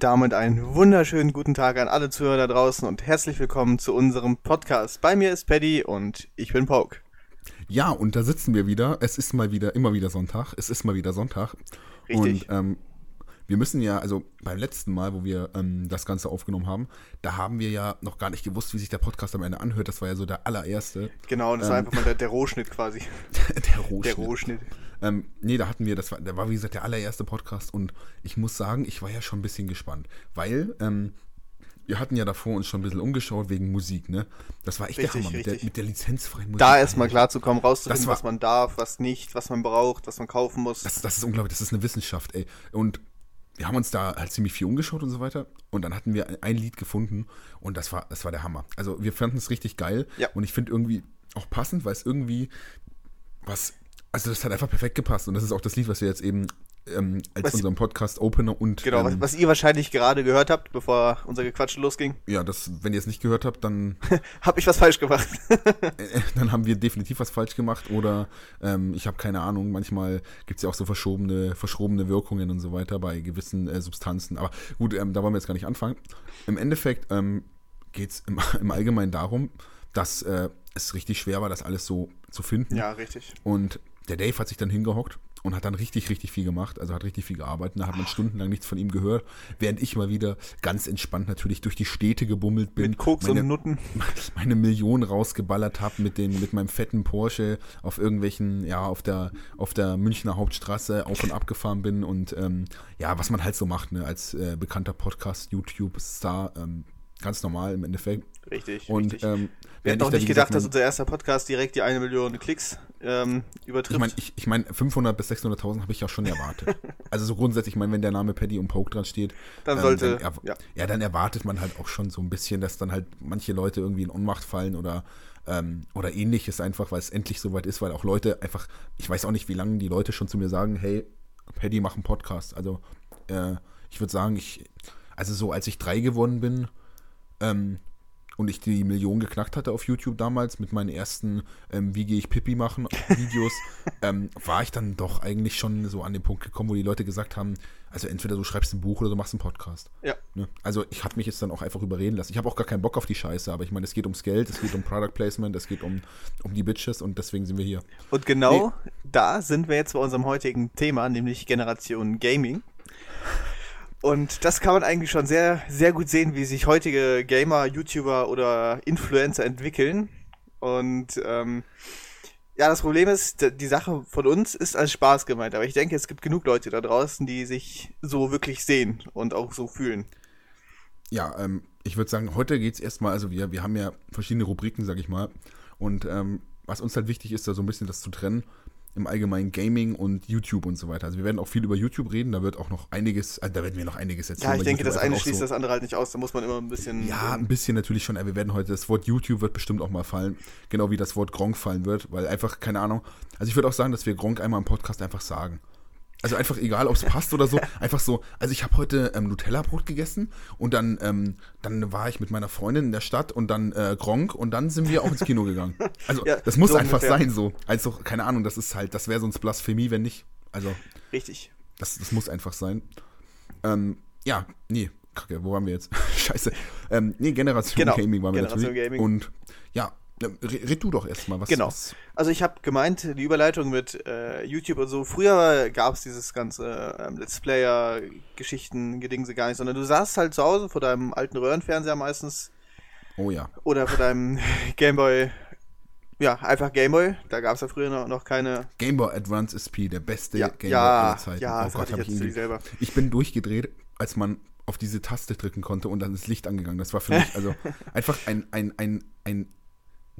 Und damit einen wunderschönen guten Tag an alle Zuhörer da draußen und herzlich willkommen zu unserem Podcast. Bei mir ist Paddy und ich bin Poke. Ja, und da sitzen wir wieder. Es ist mal wieder, immer wieder Sonntag. Es ist mal wieder Sonntag. Richtig. Und ähm, wir müssen ja, also beim letzten Mal, wo wir ähm, das Ganze aufgenommen haben, da haben wir ja noch gar nicht gewusst, wie sich der Podcast am Ende anhört. Das war ja so der allererste. Genau, das war Ähm. einfach mal der, der Rohschnitt quasi. der Rohschnitt. Der Rohschnitt. Ähm, nee, da hatten wir, das war, der war wie gesagt der allererste Podcast und ich muss sagen, ich war ja schon ein bisschen gespannt, weil ähm, wir hatten ja davor uns schon ein bisschen umgeschaut wegen Musik, ne? Das war echt Richtig, der Hammer mit der, mit der lizenzfreien Musik. Da erstmal klarzukommen, rauszufinden, war- was man darf, was nicht, was man braucht, was man kaufen muss. Das, das ist unglaublich, das ist eine Wissenschaft, ey. Und wir haben uns da halt ziemlich viel umgeschaut und so weiter. Und dann hatten wir ein- ein Lied gefunden und das war, das war der Hammer. Also wir fanden es richtig geil. Ja. Und ich finde irgendwie auch passend, weil es irgendwie was. Also das hat einfach perfekt gepasst. Und das ist auch das Lied, was wir jetzt eben ähm, als Was- unseren Podcast-Opener und genau, was, ähm, was ihr wahrscheinlich gerade gehört habt, bevor unser Gequatsche losging. ja, das, wenn ihr es nicht gehört habt, dann Hab ich was falsch gemacht? äh, dann haben wir definitiv was falsch gemacht oder ähm, ich habe keine Ahnung, manchmal gibt es ja auch so verschobene, verschrobene Wirkungen und so weiter bei gewissen äh, Substanzen. Aber gut, ähm, da wollen wir jetzt gar nicht anfangen. Im Endeffekt ähm, geht es im, im Allgemeinen darum, dass äh, es richtig schwer war, das alles so zu finden. ja, richtig. Und der Dave hat sich dann hingehockt und hat dann richtig, richtig viel gemacht, also hat richtig viel gearbeitet. Da hat man stundenlang nichts von ihm gehört, während ich mal wieder ganz entspannt natürlich durch die Städte gebummelt bin. Mit Koks meine, und Nutten. meine Millionen rausgeballert habe mit, mit meinem fetten Porsche auf irgendwelchen, ja, auf der, auf der Münchner Hauptstraße auf und ab gefahren bin und ähm, ja, was man halt so macht, ne, als äh, bekannter Podcast, YouTube-Star, ähm, ganz normal im Endeffekt. Richtig, Und richtig. ähm, Wir hätten auch ich nicht gedacht, gesagt, dass unser erster Podcast direkt die eine Million Klicks ähm, ich übertrifft. meine, ich, ich mein, 500 bis 600.000 habe ich ja schon erwartet. also so grundsätzlich, ich meine, wenn der Name Paddy und Poke dran steht, Dann sollte- dann, ja. ja. dann erwartet man halt auch schon so ein bisschen, dass dann halt manche Leute irgendwie in Ohnmacht fallen oder ähm, oder ähnliches einfach, weil es endlich soweit ist, weil auch Leute einfach, ich weiß auch nicht, wie lange die Leute schon zu mir sagen, hey, Paddy, mach einen Podcast. Also äh, ich würde sagen, ich, also so als ich drei geworden bin, ähm, und ich die Million geknackt hatte auf YouTube damals mit meinen ersten ähm, Wie gehe ich Pippi machen Videos, ähm, war ich dann doch eigentlich schon so an den Punkt gekommen, wo die Leute gesagt haben, also entweder du schreibst ein Buch oder du machst einen Podcast. ja. Ne? Also ich habe mich jetzt dann auch einfach überreden lassen. Ich habe auch gar keinen Bock auf die Scheiße, aber ich meine, es geht ums Geld, es geht um Product Placement, es geht um, um die Bitches und deswegen sind wir hier. Und genau da sind wir jetzt bei unserem heutigen Thema, nämlich Generation Gaming. Und das kann man eigentlich schon sehr, sehr gut sehen, wie sich heutige Gamer, YouTuber oder Influencer entwickeln. Und ähm, ja, das Problem ist, die Sache von uns ist als Spaß gemeint, aber ich denke, es gibt genug Leute da draußen, die sich so wirklich sehen und auch so fühlen. Ja, ähm, ich würde sagen, heute geht es erstmal, also wir, wir haben ja verschiedene Rubriken, sag ich mal. Und ähm, was uns halt wichtig ist, da so ein bisschen das zu trennen, im Allgemeinen Gaming und YouTube und so weiter. Also wir werden auch viel über YouTube reden, da wird auch noch einiges, also da werden wir noch einiges erzählen. Ja, ich denke, YouTube das eine schließt so, das andere halt nicht aus, da muss man immer ein bisschen. Ja, ein bisschen natürlich schon. Wir werden heute, das Wort YouTube wird bestimmt auch mal fallen. Genau wie das Wort Gronk fallen wird, weil einfach, keine Ahnung. Also ich würde auch sagen, dass wir Gronk einmal im Podcast einfach sagen. Also einfach egal, ob es passt oder so. Einfach so. Also ich habe heute ähm, Nutella-Brot gegessen und dann, ähm, dann war ich mit meiner Freundin in der Stadt und dann äh, Gronk und dann sind wir auch ins Kino gegangen. Also Ja, das muss so einfach ungefähr. sein so. Also keine Ahnung, das ist halt, das wäre sonst Blasphemie, wenn nicht. Also Richtig. das, das muss einfach sein. Ähm, ja, nee, kacke, wo waren wir jetzt? Scheiße. Ähm, nee, Generation Genau, Gaming waren wir Generation natürlich. Gaming. Und ja, red, du doch erstmal, was Genau. was- Also ich habe gemeint, die Überleitung mit äh, YouTube und so, früher gab es dieses ganze ähm, Let's Player-Geschichten, Gedingse gar nicht, sondern du saßt halt zu Hause vor deinem alten Röhrenfernseher meistens Oh ja. oder vor deinem Gameboy, ja, einfach Gameboy, da gab es ja früher noch, keine, Game Boy Advance SP, der beste ja, Game Boy ja, aller Zeiten. ja, oh das Gott, ich ich selber. Ich bin durchgedreht, als man auf diese Taste drücken konnte und dann ist Licht angegangen. Das war für mich also einfach ein, ein, ein, ein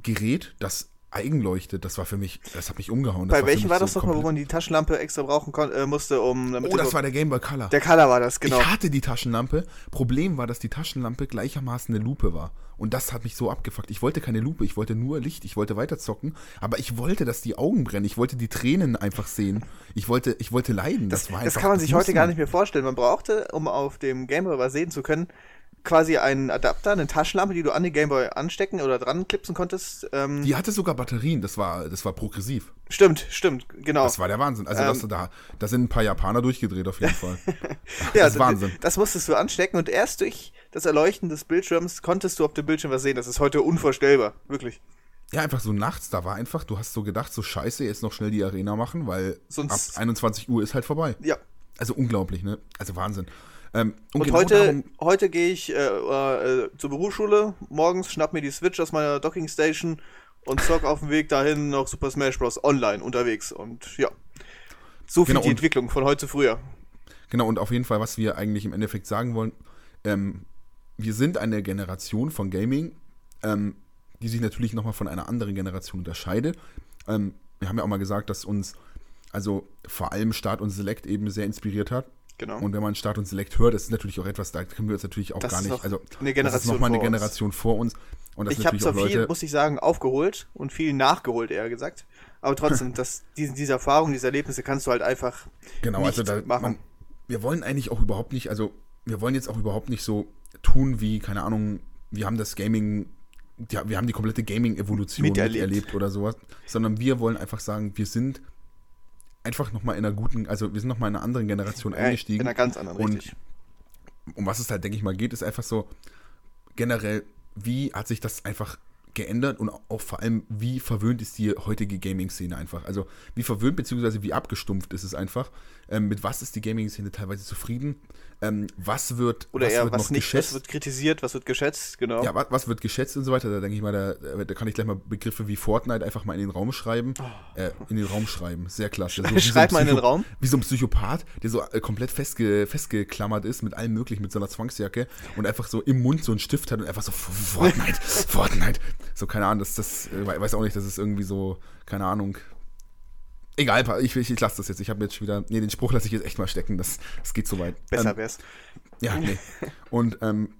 Gerät, das eigenleuchtet. Das war für mich, das hat mich umgehauen. Das Bei welchem war so das nochmal, wo man die Taschenlampe extra brauchen kon äh, musste, um damit Oh, das war der Game Boy Color. der Color war das, genau. Ich hatte die Taschenlampe. Problem war, dass die Taschenlampe gleichermaßen eine Lupe war. Und das hat mich so abgefuckt. Ich wollte keine Lupe, ich wollte nur Licht, ich wollte weiterzocken, aber ich wollte, dass die Augen brennen. Ich wollte die Tränen einfach sehen. Ich wollte, ich wollte leiden. Das, Das, war das einfach, kann man sich heute gar nicht mehr vorstellen. Man brauchte, um auf dem Gameboy was sehen zu können, quasi einen Adapter, eine Taschenlampe, die du an den Gameboy anstecken oder dran klipsen konntest. Ähm, Die hatte sogar Batterien, das war, das war progressiv. stimmt, stimmt, genau. Das war der Wahnsinn. Also das, da, da sind ein paar Japaner durchgedreht auf jeden Fall. ja, das ist Wahnsinn. Das musstest du anstecken und erst durch das Erleuchten des Bildschirms konntest du auf dem Bildschirm was sehen. Das ist heute unvorstellbar, wirklich. Ja, einfach so nachts, da war einfach, du hast so gedacht, so scheiße, jetzt noch schnell die Arena machen, weil Sonst- ab 21 Uhr ist halt vorbei. Ja. Also unglaublich, ne? Also Wahnsinn. Ähm, Und genau heute, darum- heute gehe ich äh, äh, zur Berufsschule, morgens schnapp mir die Switch aus meiner Docking Station und zock auf dem Weg dahin noch Super Smash Bros. online unterwegs. Und ja, so viel Genau, die und- Entwicklung von heute zu früher. Genau, und auf jeden Fall, was wir eigentlich im Endeffekt sagen wollen, ähm, wir sind eine Generation von Gaming, ähm, die sich natürlich nochmal von einer anderen Generation unterscheidet. Ähm, wir haben ja auch mal gesagt, dass uns also vor allem Start und Select eben sehr inspiriert hat. Genau. Und wenn man Start und Select hört, ist natürlich auch etwas, da können wir uns natürlich auch Das gar nicht, also eine das ist Generation nochmal eine vor uns. Generation vor uns. Und das ich habe zwar viel, muss ich sagen, aufgeholt und viel nachgeholt, eher gesagt. Aber trotzdem, das, diese, diese Erfahrungen, diese Erlebnisse kannst du halt einfach Genau, also da machen. Man, wir wollen eigentlich auch überhaupt nicht, also wir wollen jetzt auch überhaupt nicht so tun wie, keine Ahnung, wir haben das Gaming, ja, wir haben die komplette Gaming-Evolution Miterlebt. miterlebt oder sowas, sondern wir wollen einfach sagen, wir sind einfach nochmal in einer guten, also wir sind nochmal in einer anderen Generation eingestiegen. in einer ganz anderen, Und richtig. um was es halt, denke ich mal, geht, ist einfach so generell, wie hat sich das einfach geändert und auch vor allem, wie verwöhnt ist die heutige Gaming-Szene einfach. Also wie verwöhnt bzw. wie abgestumpft ist es einfach. Ähm, mit was ist die Gaming-Szene teilweise zufrieden? Ähm, was wird, Oder was eher wird was noch nicht, geschätzt? was wird kritisiert, was wird geschätzt, genau. ja, was, was wird geschätzt und so weiter? Da denke ich mal, da, da kann ich gleich mal Begriffe wie Fortnite einfach mal in den Raum schreiben. Äh, in den Raum schreiben. Sehr klasse. so Schreib mal in den Raum. Wie so ein Psychopath, der so äh, komplett festge festgeklammert ist mit allem möglichen, mit so einer Zwangsjacke und einfach so im Mund so einen Stift hat und einfach so Fortnite, Fortnite. So, keine Ahnung, das, das äh, we- weiß auch nicht, das ist irgendwie so, keine Ahnung. Egal, ich, ich, ich lasse das jetzt. Ich habe jetzt schon wieder. Nee, den Spruch lasse ich jetzt echt mal stecken. Das, das geht so weit. Besser Ähm, wär's. ja, nee. Und ähm,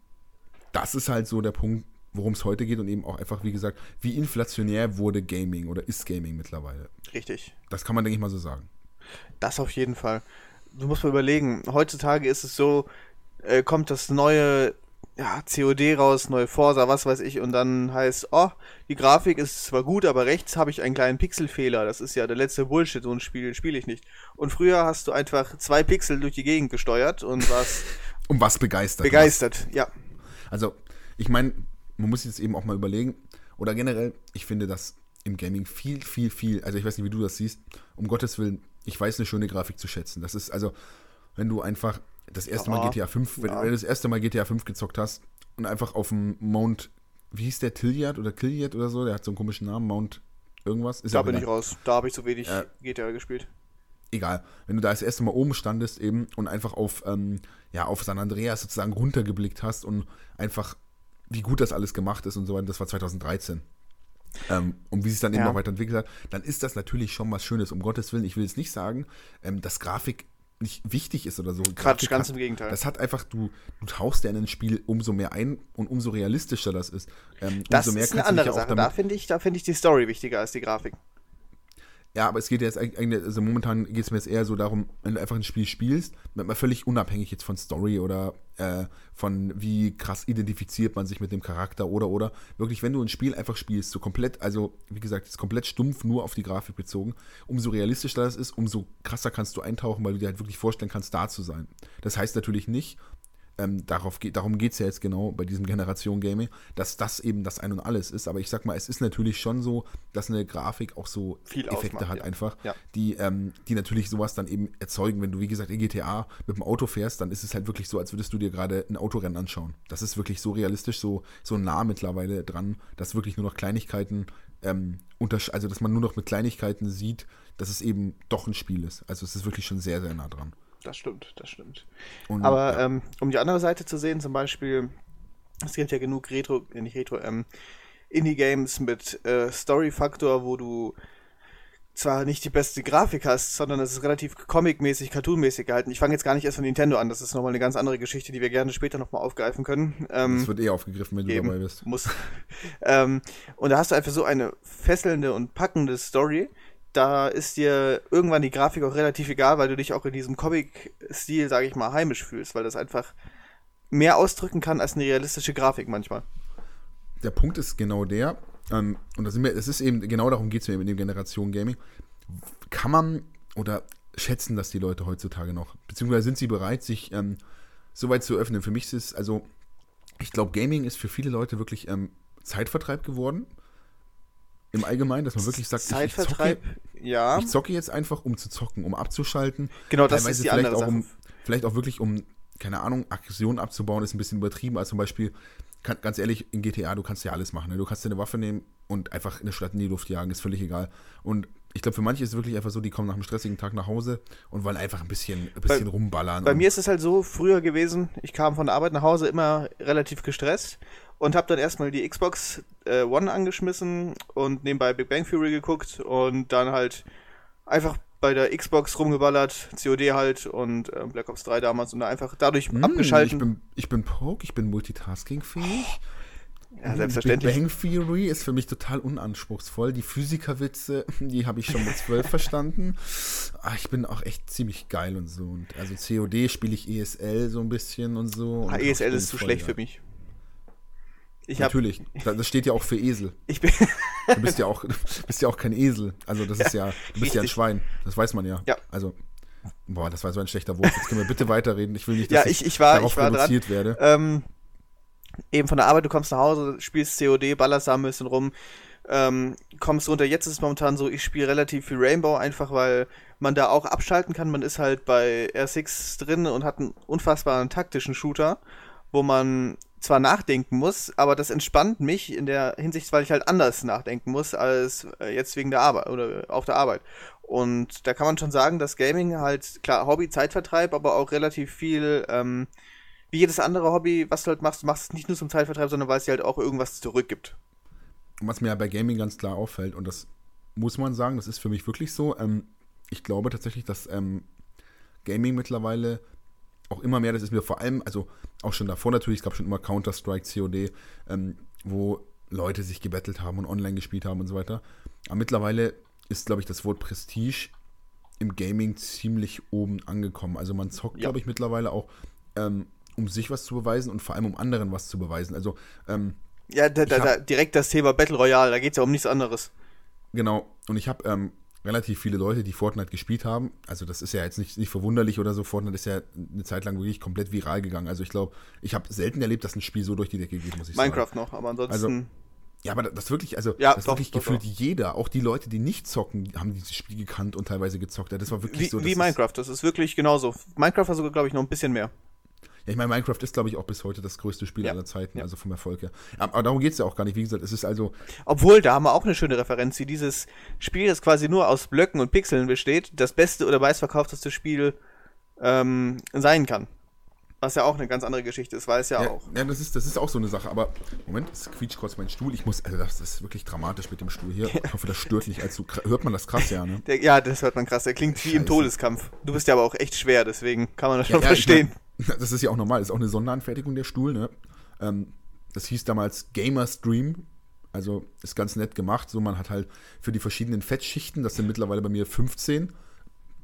das ist halt so der Punkt, worum es heute geht und eben auch einfach, wie gesagt, wie inflationär wurde Gaming oder ist Gaming mittlerweile. Richtig. Das kann man, denke ich mal, so sagen. Das auf jeden Fall. Du musst mal überlegen, heutzutage ist es so, äh, kommt das neue ja, COD raus, neue Forsa, was weiß ich, und dann heißt, oh, die Grafik ist zwar gut, aber rechts habe ich einen kleinen Pixelfehler. Das ist ja der letzte Bullshit, so ein Spiel spiele ich nicht. Und früher hast du einfach zwei Pixel durch die Gegend gesteuert und warst Um was begeistert. begeistert. Ja, Also, ich meine, man muss jetzt eben auch mal überlegen, oder generell, ich finde, dass im Gaming viel, viel, viel, also ich weiß nicht, wie du das siehst, um Gottes Willen, ich weiß eine schöne Grafik zu schätzen. Das ist also, wenn du einfach das erste Mal GTA 5, wenn, ja. du das erste Mal GTA 5 gezockt hast und einfach auf dem Mount, wie hieß der, Tilliard oder Killiard oder so, der hat so einen komischen Namen, Mount irgendwas. Ist da bin ich raus. Da habe ich so wenig Äh, GTA gespielt. egal, wenn du da das erste Mal oben standest eben und einfach auf, ähm, ja, auf San Andreas sozusagen runtergeblickt hast und einfach, wie gut das alles gemacht ist und so weiter, das war 2013. Ähm, und wie sich dann eben Ja. noch weiterentwickelt hat, dann ist das natürlich schon was Schönes. Um Gottes Willen, ich will jetzt nicht sagen, ähm, dass Grafik nicht wichtig ist oder so. Quatsch, ganz hat, im Gegenteil. Das hat einfach, du, du tauchst ja in ein Spiel umso mehr ein und umso realistischer das ist. Ähm, Das umso mehr ist eine kannst du dich andere Sache. damit Da finde ich, da finde ich die Story wichtiger als die Grafik. Ja, aber es geht ja jetzt eigentlich, also momentan geht es mir jetzt eher so darum, wenn du einfach ein Spiel spielst, mal völlig unabhängig jetzt von Story oder äh, von wie krass identifiziert man sich mit dem Charakter oder oder wirklich, wenn du ein Spiel einfach spielst, so komplett, also wie gesagt, ist komplett stumpf nur auf die Grafik bezogen, umso realistischer das ist, umso krasser kannst du eintauchen, weil du dir halt wirklich vorstellen kannst, da zu sein. Das heißt natürlich nicht, ähm, darauf geht, darum geht es ja jetzt genau bei diesem Generation Gaming, dass das eben das Ein und Alles ist. Aber ich sag mal, es ist natürlich schon so, dass eine Grafik auch so Viel Effekte ausmacht, hat ja. einfach, Ja. die, ähm, die natürlich sowas dann eben erzeugen. Wenn du, wie gesagt, in GTA mit dem Auto fährst, dann ist es halt wirklich so, als würdest du dir gerade ein Autorennen anschauen. Das ist wirklich so realistisch, so, so nah mittlerweile dran, dass wirklich nur noch Kleinigkeiten, ähm, untersch- also dass man nur noch mit Kleinigkeiten sieht, dass es eben doch ein Spiel ist. Also es ist wirklich schon sehr, sehr nah dran. Das stimmt, das stimmt. Und, Aber ja. ähm, um die andere Seite zu sehen, zum Beispiel, es gibt ja genug Retro, äh, nicht Retro, ähm, Indie-Games mit äh, Story-Faktor, wo du zwar nicht die beste Grafik hast, sondern es ist relativ comic-mäßig, cartoon-mäßig gehalten. Ich fange jetzt gar nicht erst von Nintendo an, das ist nochmal eine ganz andere Geschichte, die wir gerne später nochmal aufgreifen können. Ähm, das wird eh aufgegriffen, wenn du dabei bist. muss. ähm, und da hast du einfach so eine fesselnde und packende Story. Da ist dir irgendwann die Grafik auch relativ egal, weil du dich auch in diesem Comic-Stil, sage ich mal, heimisch fühlst, weil das einfach mehr ausdrücken kann als eine realistische Grafik manchmal. Der Punkt ist genau der, ähm, und das es ist eben, genau darum geht es mir in dem Generation Gaming. Kann man oder schätzen das die Leute heutzutage noch? Beziehungsweise sind sie bereit, sich ähm, so weit zu öffnen? Für mich ist es, also, ich glaube, Gaming ist für viele Leute wirklich ähm, Zeitvertreib geworden. Im Allgemeinen, dass man wirklich sagt, Zeitvertreib, ich, zocke, ja. ich zocke jetzt einfach, um zu zocken, um abzuschalten. Genau, das ist die vielleicht andere auch Sache. um, Vielleicht auch wirklich, um, keine Ahnung, Aggression abzubauen, ist ein bisschen übertrieben. Also zum Beispiel, kann, ganz ehrlich, in GTA, du kannst ja alles machen. Ne? Du kannst dir eine Waffe nehmen und einfach eine Stadt in die Luft jagen, ist völlig egal. Und ich glaube, für manche ist es wirklich einfach so, die kommen nach einem stressigen Tag nach Hause und wollen einfach ein bisschen, ein bisschen Bei- rumballern. Bei mir ist es halt so früher gewesen, ich kam von der Arbeit nach Hause immer relativ gestresst und habe dann erstmal die Xbox äh, One angeschmissen und nebenbei Big Bang Theory geguckt und dann halt einfach bei der Xbox rumgeballert, COD halt und äh, Black Ops 3 damals und einfach dadurch Hm, abgeschalten. Ich bin, ich bin Poke, ich bin multitaskingfähig. ja, selbstverständlich. Big Bang Theory ist für mich total unanspruchsvoll. Die Physikerwitze, die habe ich schon mit zwölf verstanden. Ah, ich bin auch echt ziemlich geil und so. Und also COD spiele ich ESL so ein bisschen und so. Ah, und ESL ist zu schlecht geil. für mich. Ich Natürlich. Da- Das steht ja auch für Esel. ich bin Du bist ja auch, bist ja auch kein Esel. Also das ist ja, du bist ja ein richtig. Schwein. Das weiß man ja. Ja. Also, boah, das war so ein schlechter Wurf. Jetzt können wir bitte weiterreden. Ich will nicht, Ja, dass ich- ich war- darauf ich war dran. reduziert werde. ähm, eben von der Arbeit, du kommst nach Hause, spielst COD, ballerst da ein bisschen rum, ähm, kommst runter. Jetzt ist es momentan so, ich spiele relativ viel Rainbow, einfach weil man da auch abschalten kann. Man ist halt bei R6 drin und hat einen unfassbaren taktischen Shooter, wo man zwar nachdenken muss, aber das entspannt mich in der Hinsicht, weil ich halt anders nachdenken muss als äh, jetzt wegen der Arbeit oder auf der Arbeit. Und da kann man schon sagen, dass Gaming halt, klar, Hobby, Zeitvertreib, aber auch relativ viel, ähm, wie jedes andere Hobby, was du halt machst, du machst es nicht nur zum Zeitvertreib, sondern weil es dir halt auch irgendwas zurückgibt. Was mir ja bei Gaming ganz klar auffällt, und das muss man sagen, das ist für mich wirklich so, ähm, ich glaube tatsächlich, dass ähm, Gaming mittlerweile auch immer mehr, das ist mir vor allem, also auch schon davor natürlich, es gab schon immer Counter-Strike, COD, ähm, wo Leute sich gebettelt haben und online gespielt haben und so weiter. Aber mittlerweile ist, glaube ich, das Wort Prestige im Gaming ziemlich oben angekommen. Also man zockt, Ja. glaube ich, mittlerweile auch, ähm, um sich was zu beweisen und vor allem um anderen was zu beweisen. Also ähm, Ja, da, da, da, direkt das Thema Battle Royale, da geht es ja um nichts anderes. Genau, und ich habe ähm, relativ viele Leute, die Fortnite gespielt haben. Also das ist ja jetzt nicht, nicht verwunderlich oder so. Fortnite ist ja eine Zeit lang wirklich komplett viral gegangen. Also ich glaube, ich habe selten erlebt, dass ein Spiel so durch die Decke geht, muss ich sagen. Minecraft noch, aber ansonsten. Ja, aber das wirklich, also Ja, das doch, wirklich doch, gefühlt doch. jeder, auch die Leute, die nicht zocken, haben dieses Spiel gekannt und teilweise gezockt. Das war wirklich wie, so. wie Minecraft, das ist wirklich genauso. Minecraft war sogar, glaube ich, noch ein bisschen mehr. Ja, ich meine, Minecraft ist, glaube ich, auch bis heute das größte Spiel Ja, aller Zeiten, ja. also vom Erfolg her. Aber, darum geht es ja auch gar nicht. Wie gesagt, es ist also, Obwohl, da haben wir auch eine schöne Referenz, wie dieses Spiel, das quasi nur aus Blöcken und Pixeln besteht, das beste oder meistverkaufteste Spiel ähm, sein kann. Was ja auch eine ganz andere Geschichte ist, weiß ja, Ja, auch. ja das, ist, das ist auch so eine Sache, aber Moment, es quietscht kurz mein Stuhl. Ich muss, also das ist wirklich dramatisch mit dem Stuhl hier. Ich hoffe, das stört nicht allzu. Hört man das krass, ja, ne? Der, ja, das hört man krass. Der klingt wie im. Todeskampf. Du bist ja aber auch echt schwer, deswegen kann man das Ja, schon ja, ich verstehen. mein, das ist ja auch normal, das ist auch eine Sonderanfertigung der Stuhl, ne? Ähm, das hieß damals Gamer Stream. Also ist ganz nett gemacht. So, man hat halt für die verschiedenen Fettschichten, das sind mittlerweile bei mir 15,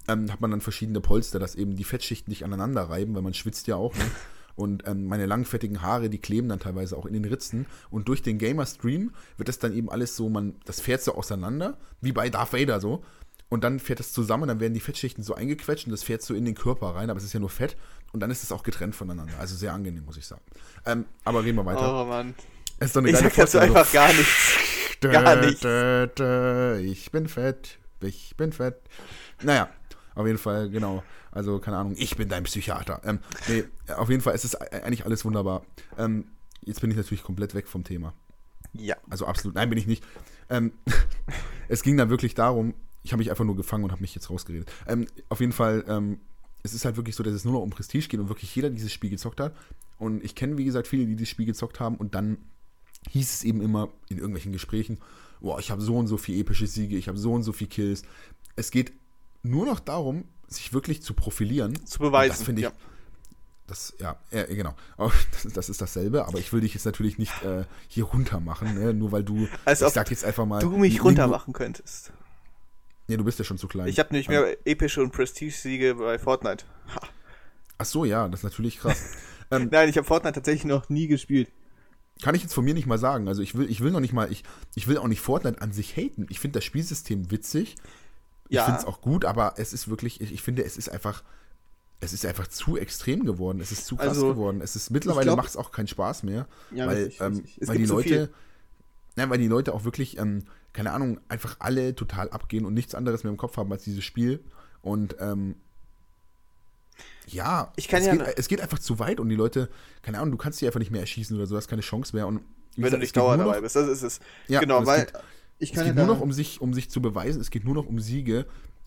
ähm, hat man dann verschiedene Polster, dass eben die Fettschichten nicht aneinander reiben, weil man schwitzt ja auch. Ne? Und ähm, meine langfettigen Haare, die kleben dann teilweise auch in den Ritzen. Und durch den Gamer-Stream wird das dann eben alles so, man, das fährt so auseinander, wie bei Darth Vader so. Und dann fährt das zusammen, dann werden die Fettschichten so eingequetscht und das fährt so in den Körper rein, aber es ist ja nur Fett. Und dann ist es auch getrennt voneinander. Also sehr angenehm, muss ich sagen. Ähm, aber reden wir weiter. Oh Mann. Es ist doch eine Ich sag dazu einfach gar nichts. Gar nichts. Ich bin fett, ich bin fett. Naja, auf jeden Fall, genau. Also, keine Ahnung, ich bin dein Psychiater. Ähm, nee, auf jeden Fall, es ist eigentlich alles wunderbar. Ähm, jetzt bin ich natürlich komplett weg vom Thema. Ja. Also absolut, nein, bin ich nicht. Ähm, es ging dann wirklich darum, ich habe mich einfach nur gefangen und habe mich jetzt rausgeredet. Ähm, auf jeden Fall, ähm, es ist halt wirklich so, dass es nur noch um Prestige geht und wirklich jeder dieses Spiel gezockt hat. Und ich kenne, wie gesagt, viele, die dieses Spiel gezockt haben und dann hieß es eben immer in irgendwelchen Gesprächen, boah, ich habe so und so viele epische Siege, ich habe so und so viele Kills. Es geht nur noch darum, sich wirklich zu profilieren. Zu beweisen. Und Das finde ich, ja. das, ja, ja, genau. Das, das ist dasselbe, aber ich will dich jetzt natürlich nicht äh, hier runter machen, ne? nur weil du, Als ich sag jetzt einfach mal. Du mich runter machen könntest. Nee, du bist ja schon zu klein. Ich habe nämlich mehr epische und Prestige-Siege bei Fortnite. Ha. Ach so, ja, das ist natürlich krass. Ähm, Nein, ich habe Fortnite tatsächlich noch nie gespielt. Kann ich jetzt von mir nicht mal sagen. Also ich will, ich will noch nicht mal, ich, ich will auch nicht Fortnite an sich haten. Ich finde das Spielsystem witzig. Ja. Ich finde es auch gut, aber es ist wirklich, ich, ich, finde, es ist einfach, es ist einfach zu extrem geworden. Es ist zu krass also, geworden. Es ist mittlerweile macht es auch keinen Spaß mehr. Ja, weil, richtig, ähm, richtig. weil die Leute, ja, weil die Leute auch wirklich, ähm, keine Ahnung, einfach alle total abgehen und nichts anderes mehr im Kopf haben als dieses Spiel. Und ähm, ja, ich kann es, ja geht, es geht einfach zu weit und die Leute, keine Ahnung, du kannst die einfach nicht mehr erschießen oder so, hast keine Chance mehr. Und wenn gesagt, du nicht dauer dabei bist, das ist es. Ja, genau, weil geht, ich kann es geht ja nur noch um sich, um sich zu beweisen, es geht nur noch um Siege.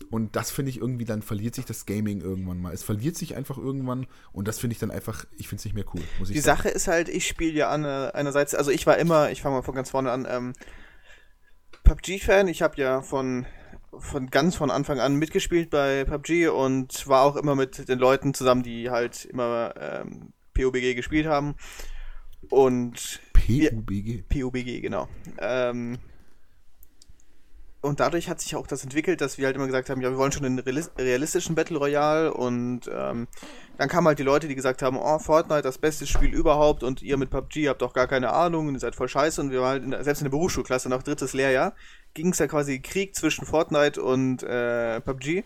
Und das finde ich irgendwie, dann verliert sich das Gaming irgendwann mal. Es verliert sich einfach irgendwann und das finde ich dann einfach, ich finde es nicht mehr cool. die sagen. Sache ist halt, ich spiele ja an, äh, einerseits, also ich war immer, ich fange mal von ganz vorne an, ähm, PUBG-Fan. Ich habe ja von von ganz von Anfang an mitgespielt bei PUBG und war auch immer mit den Leuten zusammen, die halt immer ähm, PUBG gespielt haben. Und PUBG? PUBG, genau. Ähm, und dadurch hat sich auch das entwickelt, dass wir halt immer gesagt haben, ja, wir wollen schon einen realistischen Battle Royale und ähm, dann kamen halt die Leute, die gesagt haben, oh, Fortnite, das beste Spiel überhaupt und ihr mit PUBG habt doch gar keine Ahnung und ihr seid voll scheiße und wir waren halt in selbst in der Berufsschulklasse nach drittes Lehrjahr ging es ja quasi Krieg zwischen Fortnite und äh, PUBG.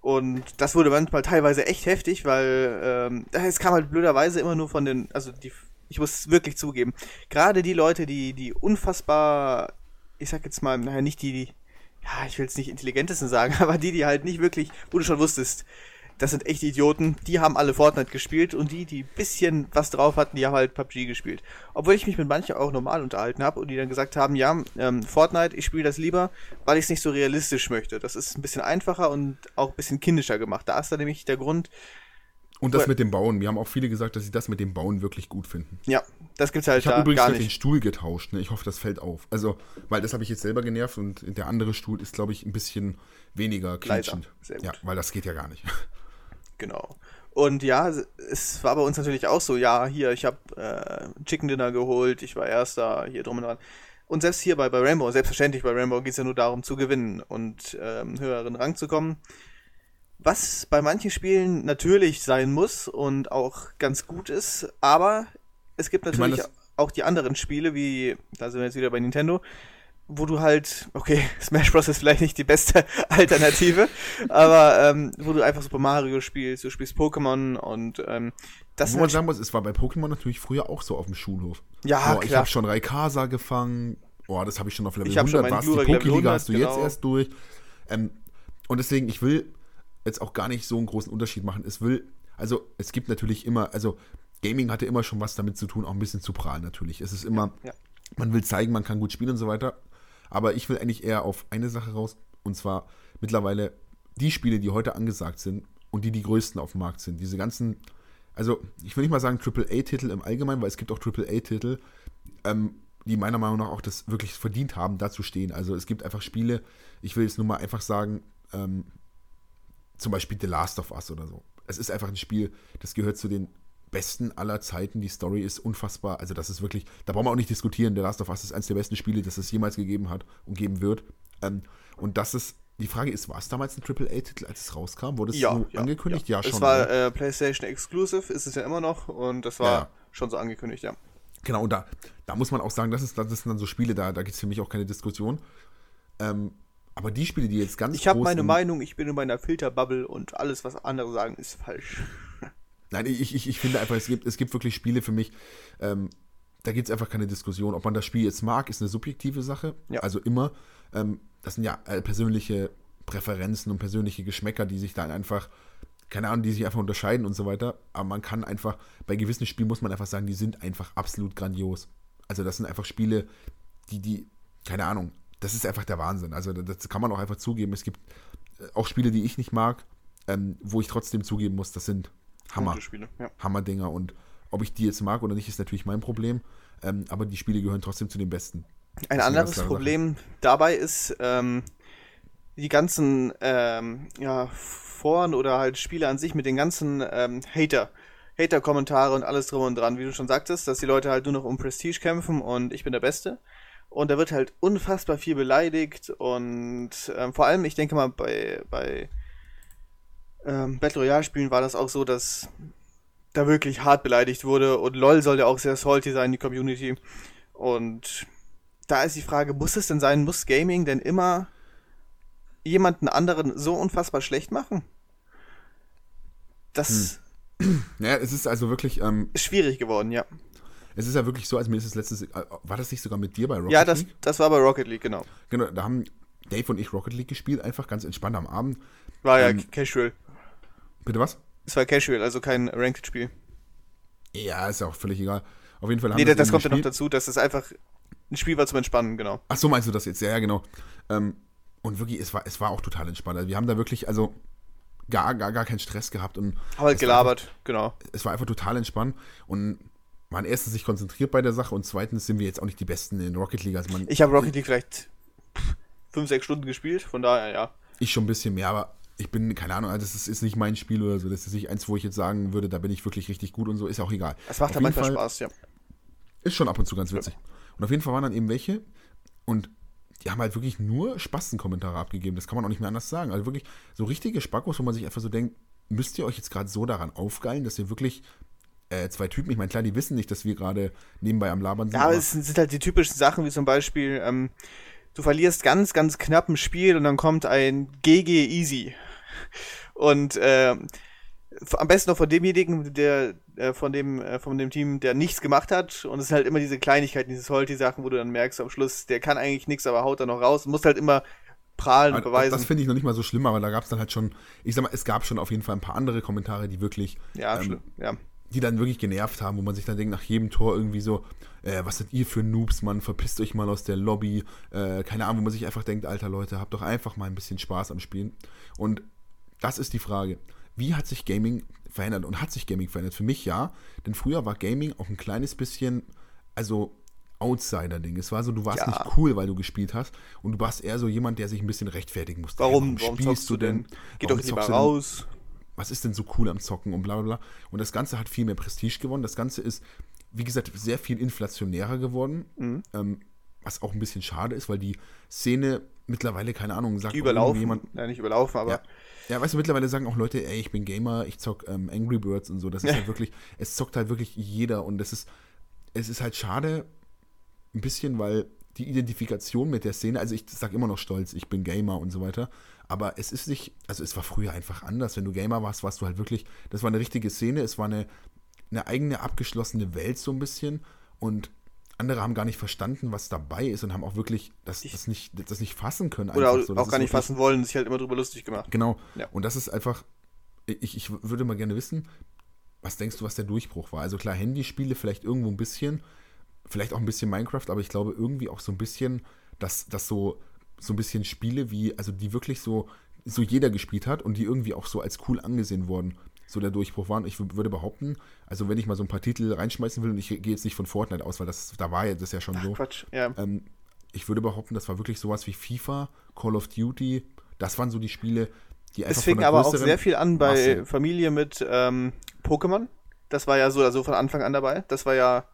Und das wurde manchmal teilweise echt heftig, weil ähm, es kam halt blöderweise immer nur von den, also die, ich muss wirklich zugeben, gerade die Leute, die, die unfassbar, ich sag jetzt mal, naja, nicht die, die, ja, ich will es nicht intelligentesten sagen, aber die, die halt nicht wirklich, wo du schon wusstest, das sind echt Idioten. Die haben alle Fortnite gespielt und die, die bisschen was drauf hatten, die haben halt PUBG gespielt. Obwohl ich mich mit manchen auch normal unterhalten habe und die dann gesagt haben, ja, ähm, Fortnite, ich spiele das lieber, weil ich es nicht so realistisch möchte. Das ist ein bisschen einfacher und auch ein bisschen kindischer gemacht. Da ist dann nämlich der Grund. Und das mit dem Bauen. Wir haben auch viele gesagt, dass sie das mit dem Bauen wirklich gut finden. Ja, das gibt's halt ich da übrigens gar nicht. den Stuhl getauscht. Ne? Ich hoffe, das fällt auf. Also, weil das habe ich jetzt selber genervt und der andere Stuhl ist, glaube ich, ein bisschen weniger quietschend. Ja, weil das geht ja gar nicht. Genau. Und ja, es war bei uns natürlich auch so, ja, hier, ich habe äh, Chicken Dinner geholt, ich war erster, hier drum und dran. Und selbst hier bei, bei Rainbow, selbstverständlich bei Rainbow geht es ja nur darum zu gewinnen und ähm, höheren Rang zu kommen. Was bei manchen Spielen natürlich sein muss und auch ganz gut ist, aber es gibt natürlich ich mein, auch die anderen Spiele, wie, da sind wir jetzt wieder bei Nintendo, wo du halt, okay, Smash Bros. ist vielleicht nicht die beste Alternative, aber ähm, wo du einfach Super Mario spielst, du spielst Pokémon und ähm, das Wo man sagen muss, es war bei Pokémon natürlich früher auch so auf dem Schulhof. Ja, oh, klar. Ich habe schon Raikasa gefangen. Oh, das habe ich schon auf Level ich 100. Was, die Pokéliga hast du genau. jetzt erst durch. Ähm, und deswegen, ich will jetzt auch gar nicht so einen großen Unterschied machen. Es will, also es gibt natürlich immer, also Gaming hatte immer schon was damit zu tun, auch ein bisschen zu prahlen natürlich. Es ist immer, ja, ja. man will zeigen, man kann gut spielen und so weiter. Aber ich will eigentlich eher auf eine Sache raus. Und zwar mittlerweile die Spiele, die heute angesagt sind und die die größten auf dem Markt sind. Diese ganzen, also ich will nicht mal sagen AAA-Titel im Allgemeinen, weil es gibt auch AAA-Titel, ähm, die meiner Meinung nach auch das wirklich verdient haben, da zu stehen. Also es gibt einfach Spiele, ich will jetzt nur mal einfach sagen, ähm, zum Beispiel The Last of Us oder so. Es ist einfach ein Spiel, das gehört zu den besten aller Zeiten. Die Story ist unfassbar. Also, das ist wirklich, da brauchen wir auch nicht diskutieren. The Last of Us ist eines der besten Spiele, das es jemals gegeben hat und geben wird. Ähm, und das ist, die Frage ist, war es damals ein AAA-Titel, als es rauskam? Wurde es ja, so ja, angekündigt? Ja, ja schon. Es war äh, PlayStation Exclusive, ist es ja immer noch. Und das war schon so angekündigt, ja. Genau, und da, da muss man auch sagen, das, ist, das sind dann so Spiele, da, da gibt es für mich auch keine Diskussion. Ähm, aber die Spiele, die jetzt ganz Ich habe meine Meinung, ich bin in meiner Filterbubble und alles, was andere sagen, ist falsch. Nein, ich, ich, ich finde einfach, es gibt, es gibt wirklich Spiele für mich, ähm, da gibt es einfach keine Diskussion. Ob man das Spiel jetzt mag, ist eine subjektive Sache. Ja. Also immer. Ähm, das sind ja äh, persönliche Präferenzen und persönliche Geschmäcker, die sich dann einfach, keine Ahnung, die sich einfach unterscheiden und so weiter. Aber man kann einfach, bei gewissen Spielen muss man einfach sagen, die sind einfach absolut grandios. Also das sind einfach Spiele, die, die, keine Ahnung, das ist einfach der Wahnsinn. Also das kann man auch einfach zugeben. Es gibt äh, auch Spiele, die ich nicht mag, ähm, wo ich trotzdem zugeben muss, das sind Hammer. Spiele, ja. Hammerdinger. Und ob ich die jetzt mag oder nicht, ist natürlich mein Problem. Ähm, aber die Spiele gehören trotzdem zu den besten. Ein anderes Problem Sache. dabei ist, ähm, die ganzen ähm, ja, Foren oder halt Spiele an sich mit den ganzen ähm, Hater. Hater-Kommentare und alles drum und dran, wie du schon sagtest, dass die Leute halt nur noch um Prestige kämpfen und ich bin der Beste. Und da wird halt unfassbar viel beleidigt und ähm, vor allem, ich denke mal, bei, bei ähm, Battle Royale Spielen war das auch so, dass da wirklich hart beleidigt wurde. Und LOL soll ja auch sehr salty sein, die Community. Und da ist die Frage, muss es denn sein, muss Gaming denn immer jemanden anderen so unfassbar schlecht machen? Das hm. Ja, es ist also wirklich. Ähm, schwierig geworden, ja. Es ist ja wirklich so, als mir ist es letztes. Äh, war das nicht sogar mit dir bei Rocket League? Ja, das, das war bei Rocket League, genau. Genau, da haben Dave und ich Rocket League gespielt, einfach ganz entspannt am Abend. War ja ähm, casual. Bitte was? Es war casual, also kein Ranked-Spiel. Ja, ist ja auch völlig egal. Auf jeden Fall haben Nee, das, das kommt ja noch dazu, dass es einfach ein Spiel war zum Entspannen, genau. Ach so, meinst du das jetzt? Ja, ja, genau. Ähm, und wirklich, es war, es war auch total entspannt. Also wir haben da wirklich, also gar, gar, gar keinen Stress gehabt. Und Aber halt gelabert, einfach, genau. Es war einfach total entspannt und waren erstens sich konzentriert bei der Sache und zweitens sind wir jetzt auch nicht die Besten in Rocket League. Also man, ich habe Rocket League vielleicht fünf, sechs Stunden gespielt, von daher, ja. Ich schon ein bisschen mehr, aber ich bin, keine Ahnung, also das ist, ist nicht mein Spiel oder so. Das ist nicht eins, wo ich jetzt sagen würde, da bin ich wirklich richtig gut und so, ist auch egal. Es macht ja manchmal Fall Spaß, ja. Ist schon ab und zu ganz witzig. Ja. Und auf jeden Fall waren dann eben welche und die haben halt wirklich nur Spastenkommentare abgegeben. Das kann man auch nicht mehr anders sagen. Also wirklich so richtige Spackos, wo man sich einfach so denkt, müsst ihr euch jetzt gerade so daran aufgeilen, dass ihr wirklich äh, zwei Typen, ich meine, klar, die wissen nicht, dass wir gerade nebenbei am Labern sind. Ja, es sind halt die typischen Sachen, wie zum Beispiel, ähm, du verlierst ganz, ganz knapp ein Spiel und dann kommt ein GG Easy. Und äh, am besten noch von demjenigen, der äh, von dem äh, von dem Team, der nichts gemacht hat. Und es ist halt immer diese Kleinigkeiten, diese Salty-Sachen, wo du dann merkst am Schluss, der kann eigentlich nichts, aber haut da noch raus. Muss halt immer prahlen und beweisen. Das finde ich noch nicht mal so schlimm, aber da gab es dann halt schon, ich sag mal, es gab schon auf jeden Fall ein paar andere Kommentare, die wirklich, ja, ähm, ja. Die dann wirklich genervt haben, wo man sich dann denkt, nach jedem Tor irgendwie so, äh, was seid ihr für Noobs, Mann, verpisst euch mal aus der Lobby, äh, keine Ahnung, wo man sich einfach denkt, alter Leute, habt doch einfach mal ein bisschen Spaß am Spielen. Und das ist die Frage. Wie hat sich Gaming verändert? Und hat sich Gaming verändert? Für mich ja, denn früher war Gaming auch ein kleines bisschen, also Outsider-Ding. Es war so, du warst ja. nicht cool, weil du gespielt hast und du warst eher so jemand, der sich ein bisschen rechtfertigen musste. Warum, warum, warum spielst du denn? Geh doch lieber raus. Was ist denn so cool am Zocken und bla bla bla. Und das Ganze hat viel mehr Prestige gewonnen. Das Ganze ist, wie gesagt, sehr viel inflationärer geworden. Mhm. Ähm, was auch ein bisschen schade ist, weil die Szene mittlerweile, keine Ahnung, sagt überlaufen, jemand, ja nicht überlaufen, aber ja. Ja, weißt du, mittlerweile sagen auch Leute, ey, ich bin Gamer, ich zock ähm, Angry Birds und so. Das ist ja. halt wirklich, es zockt halt wirklich jeder und es ist, es ist halt schade, ein bisschen, weil die Identifikation mit der Szene, also ich sag immer noch stolz, ich bin Gamer und so weiter, aber es ist nicht, also es war früher einfach anders. Wenn du Gamer warst, warst du halt wirklich, das war eine richtige Szene, es war eine, eine eigene abgeschlossene Welt so ein bisschen und andere haben gar nicht verstanden, was dabei ist und haben auch wirklich das, das, nicht, das nicht fassen können. Oder so. auch gar nicht fassen wollen, sich halt immer drüber lustig gemacht. Genau. Ja. Und das ist einfach, ich, ich würde mal gerne wissen, was denkst du, was der Durchbruch war? Also klar, Handyspiele vielleicht irgendwo ein bisschen, vielleicht auch ein bisschen Minecraft, aber ich glaube irgendwie auch so ein bisschen, dass, dass so, so ein bisschen Spiele wie, also die wirklich so, so jeder gespielt hat und die irgendwie auch so als cool angesehen wurden so der Durchbruch war. Und ich würde behaupten, also wenn ich mal so ein paar Titel reinschmeißen will, und ich gehe jetzt nicht von Fortnite aus, weil das, da war ja das ja schon Ach, so. Quatsch, ja. Ähm, ich würde behaupten, das war wirklich sowas wie FIFA, Call of Duty. Das waren so die Spiele, die einfach. Es fing aber auch sehr viel an bei Masse. Familie mit ähm, Pokémon. Das war ja so also von Anfang an dabei. Das war ja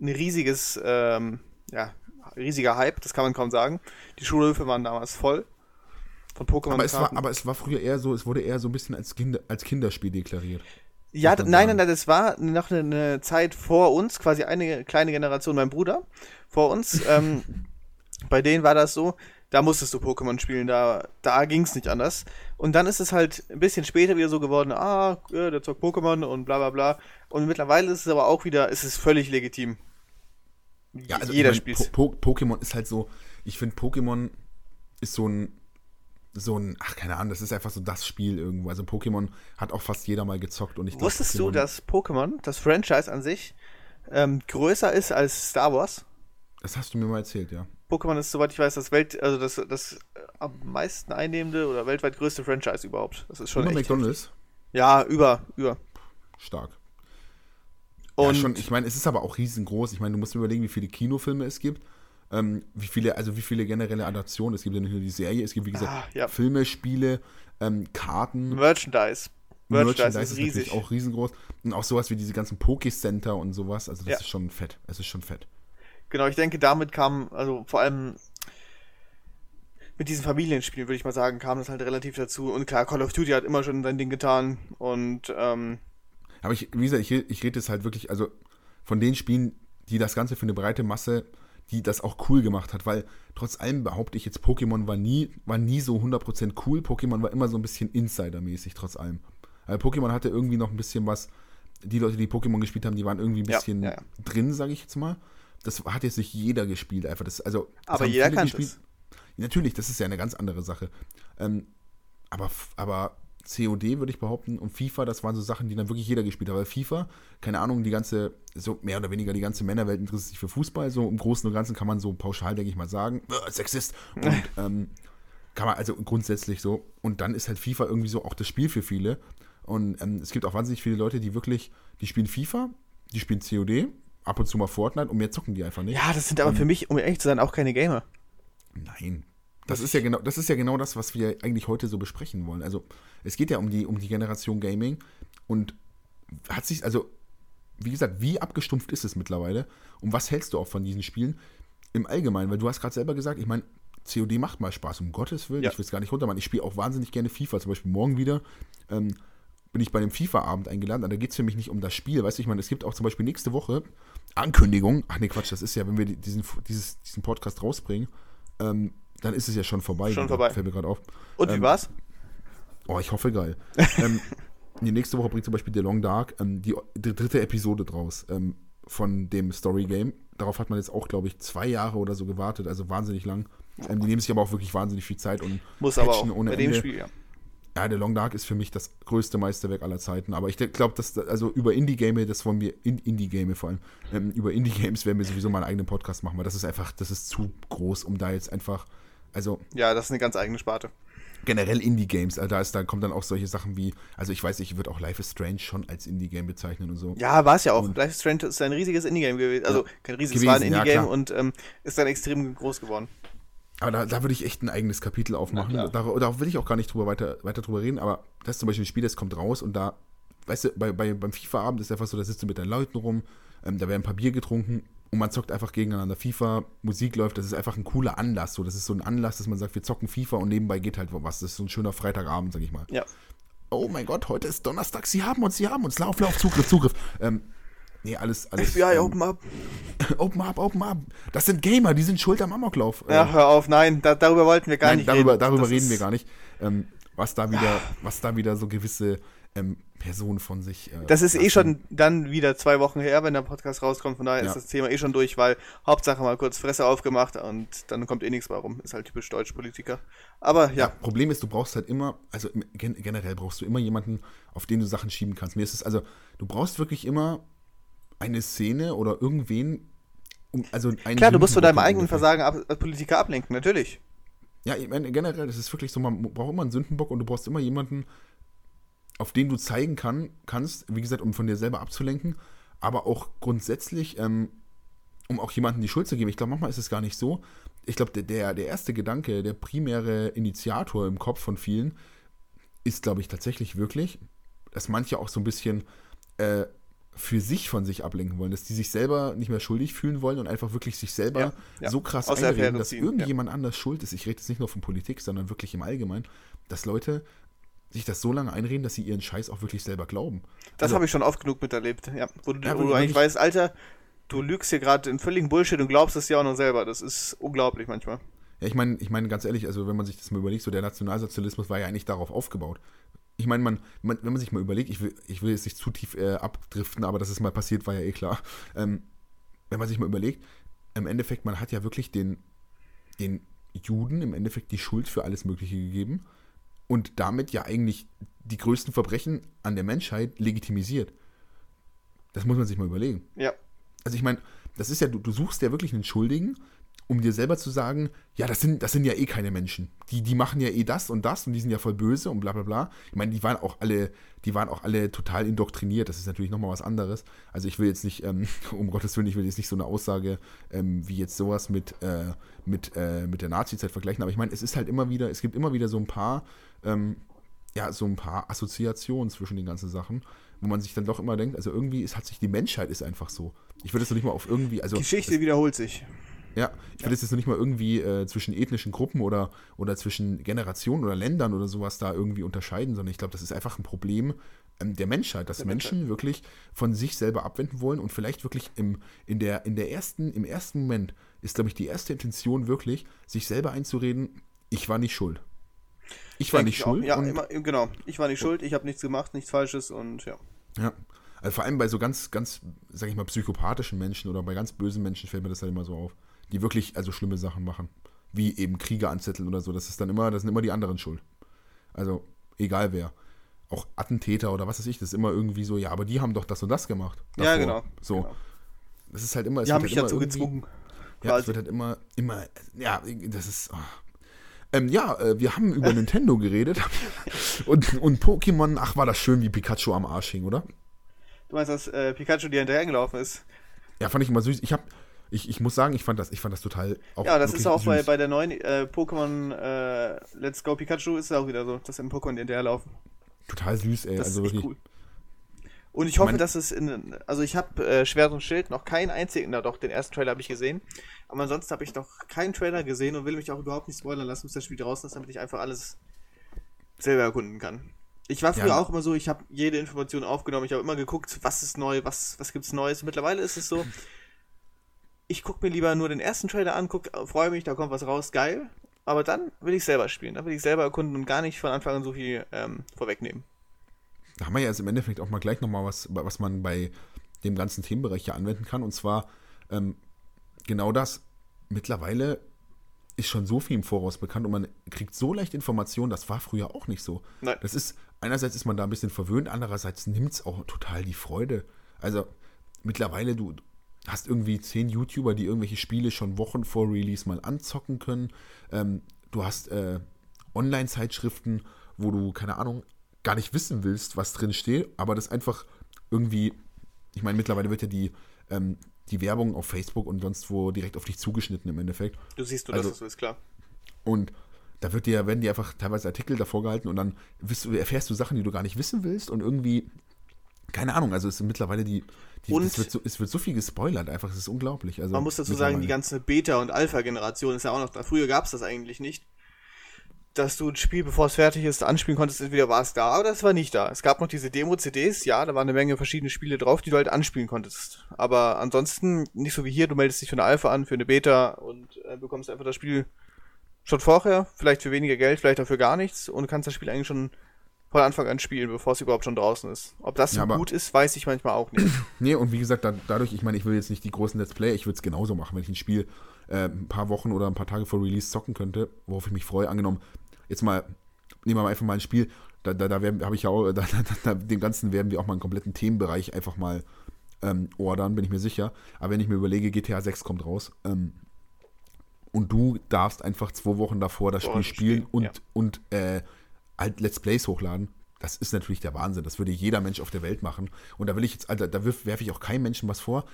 ein riesiges, ähm, ja, riesiger Hype, das kann man kaum sagen. Die Schulhöfe waren damals voll von Pokémon. Aber es, war, aber es war früher eher so, es wurde eher so ein bisschen als, Kinder, als Kinderspiel deklariert. Ja, nein, nein, nein, das war noch eine, eine, Zeit vor uns, quasi eine kleine Generation, mein Bruder vor uns. ähm, bei denen war das so, da musstest du Pokémon spielen, da, da ging es nicht anders. Und dann ist es halt ein bisschen später wieder so geworden, ah, der zockt Pokémon und bla bla bla. Und mittlerweile ist es aber auch wieder, ist es völlig legitim. Ja, also jeder ich mein, spielt. Po Pokémon ist halt so, ich finde Pokémon ist so ein so ein, ach keine Ahnung, das ist einfach so das Spiel irgendwo. Also Pokémon hat auch fast jeder mal gezockt und ich Wusstest du, dass Pokémon, das Franchise an sich, ähm, größer ist als Star Wars? Das hast du mir mal erzählt, ja. Pokémon ist, soweit ich weiß, das Welt, also das, das am meisten einnehmende oder weltweit größte Franchise überhaupt. Das ist schon über McDonalds? Heftig. Ja, über, über. Stark. Und ja, schon, ich meine, es ist aber auch riesengroß. Ich meine, du musst mir überlegen, wie viele Kinofilme es gibt ähm, wie viele, also wie viele generelle Adaptionen. Es gibt ja nicht nur die Serie, es gibt wie gesagt ah, ja. Filme, Spiele, ähm, Karten. Merchandise. Merchandise, Merchandise ist, ist riesig. auch riesengroß. Und auch sowas wie diese ganzen Poké-Center und sowas. Also das ja. ist schon fett. Es ist schon fett. Genau, ich denke, damit kam, also vor allem mit diesen Familienspielen, würde ich mal sagen, kam das halt relativ dazu. Und klar, Call of Duty hat immer schon sein Ding getan. Und ähm, Aber ich, wie gesagt, ich, ich rede jetzt halt wirklich, also von den Spielen, die das Ganze für eine breite Masse, die das auch cool gemacht hat, weil trotz allem behaupte ich jetzt, Pokémon war nie, war nie so 100% cool. Pokémon war immer so ein bisschen Insider-mäßig, trotz allem. Weil Pokémon hatte irgendwie noch ein bisschen was, die Leute, die Pokémon gespielt haben, die waren irgendwie ein bisschen ja, ja. drin, sage ich jetzt mal. Das hat jetzt nicht jeder gespielt, einfach. Das, also, das Aber jeder kann gespielt. es. Natürlich, das ist ja eine ganz andere Sache. Ähm, aber, aber COD würde ich behaupten und FIFA, das waren so Sachen, die dann wirklich jeder gespielt hat. Weil FIFA, keine Ahnung, die ganze, so mehr oder weniger die ganze Männerwelt interessiert sich für Fußball. So im Großen und Ganzen kann man so pauschal, denke ich mal, sagen, äh, Sexist. Und ähm, kann man also grundsätzlich so. Und dann ist halt FIFA irgendwie so auch das Spiel für viele. Und ähm, es gibt auch wahnsinnig viele Leute, die wirklich, die spielen FIFA, die spielen COD, ab und zu mal Fortnite und mehr zocken die einfach nicht. Ja, das sind aber für mich, um ehrlich zu sein, auch keine Gamer. Nein. Das ist, ja genau, das ist ja genau das, was wir eigentlich heute so besprechen wollen. Also, es geht ja um die, um die Generation Gaming und hat sich, also, wie gesagt, wie abgestumpft ist es mittlerweile und was hältst du auch von diesen Spielen im Allgemeinen? Weil du hast gerade selber gesagt, ich meine, COD macht mal Spaß, um Gottes Willen. Ja. Ich will es gar nicht runtermachen. Ich spiele auch wahnsinnig gerne FIFA, zum Beispiel morgen wieder. Ähm, bin ich bei einem FIFA-Abend eingeladen, und da geht es für mich nicht um das Spiel, weißt du, ich meine, es gibt auch zum Beispiel nächste Woche Ankündigung, ach nee, Quatsch, das ist ja, wenn wir die- diesen, dieses, diesen Podcast rausbringen, ähm, dann ist es ja schon vorbei. Schon wieder, vorbei. Fällt mir gerade auf. Und wie Ähm, war's? Oh, ich hoffe geil. ähm, die nächste Woche bringt zum Beispiel The Long Dark ähm, die, die dritte Episode draus ähm, von dem Story Game. Darauf hat man jetzt auch, glaube ich, zwei Jahre oder so gewartet, also wahnsinnig lang. Ähm, die nehmen sich aber auch wirklich wahnsinnig viel Zeit und Muss aber auch ohne bei dem Ende. Spiel, ja. Ja, The Long Dark ist für mich das größte Meisterwerk aller Zeiten. Aber ich glaube, dass da- also über Indie-Game, das wollen wir, in, Indie-Game vor allem, ähm, über Indie-Games werden wir sowieso mal einen eigenen Podcast machen, weil das ist einfach, das ist zu groß, um da jetzt einfach, also Ja, das ist eine ganz eigene Sparte. generell Indie-Games, also da, ist, da kommen dann auch solche Sachen wie, also ich weiß ich würde auch Life is Strange schon als Indie-Game bezeichnen und so. Ja, war es ja auch. Und- Life is Strange ist ein riesiges Indie-Game gewesen. Also kein riesiges, Gewesen, war ein ja, Indie-Game klar. und ähm, ist dann extrem groß geworden. Aber da, da würde ich echt ein eigenes Kapitel aufmachen. Da, da will ich auch gar nicht drüber weiter, weiter drüber reden, aber das ist zum Beispiel ein Spiel, das kommt raus und da, weißt du, bei, bei, beim FIFA-Abend ist einfach so, da sitzt du mit deinen Leuten rum, ähm, da werden ein paar Bier getrunken und man zockt einfach gegeneinander FIFA, Musik läuft, das ist einfach ein cooler Anlass. So, das ist so ein Anlass, dass man sagt, wir zocken FIFA und nebenbei geht halt was. Das ist so ein schöner Freitagabend, sag ich mal. Ja. Oh mein Gott, heute ist Donnerstag, sie haben uns, sie haben uns, Lauf, Lauf, Zugriff, Zugriff. Ähm, nee, alles, alles. FBI, ähm, open up. open up, open up. Das sind Gamer, die sind schuld am Amoklauf. Ja, hör auf, nein, da, darüber wollten wir gar Nein, nicht darüber, reden. darüber Das reden wir gar nicht. Ähm, was da wieder, was da wieder so gewisse ähm, Personen von sich. Äh, Das ist eh lassen. schon dann wieder zwei Wochen her, wenn der Podcast rauskommt. Von daher Ja. ist das Thema eh schon durch, weil Hauptsache mal kurz Fresse aufgemacht und dann kommt eh nichts mehr rum. Ist halt typisch deutsch Politiker. Aber Ja, ja, Problem ist, du brauchst halt immer, also gen generell brauchst du immer jemanden, auf den du Sachen schieben kannst. Mir ist es, also, du brauchst wirklich immer eine Szene oder irgendwen, um, also einen klar, du musst von deinem eigenen. Versagen ab, als Politiker ablenken, natürlich. Ja, ich meine, generell, das ist wirklich so, man braucht immer einen Sündenbock und du brauchst immer jemanden, auf den du zeigen kann, kannst, wie gesagt, um von dir selber abzulenken, aber auch grundsätzlich, ähm, um auch jemandem die Schuld zu geben. Ich glaube, manchmal ist es gar nicht so. Ich glaube, der, der, der erste Gedanke, der primäre Initiator im Kopf von vielen, ist, glaube ich, tatsächlich wirklich, dass manche auch so ein bisschen äh, für sich von sich ablenken wollen, dass die sich selber nicht mehr schuldig fühlen wollen und einfach wirklich sich selber Ja, ja. so krass Aus einreden, dass irgendjemand anders schuld ist. Ich rede jetzt nicht nur von Politik, sondern wirklich im Allgemeinen, dass Leute sich das so lange einreden, dass sie ihren Scheiß auch wirklich selber glauben. Das Also- habe ich schon oft genug miterlebt. Ja, wo du, Ja, wo du eigentlich weißt, Alter, du lügst hier gerade in völligen Bullshit und glaubst es ja auch noch selber. Das ist unglaublich manchmal. Ja, ich meine, ich meine ganz ehrlich, also wenn man sich das mal überlegt, so der Nationalsozialismus war ja eigentlich darauf aufgebaut. Ich meine, man, man, wenn man sich mal überlegt, ich will, ich will jetzt nicht zu tief äh, abdriften, aber dass es mal passiert, war ja eh klar. Ähm, wenn man sich mal überlegt, im Endeffekt, man hat ja wirklich den, den Juden im Endeffekt die Schuld für alles Mögliche gegeben und damit ja eigentlich die größten Verbrechen an der Menschheit legitimisiert. Das muss man sich mal überlegen. Ja. Also ich meine, das ist ja, du, du suchst ja wirklich einen Schuldigen, um dir selber zu sagen, ja, das sind, das sind ja eh keine Menschen. Die, die machen ja eh das und das und die sind ja voll böse und bla bla bla. Ich meine, die waren auch alle, die waren auch alle total indoktriniert. Das ist natürlich nochmal was anderes. Also ich will jetzt nicht, ähm, um Gottes Willen, ich will jetzt nicht so eine Aussage ähm, wie jetzt sowas mit, äh, mit, äh, mit der Nazi-Zeit vergleichen. Aber ich meine, es ist halt immer wieder, es gibt immer wieder so ein paar, ähm, ja, so ein paar Assoziationen zwischen den ganzen Sachen, wo man sich dann doch immer denkt, also irgendwie es hat sich die Menschheit ist einfach so. Ich würde es noch nicht mal auf irgendwie, also Geschichte wiederholt sich. Ja, ich will das jetzt nicht mal irgendwie äh, zwischen ethnischen Gruppen oder, oder zwischen Generationen oder Ländern oder sowas da irgendwie unterscheiden, sondern ich glaube, das ist einfach ein Problem ähm, der Menschheit, dass Der Menschen Menschheit. wirklich von sich selber abwenden wollen und vielleicht wirklich im, in der, in der ersten, im ersten Moment ist, glaube ich, die erste Intention wirklich, sich selber einzureden, ich war nicht schuld. Ich war Denk nicht ich auch. schuld. Ja, immer, genau. Ich war nicht schuld, ich habe nichts gemacht, nichts Falsches und ja. ja. Also vor allem bei so ganz, ganz, sag ich mal, psychopathischen Menschen oder bei ganz bösen Menschen fällt mir das halt immer so auf, die wirklich also schlimme Sachen machen. Wie eben Kriege anzetteln oder so. Das ist dann immer, das sind immer die anderen schuld. Also, egal wer. Auch Attentäter oder was weiß ich, das ist immer irgendwie so, ja, aber die haben doch das und das gemacht. Ja, davor. genau. So. genau. Das ist halt immer, Die haben mich halt dazu gezwungen. Ja, es wird halt immer, immer, ja, das ist. ah. Ähm, ja, äh, wir haben über Nintendo geredet und, und Pokémon, ach, war das schön, wie Pikachu am Arsch hing, oder? Du meinst, dass äh, Pikachu dir hinterhergelaufen ist? Ja, fand ich immer süß. Ich hab, ich, ich muss sagen, ich fand das, ich fand das total auch Ja, das ist auch bei, süß. bei der neuen äh, Pokémon äh, Let's Go Pikachu ist es auch wieder so, dass im Pokémon hinterherlaufen. total süß, ey. Das also ist cool. Und ich hoffe, mein- dass es in. Also, ich habe äh, Schwert und Schild noch keinen einzigen, na doch, den ersten Trailer habe ich gesehen. Aber ansonsten habe ich noch keinen Trailer gesehen und will mich auch überhaupt nicht spoilern lassen, bis das Spiel draußen ist, damit ich einfach alles selber erkunden kann. Ich war früher Ja. auch immer so, ich habe jede Information aufgenommen, ich habe immer geguckt, was ist neu, was, was gibt's Neues. Mittlerweile ist es so, ich gucke mir lieber nur den ersten Trailer an, freue mich, da kommt was raus, geil. Aber dann will ich selber spielen, dann will ich selber erkunden und gar nicht von Anfang an so viel ähm, vorwegnehmen. Da haben wir ja jetzt im Endeffekt auch mal gleich nochmal was, was man bei dem ganzen Themenbereich ja anwenden kann. Und zwar ähm, genau das. Mittlerweile ist schon so viel im Voraus bekannt und man kriegt so leicht Informationen, das war früher auch nicht so. Nein. Das ist, einerseits ist man da ein bisschen verwöhnt, andererseits nimmt es auch total die Freude. Also mittlerweile, du hast irgendwie zehn YouTuber, die irgendwelche Spiele schon Wochen vor Release mal anzocken können. Ähm, du hast äh, Online-Zeitschriften, wo du, keine Ahnung, gar nicht wissen willst, was drin steht, aber das einfach irgendwie, ich meine, mittlerweile wird ja die, ähm, die Werbung auf Facebook und sonst wo direkt auf dich zugeschnitten im Endeffekt. Du siehst du, Also- dass so ist, klar. Und da wird dir, werden dir einfach teilweise Artikel davor gehalten und dann du, erfährst du Sachen, die du gar nicht wissen willst und irgendwie, keine Ahnung, also es sind mittlerweile die, die Und- es, wird so, es wird so viel gespoilert, einfach, es ist unglaublich. Also Man muss dazu sagen, die ganze Beta- und Alpha-Generation ist ja auch noch da. Früher gab es das eigentlich nicht. Dass du ein Spiel, bevor es fertig ist, anspielen konntest, entweder war es da, aber das war nicht da. Es gab noch diese Demo-CDs, ja, da waren eine Menge verschiedene Spiele drauf, die du halt anspielen konntest. Aber ansonsten nicht so wie hier, du meldest dich für eine Alpha an, für eine Beta und äh, bekommst einfach das Spiel schon vorher, vielleicht für weniger Geld, vielleicht dafür gar nichts und kannst das Spiel eigentlich schon von Anfang an spielen, bevor es überhaupt schon draußen ist. Ob das so Ja, gut ist, weiß ich manchmal auch nicht. Nee, und wie gesagt, da, dadurch, ich meine, ich will jetzt nicht die großen Let's Play, ich würde es genauso machen, wenn ich ein Spiel äh, ein paar Wochen oder ein paar Tage vor Release zocken könnte, worauf ich mich freue. Angenommen, jetzt mal, nehmen wir mal einfach mal ein Spiel, da, da, da habe ich ja auch, da, da, da, dem Ganzen werden wir auch mal einen kompletten Themenbereich einfach mal ähm, ordern, bin ich mir sicher. Aber wenn ich mir überlege, GTA 6 kommt raus, ähm, und du darfst einfach zwei Wochen davor das Vorher Spiel spielen spielen, und, ja. und äh, halt Let's Plays hochladen. Das ist natürlich der Wahnsinn. Das würde jeder Mensch auf der Welt machen. Und da will ich jetzt, Alter, da werfe ich auch keinem Menschen was vor.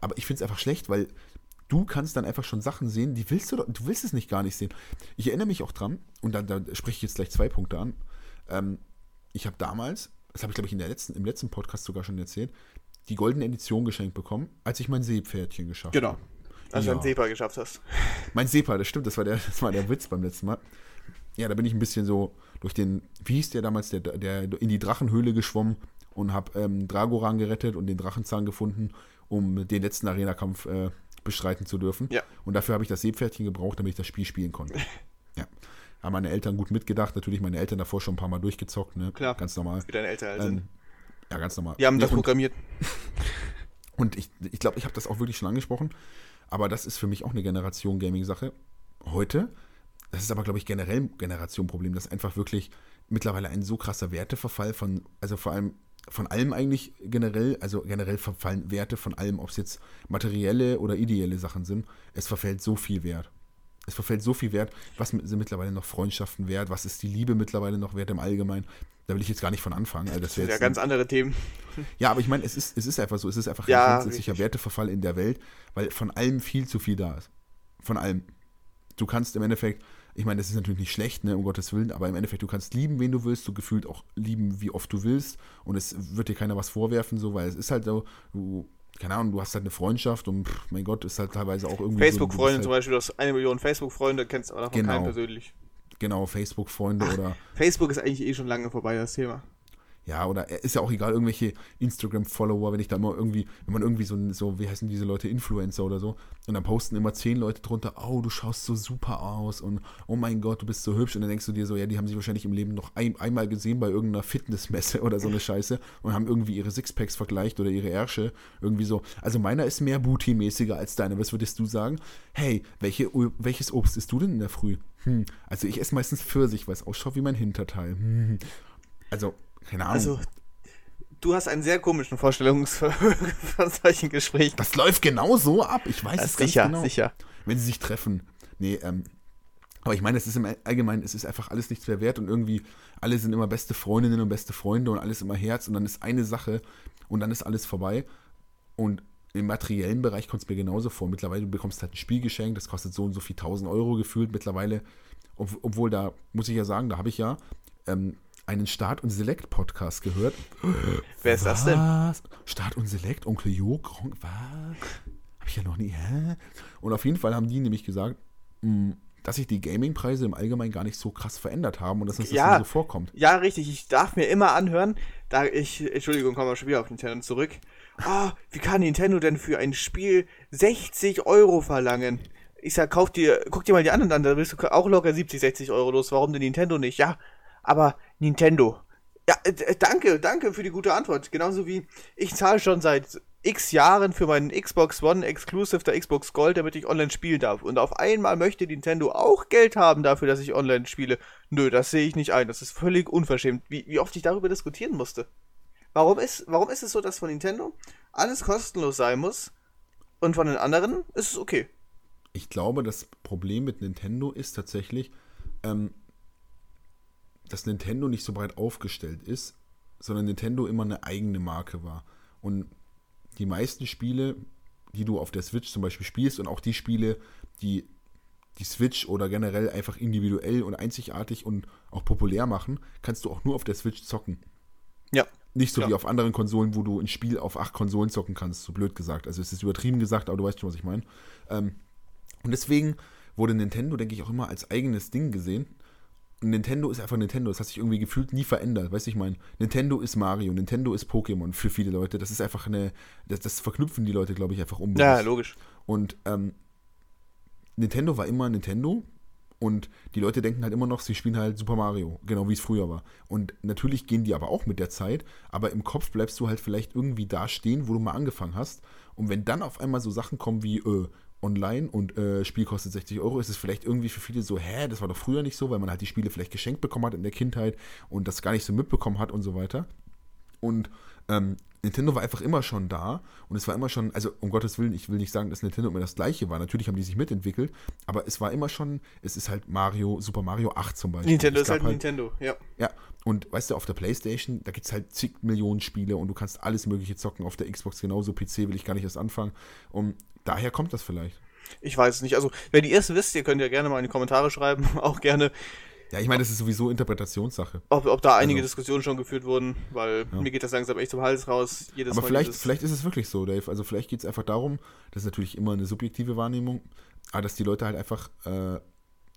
Aber ich finde es einfach schlecht, weil du kannst dann einfach schon Sachen sehen, die willst du du willst es nicht gar nicht sehen. Ich erinnere mich auch dran, und da, da spreche ich jetzt gleich zwei Punkte an. Ähm, ich habe damals, das habe ich glaube ich in der letzten, im letzten Podcast sogar schon erzählt, die goldene Edition geschenkt bekommen, als ich mein Seepferdchen geschafft genau. habe. Als du Ja. einen SEPA geschafft hast. Mein Sepa, das stimmt, das war, der, das war der Witz beim letzten Mal. Ja, da bin ich ein bisschen so durch den, wie hieß der damals, der, der in die Drachenhöhle geschwommen und habe ähm, Dragoran gerettet und den Drachenzahn gefunden, um den letzten Arena-Kampf äh, bestreiten zu dürfen. Ja. Und dafür habe ich das Seepferdchen gebraucht, damit ich das Spiel spielen konnte. ja. Haben meine Eltern gut mitgedacht, natürlich meine Eltern davor schon ein paar Mal durchgezockt, ne? Klar. Ganz normal. Wie deine Eltern halt sind. Ähm, ja, ganz normal. Die haben Nee, das und- programmiert. und ich glaube, ich, glaub, ich habe das auch wirklich schon angesprochen. Aber das ist für mich auch eine Generation Gaming-Sache. Heute, das ist aber, glaube ich, generell ein Generationenproblem, dass einfach wirklich mittlerweile ein so krasser Werteverfall von, also vor allem von allem eigentlich generell, also generell verfallen Werte von allem, ob es jetzt materielle oder ideelle Sachen sind. Es verfällt so viel Wert. Es verfällt so viel Wert. Was sind mittlerweile noch Freundschaften wert? Was ist die Liebe mittlerweile noch wert im Allgemeinen? Da will ich jetzt gar nicht von anfangen. Also das sind ja ganz andere Themen. ja, aber ich meine, es ist, es ist einfach so, es ist einfach Ja, ein grundsätzlicher. Werteverfall in der Welt, weil von allem viel zu viel da ist. Von allem. Du kannst im Endeffekt, ich meine, das ist natürlich nicht schlecht, ne, um Gottes Willen, aber im Endeffekt, du kannst lieben, wen du willst, du gefühlt auch lieben, wie oft du willst und es wird dir keiner was vorwerfen, so, weil es ist halt so, du, keine Ahnung, du hast halt eine Freundschaft und pff, mein Gott, ist halt teilweise auch irgendwie Facebook-Freunde so, zum du bist Beispiel, du hast eine Million Facebook-Freunde, kennst aber davon Genau. keinen persönlich. halt, genau, Facebook-Freunde oder Facebook ist eigentlich eh schon lange vorbei, das Thema. Ja, oder ist ja auch egal, irgendwelche Instagram-Follower, wenn ich da mal irgendwie, wenn man irgendwie so, so, wie heißen diese Leute, Influencer oder so, und dann posten immer zehn Leute drunter, oh, du schaust so super aus und oh mein Gott, du bist so hübsch. Und dann denkst du dir so, ja, die haben sich wahrscheinlich im Leben noch ein, einmal gesehen bei irgendeiner Fitnessmesse oder so eine Scheiße und haben irgendwie ihre Sixpacks vergleicht oder ihre Ärsche irgendwie so. Also meiner ist mehr Booty-mäßiger als deine. Was würdest du sagen? Hey, welche, welches Obst isst du denn in der Früh? Hm, also ich esse meistens Pfirsich, weil es ausschaut wie mein Hinterteil. Hm. Also keine Ahnung. Also, du hast einen sehr komischen Vorstellungs von solchen Gesprächen. Das läuft genau so ab. Ich weiß das es sicher, ganz genau. Sicher, Wenn sie sich treffen. Nee, ähm, aber ich meine, es ist im Allgemeinen, es ist einfach alles nichts mehr wert und irgendwie alle sind immer beste Freundinnen und beste Freunde und alles immer Herz und dann ist eine Sache und dann ist alles vorbei. Und im materiellen Bereich kommt es mir genauso vor. Mittlerweile du bekommst halt ein Spiel geschenkt, das kostet so und so viel 1000 Euro gefühlt mittlerweile. Ob, obwohl da, muss ich ja sagen, da habe ich ja ähm, einen Start- und Select-Podcast gehört. Wer ist was? das denn? Start und Select, Onkel Jo, Gronk, was? Hab ich ja noch nie, hä? Und auf jeden Fall haben die nämlich gesagt, mh, mm, dass sich die Gaming-Preise im Allgemeinen gar nicht so krass verändert haben und dass das ja, so vorkommt. Ja, richtig. Ich darf mir immer anhören, da ich, Entschuldigung, kommen wir schon wieder auf Nintendo zurück. Ah, oh, wie kann Nintendo denn für ein Spiel 60 Euro verlangen? Ich sag, kauf dir, guck dir mal die anderen an, da willst du auch locker 70, 60 Euro los. Warum denn Nintendo nicht? Ja, aber Nintendo. Ja, äh, danke, danke für die gute Antwort. Genauso wie ich zahle schon seit x Jahren für meinen Xbox One Exclusive der Xbox Gold, damit ich online spielen darf. Und auf einmal möchte Nintendo auch Geld haben dafür, dass ich online spiele. Nö, das sehe ich nicht ein. Das ist völlig unverschämt. Wie, wie oft ich darüber diskutieren musste. Warum ist, warum ist es so, dass von Nintendo alles kostenlos sein muss und von den anderen ist es okay? Ich glaube, das Problem mit Nintendo ist tatsächlich, ähm, dass Nintendo nicht so breit aufgestellt ist, sondern Nintendo immer eine eigene Marke war. Und die meisten Spiele, die du auf der Switch zum Beispiel spielst und auch die Spiele, die die Switch oder generell einfach individuell und einzigartig und auch populär machen, kannst du auch nur auf der Switch zocken. Ja. Nicht so ja. wie auf anderen Konsolen, wo du ein Spiel auf acht Konsolen zocken kannst, so blöd gesagt. Also es ist übertrieben gesagt, aber du weißt schon, was ich meine. Ähm, und deswegen wurde Nintendo, denke ich, auch immer als eigenes Ding gesehen. Nintendo ist einfach Nintendo. Das hat sich irgendwie gefühlt nie verändert. Weißt du, ich meine, Nintendo ist Mario, Nintendo ist Pokémon für viele Leute. Das ist einfach eine, das, das verknüpfen die Leute, glaube ich, einfach unbewusst. Ja, logisch. Und ähm, Nintendo war immer Nintendo und die Leute denken halt immer noch, sie spielen halt Super Mario, genau wie es früher war. Und natürlich gehen die aber auch mit der Zeit, aber im Kopf bleibst du halt vielleicht irgendwie da stehen, wo du mal angefangen hast. Und wenn dann auf einmal so Sachen kommen wie, äh, online und äh, Spiel kostet 60 Euro, ist es vielleicht irgendwie für viele so, hä, das war doch früher nicht so, weil man halt die Spiele vielleicht geschenkt bekommen hat in der Kindheit und das gar nicht so mitbekommen hat und so weiter. Und ähm, Nintendo war einfach immer schon da und es war immer schon, also um Gottes Willen, ich will nicht sagen, dass Nintendo immer das gleiche war. Natürlich haben die sich mitentwickelt, aber es war immer schon, es ist halt Mario, Super Mario 8 zum Beispiel. Nintendo ist halt, halt Nintendo, ja. Ja, und weißt du, auf der Playstation, da gibt es halt zig Millionen Spiele und du kannst alles Mögliche zocken. Auf der Xbox genauso, PC will ich gar nicht erst anfangen. Und daher kommt das vielleicht. Ich weiß es nicht. Also, wenn ihr es wisst, ihr könnt ja gerne mal in die Kommentare schreiben. Auch gerne. Ja, ich meine, das ist sowieso Interpretationssache. Ob, ob da einige also, Diskussionen schon geführt wurden, weil ja. mir geht das langsam echt zum Hals raus. Jedes aber Mal vielleicht, vielleicht ist es wirklich so, Dave. Also vielleicht geht es einfach darum, das ist natürlich immer eine subjektive Wahrnehmung, aber dass die Leute halt einfach äh,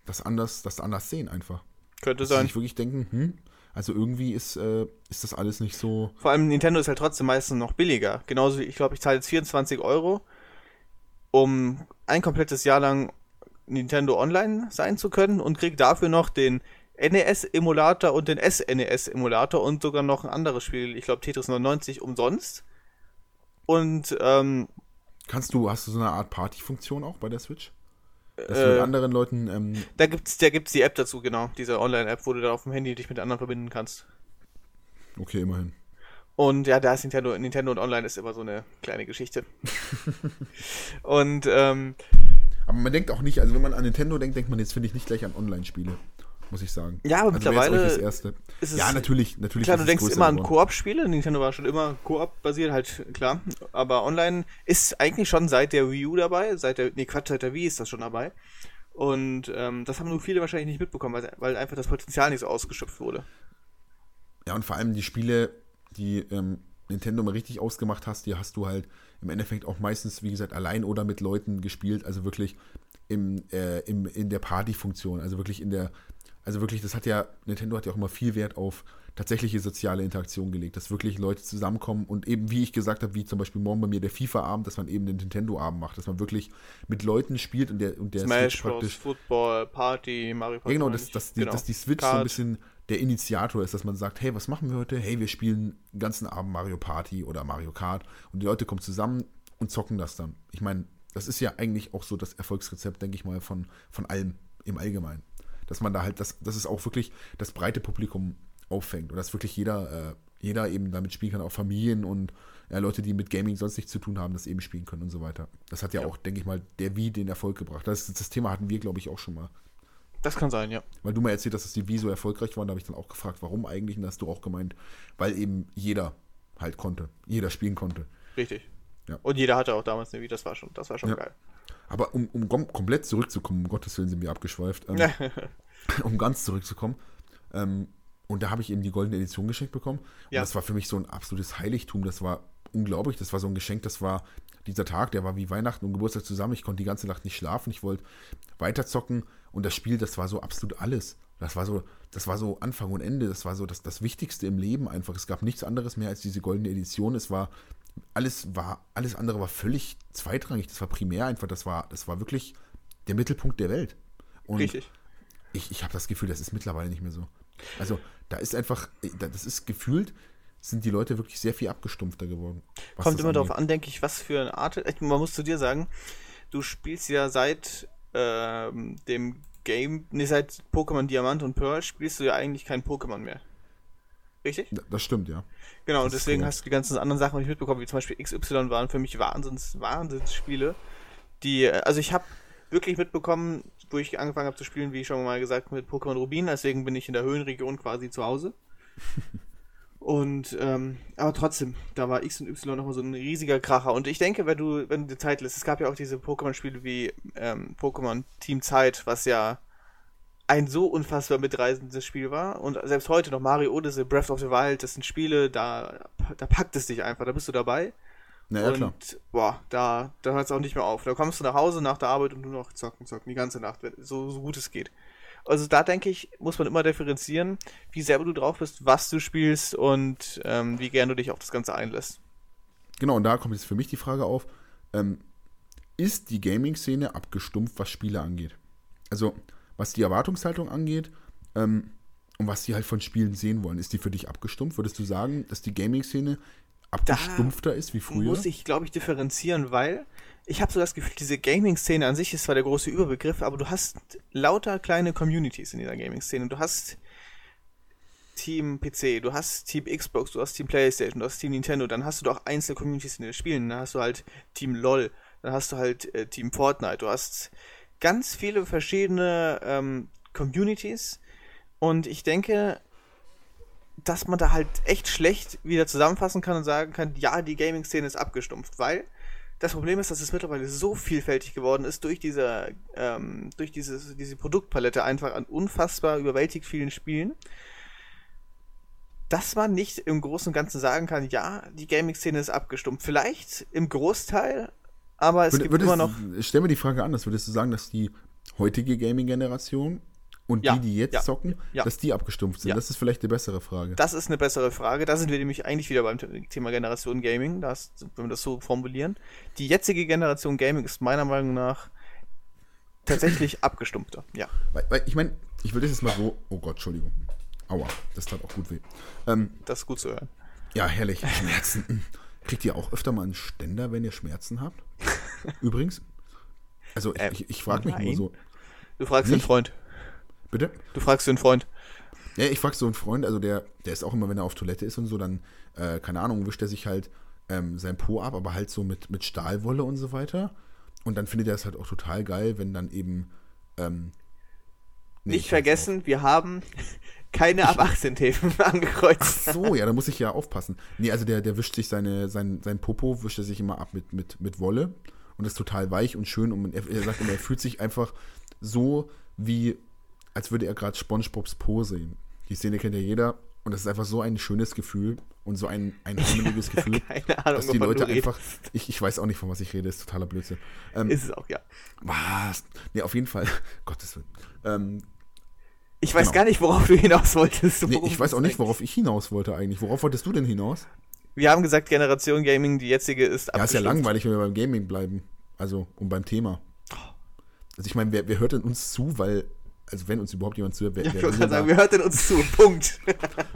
das anders, das anders sehen einfach. Könnte dass sein. Sich wirklich denken, hm, also irgendwie ist, äh, ist das alles nicht so. Vor allem Nintendo ist halt trotzdem meistens noch billiger. Genauso, ich glaube, ich zahle jetzt 24 Euro, um ein komplettes Jahr lang Nintendo Online sein zu können und kriege dafür noch den NES-Emulator und den SNES-Emulator und sogar noch ein anderes Spiel, ich glaube Tetris 99 umsonst. Und ähm, kannst du, hast du so eine Art Party-Funktion auch bei der Switch? Dass äh, du mit anderen Leuten. Ähm, da gibt's, da gibt's die App dazu, genau, diese Online-App, wo du dann auf dem Handy dich mit anderen verbinden kannst. Okay, immerhin. Und ja, da ist Nintendo, Nintendo und Online ist immer so eine kleine Geschichte. und ähm, aber man denkt auch nicht, also wenn man an Nintendo denkt, denkt man jetzt finde ich nicht gleich an Online-Spiele, muss ich sagen. Ja, aber also mittlerweile ist es ja natürlich, natürlich. Klar, du denkst immer an Koop-Spiele. Nintendo war schon immer Koop-basiert, halt klar. Aber Online ist eigentlich schon seit der Wii U dabei, seit der, nee Quatsch, seit der Wii ist das schon dabei. Und ähm, das haben nur viele wahrscheinlich nicht mitbekommen, weil, weil einfach das Potenzial nicht so ausgeschöpft wurde. Ja, und vor allem die Spiele, die ähm, Nintendo mal richtig ausgemacht hast, die hast du halt im Endeffekt auch meistens, wie gesagt, allein oder mit Leuten gespielt, also wirklich im, äh, im, in der Party-Funktion, also wirklich in der, also wirklich, das hat ja, Nintendo hat ja auch immer viel Wert auf tatsächliche soziale Interaktion gelegt, dass wirklich Leute zusammenkommen und eben, wie ich gesagt habe, wie zum Beispiel morgen bei mir der FIFA-Abend, dass man eben den Nintendo-Abend macht, dass man wirklich mit Leuten spielt und der, und der Smash Switch Bros, praktisch. Football, Party, Mario Party. Ja, genau, dass, dass, die, Genau. dass die Switch so ein Kart. bisschen der Initiator ist, dass man sagt, hey, was machen wir heute? Hey, wir spielen den ganzen Abend Mario Party oder Mario Kart und die Leute kommen zusammen und zocken das dann. Ich meine, das ist ja eigentlich auch so das Erfolgsrezept, denke ich mal, von, von allem im Allgemeinen. Dass man da halt, das, dass es auch wirklich das breite Publikum auffängt und dass wirklich jeder, äh, jeder eben damit spielen kann, auch Familien und ja, Leute, die mit Gaming sonst nichts zu tun haben, das eben spielen können und so weiter. Das hat ja, Ja. auch, denke ich mal, der Wie den Erfolg gebracht. Das, das Thema hatten wir, glaube ich, auch schon mal. Das kann sein, ja. Weil du mal erzählt hast, dass die Wii so erfolgreich waren, da habe ich dann auch gefragt, warum eigentlich? Und da hast du auch gemeint, weil eben jeder halt konnte, jeder spielen konnte. Richtig. Ja. Und jeder hatte auch damals eine Wii, das war schon, das war schon Ja. geil. Aber um, um kom komplett zurückzukommen, um Gottes Willen sind wir abgeschweift, ähm, um ganz zurückzukommen, ähm, und da habe ich eben die goldene Edition geschenkt bekommen. Und Ja. das war für mich so ein absolutes Heiligtum. Das war unglaublich. Das war so ein Geschenk. Das war dieser Tag, der war wie Weihnachten und Geburtstag zusammen. Ich konnte die ganze Nacht nicht schlafen. Ich wollte weiterzocken. Und das Spiel, das war so absolut alles. Das war so, das war so Anfang und Ende. Das war so das, das Wichtigste im Leben einfach. Es gab nichts anderes mehr als diese goldene Edition. Es war alles war alles andere war völlig zweitrangig. Das war primär einfach. Das war das war wirklich der Mittelpunkt der Welt. Und Richtig. ich, ich habe das Gefühl, das ist mittlerweile nicht mehr so. Also da ist einfach, das ist gefühlt, sind die Leute wirklich sehr viel abgestumpfter geworden. Kommt immer darauf an, denke ich, was für eine Art. Man muss zu dir sagen, du spielst ja seit ähm, dem Game, nee, seit Pokémon Diamant und Pearl spielst du ja eigentlich kein Pokémon mehr. Richtig? Das stimmt, ja. Genau, und Das deswegen hast du die ganzen anderen Sachen nicht mitbekommen, wie zum Beispiel XY waren für mich Wahnsinns, Wahnsinnsspiele. Die, äh, also ich habe wirklich mitbekommen, wo ich angefangen habe zu spielen, wie schon mal gesagt, mit Pokémon Rubin, deswegen bin ich in der Höhenregion quasi zu Hause. Und, ähm, aber trotzdem, da war X und Y nochmal so ein riesiger Kracher. Und ich denke, wenn du, wenn du dir Zeit lässt, es gab ja auch diese Pokémon-Spiele wie ähm, Pokémon Team Zeit, was ja ein so unfassbar mitreißendes Spiel war. Und selbst heute noch Mario Odyssey, Breath of the Wild, das sind Spiele, da, da packt es dich einfach, da bist du dabei. Naja, und klar. boah, da, da hört es auch nicht mehr auf. Da kommst du nach Hause nach der Arbeit und nur noch zocken, zocken, die ganze Nacht, so, so gut es geht. Also da denke ich, muss man immer differenzieren, wie selber du drauf bist, was du spielst und ähm, wie gern du dich auf das Ganze einlässt. Genau, und da kommt jetzt für mich die Frage auf, ähm, ist die Gaming-Szene abgestumpft, was Spiele angeht? Also, was die Erwartungshaltung angeht ähm, und was die halt von Spielen sehen wollen, ist die für dich abgestumpft? Würdest du sagen, dass die Gaming-Szene abgestumpfter ist wie früher? Muss ich, glaube ich, differenzieren, weil ich habe so das Gefühl, diese Gaming-Szene an sich ist zwar der große Überbegriff, aber du hast lauter kleine Communities in dieser Gaming-Szene. Du hast Team PC, du hast Team Xbox, du hast Team PlayStation, du hast Team Nintendo, dann hast du doch einzelne Communities in den Spielen. Dann hast du halt Team LOL, dann hast du halt äh, Team Fortnite, du hast ganz viele verschiedene ähm, Communities und ich denke, dass man da halt echt schlecht wieder zusammenfassen kann und sagen kann, ja, die Gaming-Szene ist abgestumpft, weil das Problem ist, dass es mittlerweile so vielfältig geworden ist durch diese, ähm, durch dieses, diese Produktpalette einfach an unfassbar überwältigt vielen Spielen, dass man nicht im Großen und Ganzen sagen kann, ja, die Gaming-Szene ist abgestumpft. Vielleicht im Großteil, aber es Würd- gibt würdest, immer noch. Stell mir die Frage anders, würdest du sagen, dass die heutige Gaming-Generation und Ja, die, die jetzt ja, zocken, ja. dass die abgestumpft sind? Das ist vielleicht eine bessere Frage. Das ist eine bessere Frage. Da sind wir nämlich eigentlich wieder beim Thema Generation Gaming, das, wenn wir das so formulieren. Die jetzige Generation Gaming ist meiner Meinung nach tatsächlich abgestumpfter. Ja. Weil, weil ich meine, ich will das jetzt mal so. Oh Gott, Entschuldigung. Aua, das tat auch gut weh. Ähm, Das ist gut zu hören. ja, herrlich. Schmerzen. Kriegt ihr auch öfter mal einen Ständer, wenn ihr Schmerzen habt? Übrigens. Also ich, Ähm, ich, ich frage mich nein. immer so. Du fragst den Nicht? Freund. Bitte? Du fragst den Freund. Ja, ich frage so einen Freund, also der, der ist auch immer, wenn er auf Toilette ist und so, dann, äh, keine Ahnung, wischt er sich halt ähm, sein Po ab, aber halt so mit, mit Stahlwolle und so weiter. Und dann findet er es halt auch total geil, wenn dann eben. Ähm, nee, Nicht ich- vergessen, wir haben keine ab 18 Themen angekreuzt. Ach so, ja, da muss ich ja aufpassen. Nee, also der, der wischt sich seine, sein, sein Popo, wischt er sich immer ab mit, mit, mit Wolle und ist total weich und schön und er, er sagt immer, er fühlt sich einfach so wie, als würde er gerade Spongebobs Po sehen. Die Szene kennt ja jeder und das ist einfach so ein schönes Gefühl und so ein, ein heimeliges Gefühl, Keine Ahnung, dass die Leute einfach, ich, ich weiß auch nicht, von was ich rede, ist totaler Blödsinn. Ähm, Ist es auch, ja. was? Nee, auf jeden Fall, Gottes Willen. Ähm, Ich weiß Genau. gar nicht, worauf du hinaus wolltest. Nee, ich weiß auch nicht, worauf ich hinaus wollte eigentlich. Worauf wolltest du denn hinaus? Wir haben gesagt, Generation Gaming, die jetzige ist Ja, ist ja langweilig, wenn wir beim Gaming bleiben. Also, und beim Thema. Also, ich meine, wer, wer hört denn uns zu, weil, also, wenn uns überhaupt jemand zuhört, wer, Ich wer will sagen, denn wir hört denn uns zu. Punkt.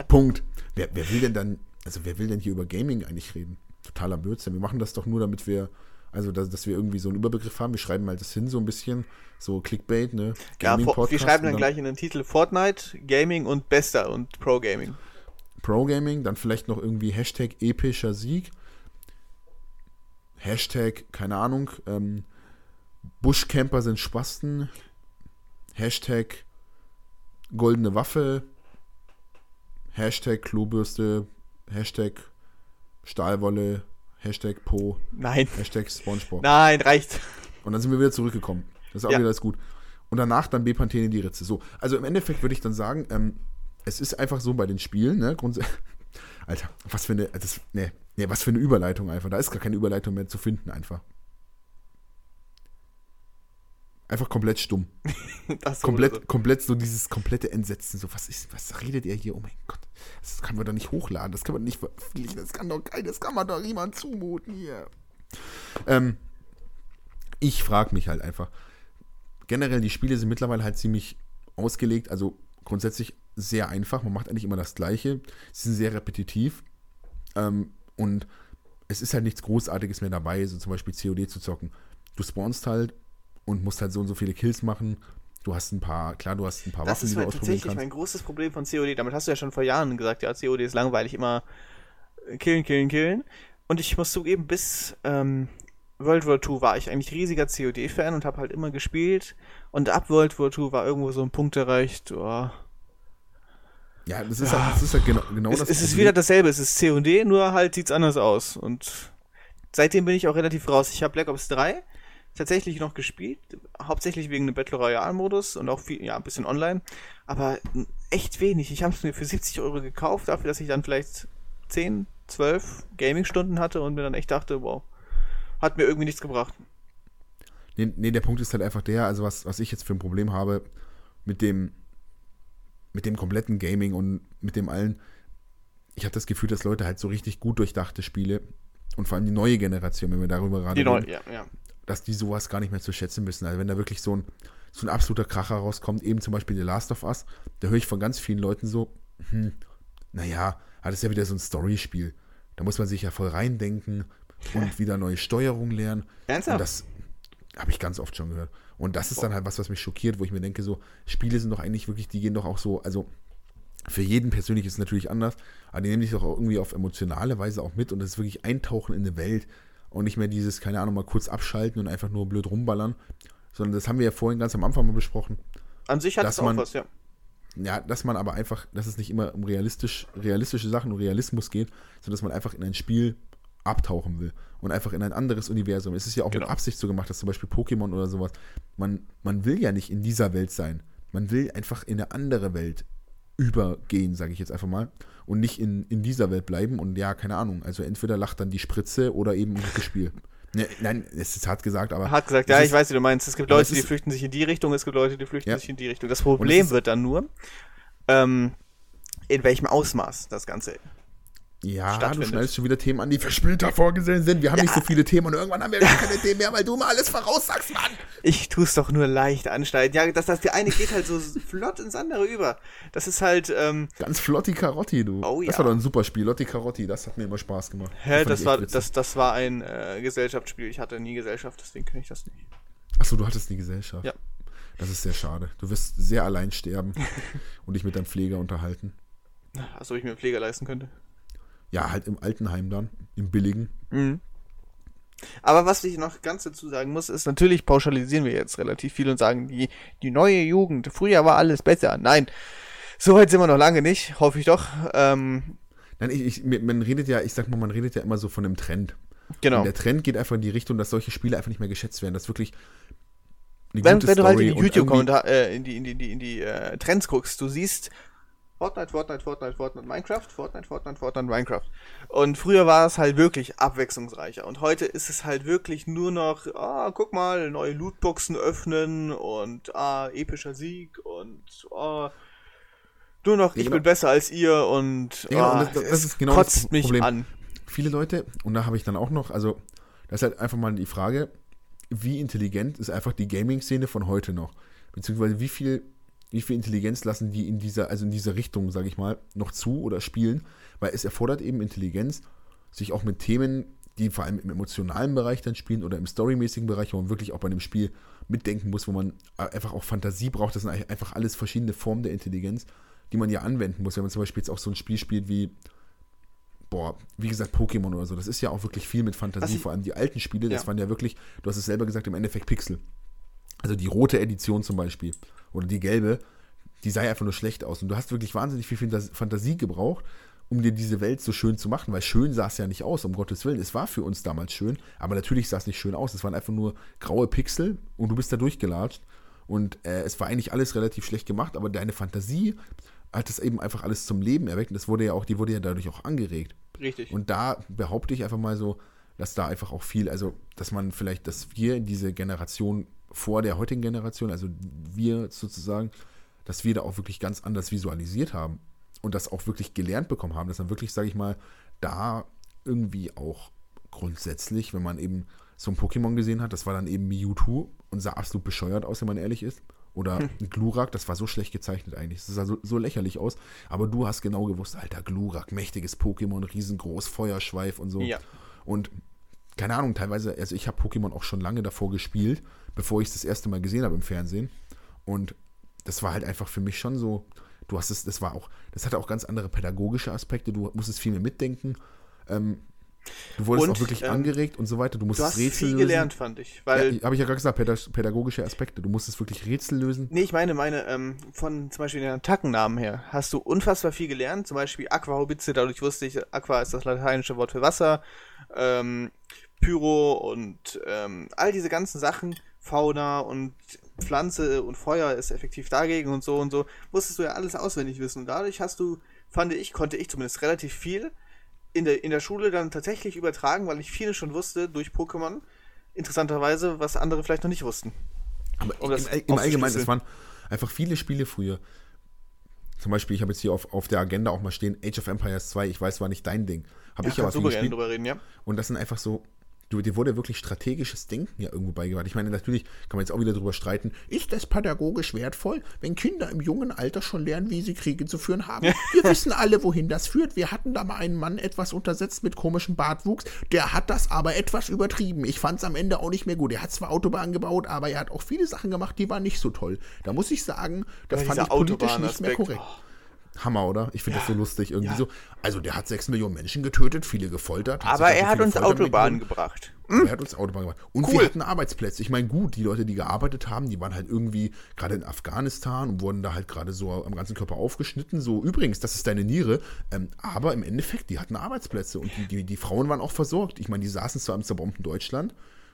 Punkt. Wer, wer will denn dann, also, wer will denn hier über Gaming eigentlich reden? Totaler Blödsinn. Wir machen das doch nur, damit wir, also, dass, dass wir irgendwie so einen Überbegriff haben. Wir schreiben mal das hin, so ein bisschen, so Clickbait, ne? Ja, vor- wir schreiben und dann gleich in den Titel Fortnite, Gaming und Bester und Pro Gaming. Pro Gaming, dann vielleicht noch irgendwie Hashtag epischer Sieg. Hashtag, keine Ahnung, ähm, Buschcamper sind Spasten. Hashtag goldene Waffe. Hashtag Klobürste. Hashtag Stahlwolle. Hashtag Po. Nein. Hashtag Spongebob. Nein, reicht. Und dann sind wir wieder zurückgekommen. Das ist auch Ja. wieder alles gut. Und danach dann Bepanthen in die Ritze. So, also im Endeffekt würde ich dann sagen, ähm, es ist einfach so bei den Spielen, ne? Alter, was für eine, das, ne, ne, was für eine Überleitung einfach. Da ist gar keine Überleitung mehr zu finden einfach. Einfach komplett stumm. Komplett, so. komplett so dieses komplette Entsetzen. So, was ist, was redet er hier? Oh mein Gott. Das kann man doch nicht hochladen. Das kann man nicht veröffentlichen. Das kann doch kein, das kann man doch niemand zumuten hier. Ähm, ich frage mich halt einfach. Generell, die Spiele sind mittlerweile halt ziemlich ausgelegt. Also grundsätzlich sehr einfach. Man macht eigentlich immer das Gleiche. Sie sind sehr repetitiv. Ähm, und es ist halt nichts Großartiges mehr dabei, so zum Beispiel COD zu zocken. Du spawnst halt und musst halt so und so viele Kills machen. Du hast ein paar, klar, du hast ein paar Das Waffen, ist die du mein, ausprobieren tatsächlich kannst. mein großes Problem von COD. Damit hast du ja schon vor Jahren gesagt, ja, COD ist langweilig, immer äh, killen, killen, killen. Und ich muss zugeben, bis ähm, World War II war ich eigentlich riesiger COD-Fan und habe halt immer gespielt. Und ab World War II war irgendwo so ein Punkt erreicht, oh, Ja, das ist, halt, das ist halt genau, genau es, das es ist Problem. wieder dasselbe, es ist COD, nur halt sieht's anders aus. Und seitdem bin ich auch relativ raus. Ich habe Black Ops 3 tatsächlich noch gespielt, hauptsächlich wegen dem Battle Royale Modus und auch viel, ja, ein bisschen online, aber echt wenig. Ich habe es mir für 70 Euro gekauft, dafür, dass ich dann vielleicht 10, 12 Gaming-Stunden hatte und mir dann echt dachte, wow, hat mir irgendwie nichts gebracht. Nee, nee, der Punkt ist halt einfach der, also was, was ich jetzt für ein Problem habe mit dem, mit dem kompletten Gaming und mit dem allen, ich habe das Gefühl, dass Leute halt so richtig gut durchdachte Spiele und vor allem die neue Generation, wenn wir darüber gerade Die reden, ja, ja. Dass die sowas gar nicht mehr zu schätzen wissen. Also wenn da wirklich so ein, so ein absoluter Kracher rauskommt, eben zum Beispiel The Last of Us, da höre ich von ganz vielen Leuten so, hm, naja, ah, das ist ja wieder so ein Storyspiel. Da muss man sich ja voll reindenken und wieder neue Steuerung lernen. Ernsthaft? Und das habe ich ganz oft schon gehört. Und das ist dann halt was, was mich schockiert, wo ich mir denke, so, Spiele sind doch eigentlich wirklich, die gehen doch auch so, also für jeden persönlich ist es natürlich anders, aber die nehmen dich doch irgendwie auf emotionale Weise auch mit und das ist wirklich Eintauchen in eine Welt und nicht mehr dieses, keine Ahnung, mal kurz abschalten und einfach nur blöd rumballern, sondern das haben wir ja vorhin ganz am Anfang mal besprochen. An sich hat es auch man- was, ja. Ja, dass man aber einfach, dass es nicht immer um realistisch, realistische Sachen und Realismus geht, sondern dass man einfach in ein Spiel abtauchen will und einfach in ein anderes Universum. Es ist ja auch Genau. mit Absicht so gemacht, dass zum Beispiel Pokémon oder sowas, man, man will ja nicht in dieser Welt sein. Man will einfach in eine andere Welt übergehen, sage ich jetzt einfach mal, und nicht in, in dieser Welt bleiben. Und ja, keine Ahnung, also entweder lacht dann die Spritze oder eben ein gutes Spiel. Ne, nein, es ist hart gesagt, aber. Hat gesagt, es ja, ist- ich weiß, wie du meinst. Es gibt Leute, es die ist- flüchten sich in die Richtung, es gibt Leute, die flüchten Ja. sich in die Richtung. Das Problem ist- wird dann nur, ähm, in welchem Ausmaß das Ganze. Ja, du schneidest schon wieder Themen an, die für später vorgesehen sind. Wir haben nicht so viele Themen und irgendwann haben wir gar keine Themen mehr, weil du mal alles voraussagst, Mann. Ich tue es doch nur leicht anschneiden. Ja, das, das die eine geht halt so flott ins andere über. Das ist halt, ähm, Ganz Flotti Carotti, du. Oh Das ja. war doch ein super Spiel. Lotti Carotti, das hat mir immer Spaß gemacht. hä, das ich war, das, das war ein äh, Gesellschaftsspiel. Ich hatte nie Gesellschaft, deswegen kenne ich das nicht. Achso, du hattest die Gesellschaft. Ja. Das ist sehr schade. Du wirst sehr allein sterben und dich mit deinem Pfleger unterhalten. Als ob ich mir einen Pfleger leisten könnte. Ja, halt im Altenheim dann, im Billigen. Mhm. Aber was ich noch ganz dazu sagen muss, ist, natürlich pauschalisieren wir jetzt relativ viel und sagen, die, die neue Jugend, früher war alles besser. Nein, so weit sind wir noch lange nicht, hoffe ich doch. Ähm, Nein, ich, ich, man redet ja, ich sag mal, man redet ja immer so von einem Trend. genau. Und der Trend geht einfach in die Richtung, dass solche Spiele einfach nicht mehr geschätzt werden. Das wirklich eine wenn, gute wenn du halt in die YouTube-Kommentare, äh, in die, in die, in die, in die äh, Trends guckst, du siehst Fortnite, Fortnite, Fortnite, Fortnite, Minecraft, Fortnite, Fortnite, Fortnite, Minecraft. Und früher war es halt wirklich abwechslungsreicher. Und heute ist es halt wirklich nur noch, ah, guck mal, neue Lootboxen öffnen und ah, epischer Sieg und ah, Nur noch, ich genau. bin besser als ihr und, Ja, genau, ah, das- das es ist genau das kotzt mich Problem. an. viele Leute, und da habe ich dann auch noch, also das ist halt einfach mal die Frage, wie intelligent ist einfach die Gaming-Szene von heute noch? Beziehungsweise wie viel, wie viel Intelligenz lassen die in dieser, also in dieser Richtung, sage ich mal, noch zu oder spielen? Weil es erfordert eben Intelligenz, sich auch mit Themen, die vor allem im emotionalen Bereich dann spielen oder im storymäßigen Bereich, wo man wirklich auch bei einem Spiel mitdenken muss, wo man einfach auch Fantasie braucht. Das sind einfach alles verschiedene Formen der Intelligenz, die man ja anwenden muss. Wenn man zum Beispiel jetzt auch so ein Spiel spielt wie boah, wie gesagt, Pokémon oder so, das ist ja auch wirklich viel mit Fantasie. Vor allem die alten Spiele, das Ja. waren ja wirklich, du hast es selber gesagt, im Endeffekt Pixel. Also die rote Edition zum Beispiel oder die gelbe, die sah ja einfach nur schlecht aus. Und du hast wirklich wahnsinnig viel Fantas- Fantasie gebraucht, um dir diese Welt so schön zu machen, weil schön sah es ja nicht aus, um Gottes Willen. Es war für uns damals schön, aber natürlich sah es nicht schön aus. Es waren einfach nur graue Pixel und du bist da durchgelatscht. Und äh, es war eigentlich alles relativ schlecht gemacht, aber deine Fantasie hat es eben einfach alles zum Leben erweckt. Und das wurde ja auch, die wurde ja dadurch auch angeregt. Richtig. Und da behaupte ich einfach mal so, dass da einfach auch viel, also dass man vielleicht, dass wir diese Generation vor der heutigen Generation, also wir sozusagen, dass wir da auch wirklich ganz anders visualisiert haben und das auch wirklich gelernt bekommen haben, dass man wirklich, sage ich mal, da irgendwie auch grundsätzlich, wenn man eben so ein Pokémon gesehen hat, das war dann eben Mewtwo und sah absolut bescheuert aus, wenn man ehrlich ist. Oder ein Glurak, das war so schlecht gezeichnet eigentlich. Das sah so, so lächerlich aus. Aber du hast genau gewusst, alter Glurak, mächtiges Pokémon, riesengroß, Feuerschweif und so. Ja. Und keine Ahnung, teilweise, also ich habe Pokémon auch schon lange davor gespielt, bevor ich es das erste Mal gesehen habe im Fernsehen. Und das war halt einfach für mich schon so, du hast es, das war auch, das hatte auch ganz andere pädagogische Aspekte, du musstest viel mehr mitdenken. Ähm, du wurdest Und, auch wirklich ähm, angeregt und so weiter. Du Du musstest hast Rätsel viel lösen. gelernt, fand ich. Weil, Ja, habe ich ja gerade gesagt, pädag- pädagogische Aspekte. Du musstest wirklich Rätsel lösen. nee, ich meine, meine, ähm, von zum Beispiel den Attackennamen her, hast du unfassbar viel gelernt. Zum Beispiel Aquahobitze, dadurch wusste ich, Aqua ist das lateinische Wort für Wasser. Ähm, Pyro und ähm, all diese ganzen Sachen, Fauna und Pflanze und Feuer ist effektiv dagegen und so und so, musstest du ja alles auswendig wissen. Und dadurch hast du, fand ich, konnte ich zumindest relativ viel in der, in der Schule dann tatsächlich übertragen, weil ich viel schon wusste durch Pokémon. Interessanterweise, was andere vielleicht noch nicht wussten. Aber Um im, im Allgemeinen, es waren einfach viele Spiele früher. Zum Beispiel, ich habe jetzt hier auf, auf der Agenda auch mal stehen, Age of Empires 2, ich weiß, war nicht dein Ding. Habe ich aber viel gerne gespielt. drüber reden, ja? Und das sind einfach so, du, dir wurde wirklich strategisches Denken ja irgendwo beigebracht. Ich meine, natürlich kann man jetzt auch wieder drüber streiten, ist das pädagogisch wertvoll, wenn Kinder im jungen Alter schon lernen, wie sie Kriege zu führen haben? Wir wissen alle, wohin das führt. Wir hatten da mal einen Mann etwas untersetzt mit komischem Bartwuchs, der hat das aber etwas übertrieben. Ich fand es am Ende auch nicht mehr gut. Er hat zwar Autobahnen gebaut, aber er hat auch viele Sachen gemacht, die waren nicht so toll. Da muss ich sagen, das Aber fand ich politisch nicht mehr korrekt. Hammer, oder? Ich finde das so lustig. Irgendwie Ja. so. Also, der hat sechs Millionen Menschen getötet, viele gefoltert. Aber er auch hat uns Autobahnen gebracht. er hat uns Autobahn gemacht. Und Cool. wir hatten Arbeitsplätze. Ich meine, gut, die Leute, die gearbeitet haben, die waren halt irgendwie gerade in Afghanistan und wurden da halt gerade so am ganzen Körper aufgeschnitten. So, übrigens, das ist deine Niere. Ähm, aber im Endeffekt, die hatten Arbeitsplätze und die, die, die Frauen waren auch versorgt. Ich meine, die saßen zwar im zerbombten Deutschland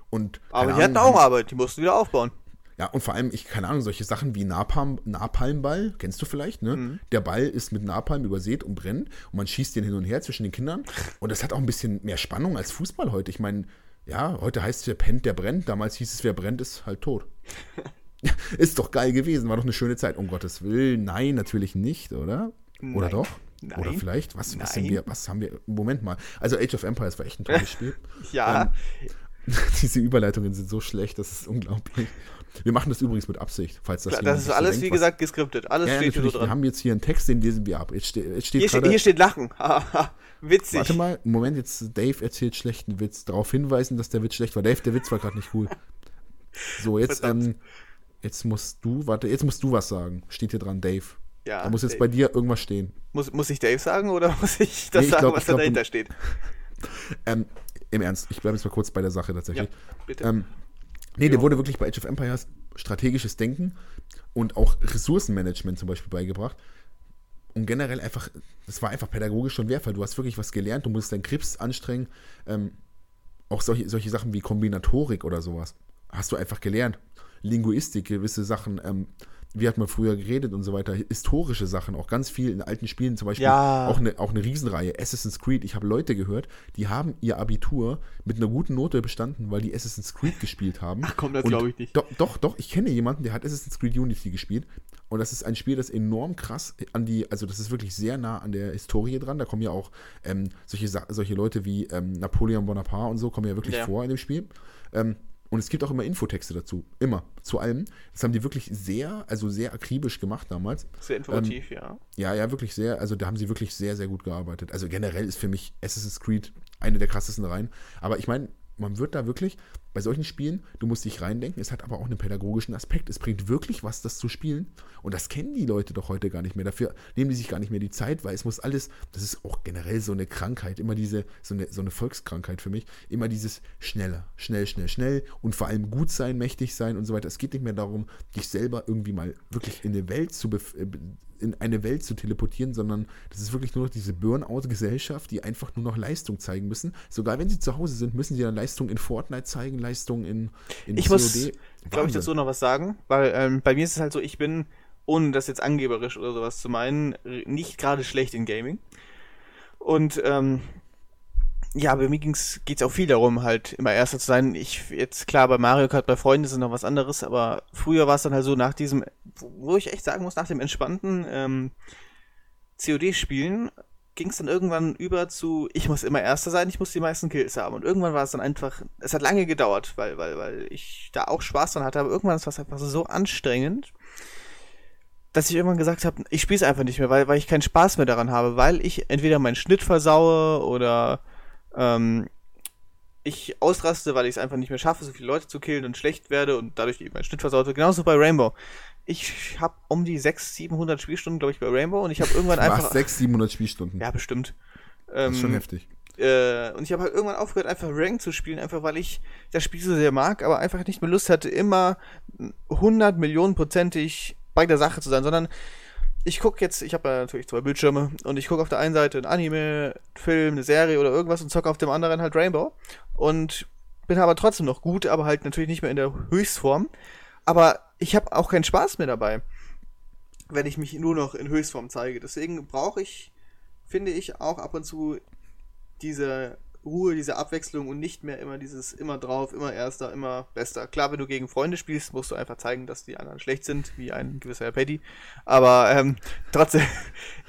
und. Aber die hatten Ahnung, auch haben- Arbeit, die mussten wieder aufbauen. Ja, und vor allem, ich, keine Ahnung, solche Sachen wie Napalm, Napalmball, kennst du vielleicht, ne? Mhm. Der Ball ist mit Napalm übersät und brennt und man schießt den hin und her zwischen den Kindern. Und das hat auch ein bisschen mehr Spannung als Fußball heute. Ich meine, ja, heute heißt es, wer pennt, der brennt. Damals hieß es, wer brennt, ist halt tot. ist doch geil gewesen, war doch eine schöne Zeit. Um Gottes Willen, nein, natürlich nicht, oder? Oder Nein. doch? Oder Nein. vielleicht? Was, was, wir, was haben wir? Moment mal. Also Age of Empires war echt ein tolles Spiel. Ja, Diese Überleitungen sind so schlecht, das ist unglaublich. Wir machen das übrigens mit Absicht, falls das klar, das ist alles, denkt, wie gesagt, geskriptet. Alles Ja, ja, steht hier so natürlich. Wir haben jetzt hier einen Text, den lesen wir ab. Jetzt, ste jetzt steht Hier, ste gerade. hier steht Lachen. Witzig. Warte mal, Moment, jetzt Dave erzählt schlechten Witz. Darauf hinweisen, dass der Witz schlecht war. Dave, der Witz war gerade nicht cool. So, jetzt, ähm, jetzt musst du, warte, jetzt musst du was sagen. Steht hier dran, Dave. Ja, da muss jetzt Dave. bei dir irgendwas stehen. Muss, muss ich Dave sagen oder muss ich das Nee, ich sagen, glaub- was da glaub, dahinter steht? Ähm, Im Ernst, ich bleibe jetzt mal kurz bei der Sache tatsächlich. bitte. Ähm, nee, der wurde wirklich bei Age of Empires strategisches Denken und auch Ressourcenmanagement zum Beispiel beigebracht. Und generell einfach, das war einfach pädagogisch schon wertvoll. Du hast wirklich was gelernt, du musst deinen Grips anstrengen. Ähm, auch solche, solche Sachen wie Kombinatorik oder sowas hast du einfach gelernt. Linguistik, gewisse Sachen, ähm, wie hat man früher geredet und so weiter, historische Sachen, auch ganz viel in alten Spielen, zum Beispiel Ja. auch, eine, auch eine Riesenreihe, Assassin's Creed. Ich habe Leute gehört, die haben ihr Abitur mit einer guten Note bestanden, weil die Assassin's Creed gespielt haben. Ach komm, das Und glaub ich nicht. Doch, doch, doch, ich kenne jemanden, der hat Assassin's Creed Unity gespielt. Und das ist ein Spiel, das enorm krass an die, also das ist wirklich sehr nah an der Historie dran. Da kommen ja auch ähm, solche, solche Leute wie ähm, Napoleon Bonaparte und so kommen ja wirklich Ja. vor in dem Spiel. Ähm, und es gibt auch immer Infotexte dazu. Immer. Zu allem. Das haben die wirklich sehr, also sehr akribisch gemacht damals. Sehr informativ, ja. Ja, ja, wirklich sehr. Also da haben sie wirklich sehr, sehr gut gearbeitet. Also generell ist für mich Assassin's Creed eine der krassesten Reihen. Aber ich meine, man wird da wirklich, bei solchen Spielen, du musst dich reindenken, es hat aber auch einen pädagogischen Aspekt. Es bringt wirklich was, das zu spielen. Und das kennen die Leute doch heute gar nicht mehr. Dafür nehmen die sich gar nicht mehr die Zeit, weil es muss alles, das ist auch generell so eine Krankheit, immer diese, so eine, so eine Volkskrankheit für mich, immer dieses schneller, schnell, schnell, schnell und vor allem gut sein, mächtig sein und so weiter. Es geht nicht mehr darum, dich selber irgendwie mal wirklich in eine Welt zu äh, in eine Welt zu teleportieren, sondern das ist wirklich nur noch diese Burnout-Gesellschaft, die einfach nur noch Leistung zeigen müssen. Sogar wenn sie zu Hause sind, müssen sie dann Leistung in Fortnite zeigen, Leistung in, in Ich muss, COD. glaube ich, dazu noch was sagen, weil ähm, bei mir ist es halt so, ich bin, ohne das jetzt angeberisch oder sowas zu meinen, nicht gerade schlecht in Gaming. Und ähm, ja, bei mir ging's, geht's auch viel darum, halt immer Erster zu sein. Ich, jetzt klar, bei Mario Kart, bei Freunden ist es noch was anderes, aber früher war es dann halt so, nach diesem, wo wo ich echt sagen muss, nach dem entspannten ähm, COD-Spielen ging es dann irgendwann über zu, ich muss immer Erster sein, ich muss die meisten Kills haben. Und irgendwann war es dann einfach, es hat lange gedauert, weil, weil, weil ich da auch Spaß dran hatte, aber irgendwann ist es einfach so anstrengend, dass ich irgendwann gesagt habe, ich spiele es einfach nicht mehr, weil, weil ich keinen Spaß mehr daran habe, weil ich entweder meinen Schnitt versaue oder ähm, ich ausraste, weil ich es einfach nicht mehr schaffe, so viele Leute zu killen und schlecht werde und dadurch eben mein Schnitt versaut wird. Genauso bei Rainbow. Ich habe um die 600, 700 Spielstunden, glaube ich, bei Rainbow und ich habe irgendwann einfach... 600, 700 Spielstunden. Ja, bestimmt. das ist schon Ähm, heftig. äh, und ich habe halt irgendwann aufgehört, einfach Rank zu spielen, einfach weil ich das Spiel so sehr mag, aber einfach nicht mehr Lust hatte, immer 100 Millionen prozentig bei der Sache zu sein, sondern ich gucke jetzt, ich habe ja natürlich zwei Bildschirme und ich gucke auf der einen Seite ein Anime, Film, eine Serie oder irgendwas und zocke auf dem anderen halt Rainbow und bin aber trotzdem noch gut, aber halt natürlich nicht mehr in der Höchstform. Aber ich habe auch keinen Spaß mehr dabei, wenn ich mich nur noch in Höchstform zeige. Deswegen brauche ich, finde ich, auch ab und zu diese Ruhe, diese Abwechslung und nicht mehr immer dieses immer drauf, immer erster, immer bester. Klar, wenn du gegen Freunde spielst, musst du einfach zeigen, dass die anderen schlecht sind, wie ein gewisser Herr Paddy. Aber ähm, trotzdem,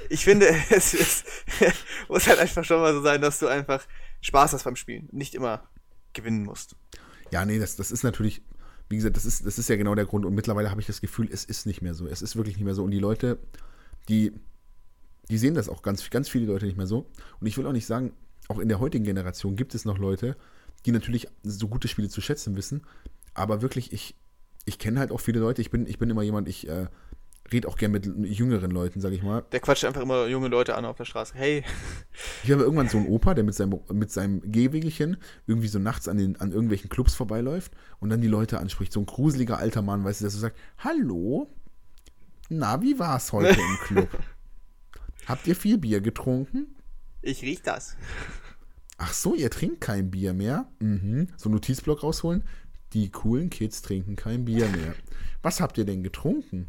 ich finde, es ist, muss halt einfach schon mal so sein, dass du einfach Spaß hast beim Spielen, nicht immer gewinnen musst. Ja, nee, das, das ist natürlich, wie gesagt, das ist, das ist ja genau der Grund. Und mittlerweile habe ich das Gefühl, es ist nicht mehr so. Es ist wirklich nicht mehr so. Und die Leute, die, die sehen das auch ganz, ganz viele Leute nicht mehr so. Und ich will auch nicht sagen, auch in der heutigen Generation gibt es noch Leute, die natürlich so gute Spiele zu schätzen wissen. Aber wirklich, ich, ich kenne halt auch viele Leute. Ich bin, ich bin immer jemand, ich äh, rede auch gern mit jüngeren Leuten, sage ich mal. Der quatscht einfach immer junge Leute an auf der Straße. Hey, Ich habe irgendwann so einen Opa, der mit seinem, mit seinem Gehwegelchen irgendwie so nachts an, den, an irgendwelchen Clubs vorbeiläuft und dann die Leute anspricht. So ein gruseliger alter Mann, weißt du, der so sagt, hallo, na, wie war's heute im Club? Habt ihr viel Bier getrunken? ich riech das. Ach so, ihr trinkt kein Bier mehr? Mhm. So einen Notizblock rausholen. Die coolen Kids trinken kein Bier mehr. Was habt ihr denn getrunken?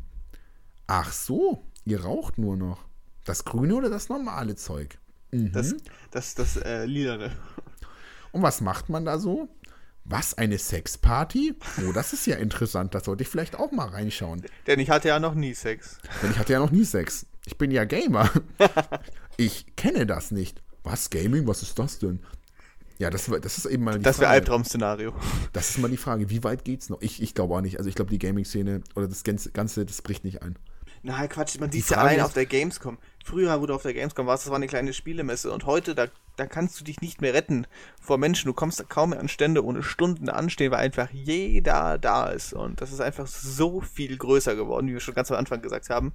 Ach so, ihr raucht nur noch. Das grüne oder das normale Zeug? Mhm. Das, das, das äh, Lilane. Und was macht man da so? Was, eine Sexparty? Oh, das ist ja interessant. Das sollte ich vielleicht auch mal reinschauen. Denn ich hatte ja noch nie Sex. Denn ich hatte ja noch nie Sex. Ich bin ja Gamer. Ich kenne das nicht. Was, Gaming? Was ist das denn? Ja, das, das ist eben mal die Das wäre. Albtraum-Szenario. Das ist mal die Frage. Wie weit geht's noch? Ich, ich glaube auch nicht. Also ich glaube, die Gaming-Szene oder das Ganze, das bricht nicht ein. Na, Quatsch, man sieht ja allein ist- auf der Gamescom. Früher, wo du auf der Gamescom warst, das war eine kleine Spielemesse und heute, da, da kannst du dich nicht mehr retten vor Menschen. Du kommst da kaum mehr an Stände ohne Stunden anstehen, weil einfach jeder da ist. Und das ist einfach so viel größer geworden, wie wir schon ganz am Anfang gesagt haben.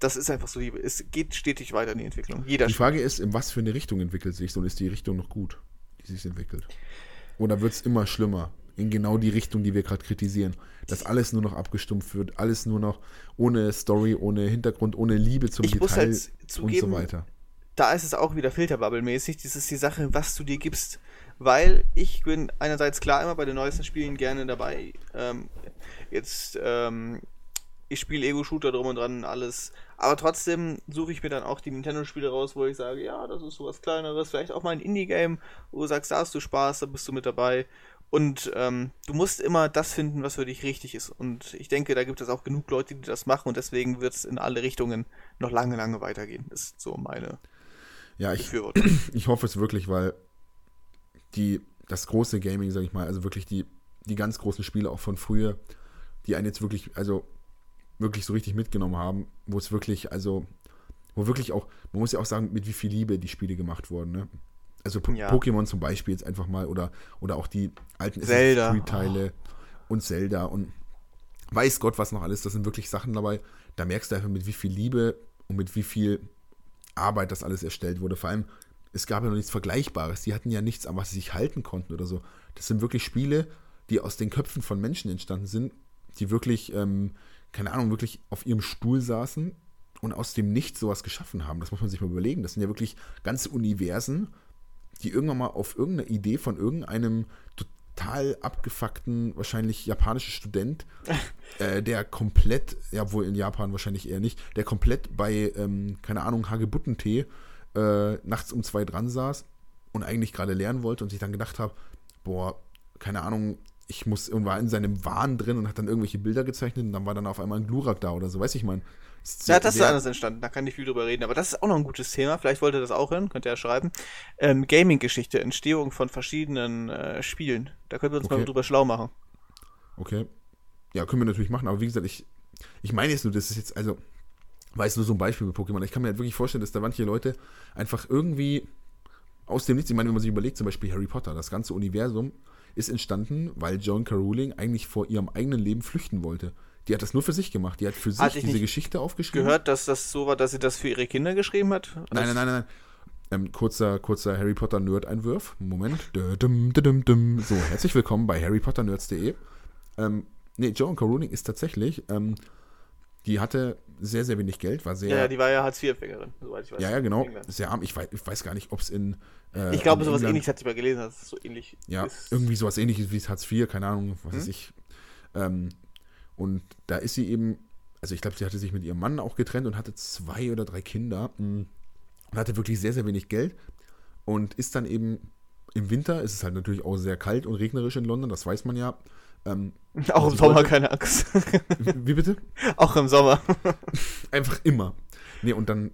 Das ist einfach so, es geht stetig weiter in die Entwicklung. Jeder Die Spiel. Frage ist, in was für eine Richtung entwickelt sich so und ist die Richtung noch gut, die sich entwickelt? Oder wird es immer schlimmer? In genau die Richtung, die wir gerade kritisieren. Dass alles nur noch abgestumpft wird, alles nur noch ohne Story, ohne Hintergrund, ohne Liebe zum Ich muss Detail halt und zugeben, so weiter. da ist es auch wieder Filterbubble-mäßig. Das ist die Sache, was du dir gibst. Weil ich bin einerseits klar immer bei den neuesten Spielen gerne dabei. Ähm, jetzt, ähm, ich spiele Ego-Shooter drum und dran, alles. Aber trotzdem suche ich mir dann auch die Nintendo-Spiele raus, wo ich sage, ja, das ist sowas Kleineres, vielleicht auch mal ein Indie-Game, wo du sagst, da hast du Spaß, da bist du mit dabei. Und ähm, du musst immer das finden, was für dich richtig ist. Und ich denke, da gibt es auch genug Leute, die das machen und deswegen wird es in alle Richtungen noch lange, lange weitergehen. Das ist so meine ja, ich, ich hoffe es wirklich, weil die, das große Gaming, sag ich mal, also wirklich die, die ganz großen Spiele auch von früher, die einen jetzt wirklich, also wirklich so richtig mitgenommen haben, wo es wirklich, also, wo wirklich auch, man muss ja auch sagen, mit wie viel Liebe die Spiele gemacht wurden, ne? Also ja. Pokémon zum Beispiel jetzt einfach mal oder, oder auch die alten Zelda-Teile oh. und Zelda und weiß Gott was noch alles, das sind wirklich Sachen dabei, da merkst du einfach, mit wie viel Liebe und mit wie viel Arbeit das alles erstellt wurde. Vor allem, es gab ja noch nichts Vergleichbares. Die hatten ja nichts, an was sie sich halten konnten oder so. Das sind wirklich Spiele, die aus den Köpfen von Menschen entstanden sind, die wirklich, ähm, keine Ahnung, wirklich auf ihrem Stuhl saßen und aus dem Nichts sowas geschaffen haben. Das muss man sich mal überlegen. Das sind ja wirklich ganze Universen, die irgendwann mal auf irgendeine Idee von irgendeinem total abgefuckten, wahrscheinlich japanischen Student, äh, der komplett, ja wohl in Japan wahrscheinlich eher nicht, der komplett bei, ähm, keine Ahnung, Hagebuttentee äh, nachts um zwei dran saß und eigentlich gerade lernen wollte und sich dann gedacht habe, boah, keine Ahnung, ich muss, und war in seinem Wahn drin und hat dann irgendwelche Bilder gezeichnet und dann war dann auf einmal ein Glurak da oder so, weiß ich mal. Ja, das ist anders entstanden, da kann ich viel drüber reden. Aber das ist auch noch ein gutes Thema. Vielleicht wollt ihr das auch hören, könnt ihr ja schreiben. Ähm, Gaming-Geschichte, Entstehung von verschiedenen äh, Spielen. Da können wir uns okay. mal drüber schlau machen. Okay. Ja, können wir natürlich machen, aber wie gesagt, ich, ich meine jetzt nur, das ist jetzt, also, weiß nur so ein Beispiel mit Pokémon. Ich kann mir halt wirklich vorstellen, dass da manche Leute einfach irgendwie aus dem Nichts, ich meine, wenn man sich überlegt, zum Beispiel Harry Potter, das ganze Universum ist entstanden, weil John K. Rowling eigentlich vor ihrem eigenen Leben flüchten wollte. Die hat das nur für sich gemacht. Die hat für sich diese Geschichte aufgeschrieben. gehört, dass das so war, dass sie das für ihre Kinder geschrieben hat? Nein, nein, nein, nein. Ähm, kurzer, kurzer Harry Potter Nerd-Einwurf. Moment. So, herzlich willkommen bei harrypotternerds.de. Ähm, nee, Joan. Rowling ist tatsächlich, ähm, die hatte sehr, sehr wenig Geld, war sehr. Ja, die war ja Hartz-IV-Empfängerin, soweit ich weiß. Ja, ja, genau. Sehr arm. Ich weiß, ich weiß gar nicht, ob es in. Äh, ich glaube, sowas ähnliches hat sie mal gelesen, dass es so ähnlich Ja, ist. irgendwie sowas ähnliches wie Hartz IV, keine Ahnung, was hm? weiß ich. Ähm, und da ist sie eben, also ich glaube, sie hatte sich mit ihrem Mann auch getrennt und hatte zwei oder drei Kinder mm, und hatte wirklich sehr, sehr wenig Geld und ist dann eben im Winter, ist es halt natürlich auch sehr kalt und regnerisch in London, das weiß man ja. Ähm, auch im Sommer wollte, keine Angst. wie bitte? Auch im Sommer. Einfach immer. Nee, und dann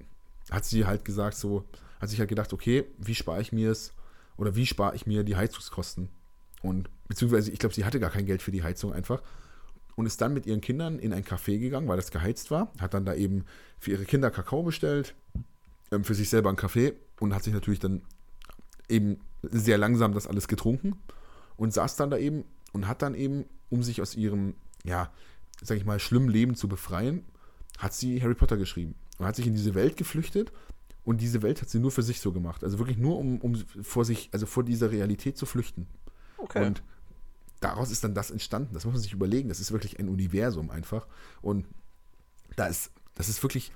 hat sie halt gesagt, so, hat sich halt gedacht, okay, wie spare ich mir es oder wie spare ich mir die Heizungskosten? Und beziehungsweise, ich glaube, sie hatte gar kein Geld für die Heizung einfach und ist dann mit ihren Kindern in ein Café gegangen, weil das geheizt war. Hat dann da eben für ihre Kinder Kakao bestellt, ähm, für sich selber einen Kaffee und hat sich natürlich dann eben sehr langsam das alles getrunken und saß dann da eben und hat dann eben, um sich aus ihrem, ja, sag ich mal, schlimmen Leben zu befreien, hat sie Harry Potter geschrieben und hat sich in diese Welt geflüchtet und diese Welt hat sie nur für sich so gemacht. Also wirklich nur, um, um vor sich, also vor dieser Realität zu flüchten. Okay. Und daraus ist dann das entstanden. Das muss man sich überlegen. Das ist wirklich ein Universum einfach. Und da ist, das ist wirklich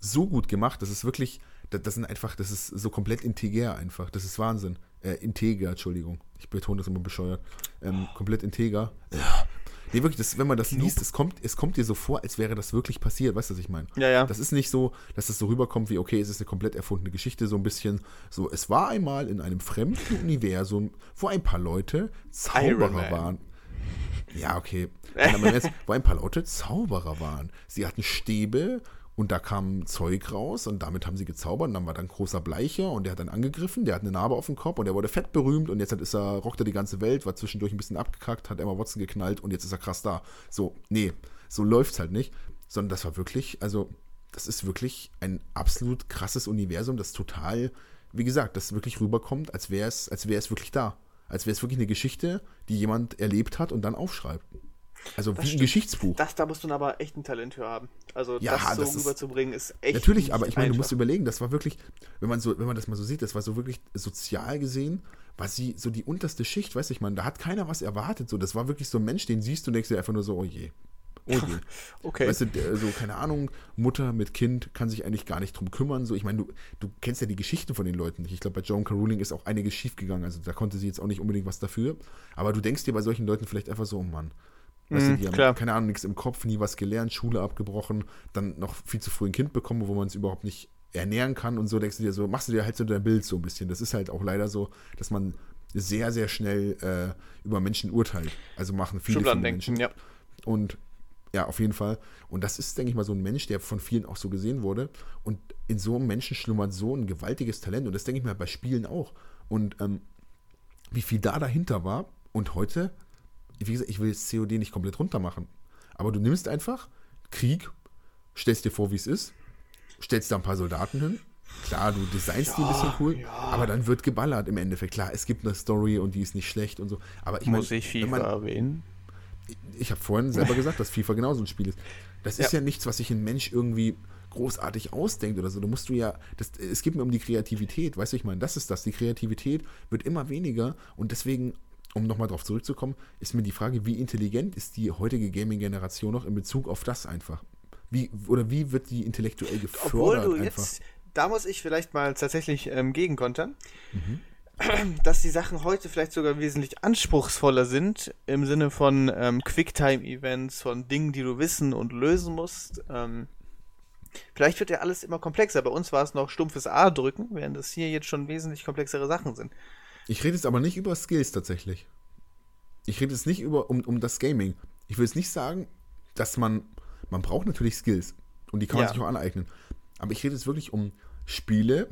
so gut gemacht. Das ist wirklich, das, das sind einfach, das ist so komplett integer einfach. Das ist Wahnsinn. Äh, integer, Entschuldigung. Ich betone das immer bescheuert. Ähm, komplett integer. Ja. Nee, wirklich, das, wenn man das liest, es kommt, es kommt dir so vor, als wäre das wirklich passiert. Weißt du, was ich meine? Ja, ja. Das ist nicht so, dass das so rüberkommt wie, okay, es ist eine komplett erfundene Geschichte, so ein bisschen so, es war einmal in einem fremden Universum, wo ein paar Leute Zauberer waren. Ja, okay. Jetzt, wo ein paar Leute Zauberer waren. Sie hatten Stäbe und da kam Zeug raus und damit haben sie gezaubert. Und dann war dann ein großer Bleicher und der hat dann angegriffen, der hat eine Narbe auf dem Kopf und der wurde fett berühmt und jetzt ist er, rockt er die ganze Welt, war zwischendurch ein bisschen abgekackt, hat Emma Watson geknallt und jetzt ist er krass da. So, nee, so läuft's halt nicht. Sondern das war wirklich, also, das ist wirklich ein absolut krasses Universum, das total, wie gesagt, das wirklich rüberkommt, als wäre es, als wäre es wirklich da. Als wäre es wirklich eine Geschichte, die jemand erlebt hat und dann aufschreibt. Also das wie ein Geschichtsbuch. Das, da musst du aber echt ein Talent für haben. Also ja, das so das rüberzubringen ist echt. Natürlich, aber ich meine, du musst überlegen, das war wirklich, wenn man so, wenn man das mal so sieht, das war so wirklich sozial gesehen, war sie so die unterste Schicht, weiß ich man, da hat keiner was erwartet. So, das war wirklich so ein Mensch, den siehst du denkst dir einfach nur so, oh je. Oh je. okay. Weißt du, so, keine Ahnung, Mutter mit Kind kann sich eigentlich gar nicht drum kümmern. So, ich meine, du, du kennst ja die Geschichten von den Leuten nicht. Ich glaube, bei Joan Caroling ist auch einiges schiefgegangen. Also da konnte sie jetzt auch nicht unbedingt was dafür. Aber du denkst dir bei solchen Leuten vielleicht einfach so, oh Mann, Weißt du, Mhm, die haben, klar. keine Ahnung, nichts im Kopf, nie was gelernt, Schule abgebrochen, dann noch viel zu früh ein Kind bekommen, wo man es überhaupt nicht ernähren kann und so denkst du dir so, machst du dir halt so dein Bild so ein bisschen. Das ist halt auch leider so, dass man sehr, sehr schnell äh, über Menschen urteilt. Also machen viele, viele Menschen. ja. Und ja, auf jeden Fall. Und das ist, denke ich mal, so ein Mensch, der von vielen auch so gesehen wurde. Und in so einem Menschen schlummert so ein gewaltiges Talent. Und das denke ich mir bei Spielen auch. Und ähm, wie viel da dahinter war. Und heute, wie gesagt, ich will jetzt COD nicht komplett runter machen. Aber du nimmst einfach Krieg, stellst dir vor, wie es ist, stellst da ein paar Soldaten hin. Klar, du designst die ein bisschen cool, aber dann wird geballert im Endeffekt. Klar, es gibt eine Story und die ist nicht schlecht und so. Aber ich Muss mein, ich FIFA man- erwähnen? ich habe vorhin selber gesagt, dass FIFA genauso ein Spiel ist. Das ist Ja. ja, nichts, was sich ein Mensch irgendwie großartig ausdenkt oder so. Da musst du ja, das, es geht mir um die Kreativität, weißt du, ich meine, das ist das. Die Kreativität wird immer weniger und deswegen, um nochmal drauf zurückzukommen, ist mir die Frage, wie intelligent ist die heutige Gaming-Generation noch in Bezug auf das einfach? Wie, oder wie wird die intellektuell gefördert Obwohl du einfach? jetzt, da muss ich vielleicht mal tatsächlich ähm, gegenkontern, Mhm. dass die Sachen heute vielleicht sogar wesentlich anspruchsvoller sind, im Sinne von ähm, Quicktime-Events, von Dingen, die du wissen und lösen musst. Ähm, vielleicht wird ja alles immer komplexer. Bei uns war es noch stumpfes A drücken, während es hier jetzt schon wesentlich komplexere Sachen sind. Ich rede jetzt aber nicht über Skills tatsächlich. Ich rede jetzt nicht über um, um das Gaming. Ich will jetzt nicht sagen, dass man man braucht natürlich Skills und die kann man Ja. sich auch aneignen. Aber ich rede jetzt wirklich um Spiele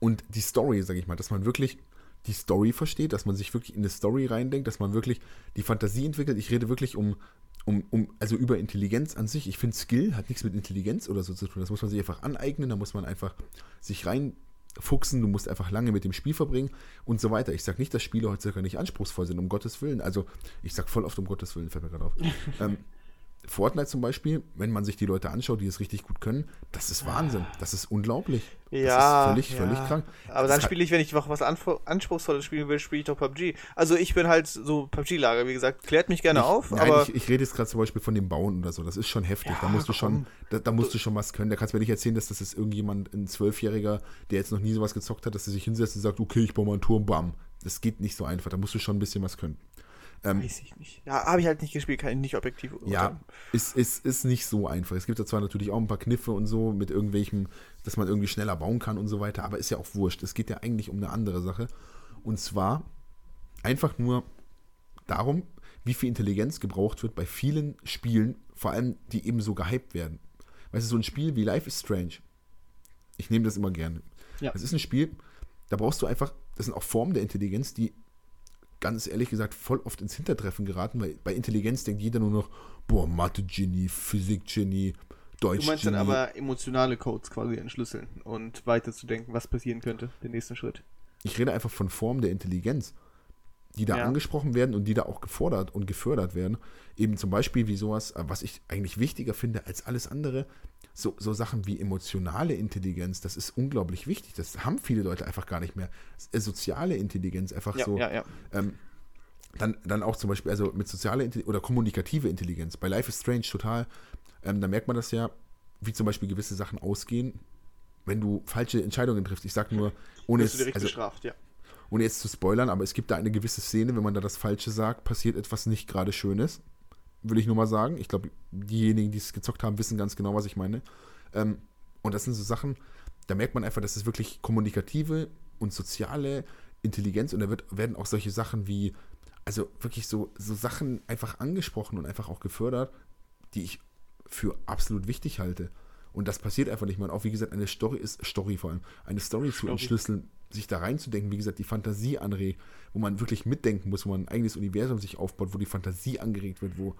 und die Story, sage ich mal, dass man wirklich die Story versteht, dass man sich wirklich in eine Story reindenkt, dass man wirklich die Fantasie entwickelt. Ich rede wirklich um um, um also über Intelligenz an sich. Ich finde Skill hat nichts mit Intelligenz oder so zu tun. Das muss man sich einfach aneignen, da muss man einfach sich reinfuchsen, du musst einfach lange mit dem Spiel verbringen und so weiter. Ich sage nicht, dass Spiele heutzutage nicht anspruchsvoll sind, um Gottes Willen. Also ich sage voll oft um Gottes Willen, fällt mir gerade auf. ähm, Fortnite zum Beispiel, wenn man sich die Leute anschaut, die es richtig gut können, das ist Wahnsinn. Das ist unglaublich. Ja, das ist völlig, ja. völlig krank. Aber Das dann hat- spiele ich, wenn ich noch was Anspruchsvolles spielen will, spiele ich doch PUBG. Also ich bin halt so PUBG-Lager, wie gesagt, klärt mich gerne auf, Nein, aber ich, ich rede jetzt gerade zum Beispiel von dem Bauen oder so. Das ist schon heftig. da Ja, musst du schon, da, da musst du schon was können. Da kannst du mir nicht erzählen, dass das ist irgendjemand, ein Zwölfjähriger, der jetzt noch nie sowas gezockt hat, dass er sich hinsetzt und sagt, okay, ich baue mal einen Turm, bam. Das geht nicht so einfach. Da musst du schon ein bisschen was können. Ähm, weiß ich nicht. Ja, habe ich halt nicht gespielt, kann ich nicht objektiv ja, urteilen. ist, ist, ist nicht so einfach. Es gibt da zwar natürlich auch ein paar Kniffe und so mit irgendwelchen, dass man irgendwie schneller bauen kann und so weiter, aber ist ja auch wurscht. Es geht ja eigentlich um eine andere Sache. Und zwar einfach nur darum, wie viel Intelligenz gebraucht wird bei vielen Spielen, vor allem die eben so gehypt werden. Weißt du, so ein Spiel wie Life is Strange. Ich nehme das immer gerne. Ja. Das ist ein Spiel, da brauchst du einfach, das sind auch Formen der Intelligenz, die ganz ehrlich gesagt voll oft ins Hintertreffen geraten, weil bei Intelligenz denkt jeder nur noch, boah, Mathe-Genie, Physik-Genie, Du meinst dann Deutsch-Genie. aber emotionale Codes quasi entschlüsseln und weiterzudenken, was passieren könnte, den nächsten Schritt. Ich rede einfach von Formen der Intelligenz, die da Ja. angesprochen werden und die da auch gefordert und gefördert werden. Eben zum Beispiel wie sowas, äh, was ich eigentlich wichtiger finde als alles andere, so, so Sachen wie emotionale Intelligenz, das ist unglaublich wichtig. Das haben viele Leute einfach gar nicht mehr. Äh, Soziale Intelligenz, einfach Ja, so. ja, ja. Ähm, dann, dann auch zum Beispiel, also mit sozialer Intelligenz oder kommunikative Intelligenz. Bei Life is Strange total, ähm, da merkt man das ja, wie zum Beispiel gewisse Sachen ausgehen, wenn du falsche Entscheidungen triffst. Ich sag nur, ohne direkt also, bestraft, ja. Ohne jetzt zu spoilern, aber es gibt da eine gewisse Szene, wenn man da das Falsche sagt, passiert etwas nicht gerade Schönes. Will ich nur mal sagen. Ich glaube, diejenigen, die es gezockt haben, wissen ganz genau, was ich meine. Ähm, und das sind so Sachen, da merkt man einfach, das ist wirklich kommunikative und soziale Intelligenz und da wird, werden auch solche Sachen wie, also wirklich so, so Sachen einfach angesprochen und einfach auch gefördert, die ich für absolut wichtig halte. Und das passiert einfach nicht mehr. Und auch, wie gesagt, eine Story ist, Story vor allem, eine Story zu entschlüsseln, sich da reinzudenken, wie gesagt, die Fantasie anregt, wo man wirklich mitdenken muss, wo man ein eigenes Universum sich aufbaut, wo die Fantasie angeregt wird, wo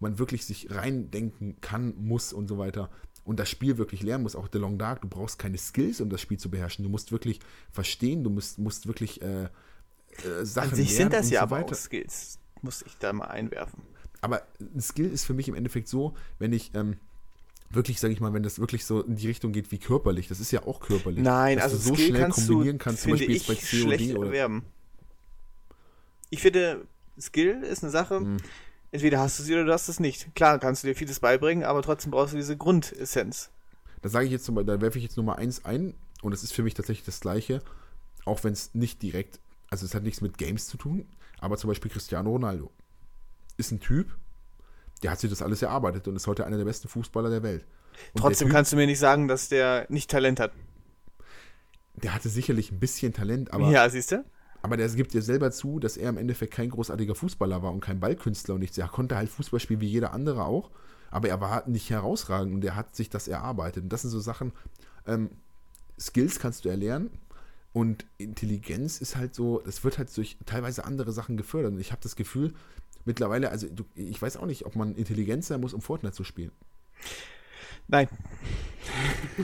man wirklich sich reindenken kann, muss und so weiter. Und das Spiel wirklich lernen muss, auch The Long Dark, du brauchst keine Skills, um das Spiel zu beherrschen. Du musst wirklich verstehen, du musst, musst wirklich äh, äh, Sachen An sich sind das ja so aber auch Skills, muss ich da mal einwerfen. Aber ein Skill ist für mich im Endeffekt so, wenn ich ähm, wirklich, sage ich mal, wenn das wirklich so in die Richtung geht wie körperlich, das ist ja auch körperlich. Nein, also so Skill schnell kannst kombinieren du, kannst, zum Beispiel jetzt bei schlecht COD oder. erwerben. Ich finde, Skill ist eine Sache, Hm. entweder hast du sie oder du hast es nicht. Klar, kannst du dir vieles beibringen, aber trotzdem brauchst du diese Grundessenz. Da sage ich jetzt zum Beispiel, da werfe ich jetzt Nummer eins ein und das ist für mich tatsächlich das Gleiche, auch wenn es nicht direkt, also es hat nichts mit Games zu tun, aber zum Beispiel Cristiano Ronaldo. ist ein Typ, der hat sich das alles erarbeitet und ist heute einer der besten Fußballer der Welt. Und Trotzdem der kannst du mir nicht sagen, dass der nicht Talent hat. Der hatte sicherlich ein bisschen Talent, aber, ja, siehst du? aber der gibt dir selber zu, dass er im Endeffekt kein großartiger Fußballer war und kein Ballkünstler und nichts. Er konnte halt Fußball spielen wie jeder andere auch, aber er war nicht herausragend und er hat sich das erarbeitet. Und das sind so Sachen, ähm, Skills kannst du erlernen, und Intelligenz ist halt so, es wird halt durch teilweise andere Sachen gefördert. Und ich habe das Gefühl, mittlerweile, also du, ich weiß auch nicht, ob man intelligent sein muss, um Fortnite zu spielen. Nein.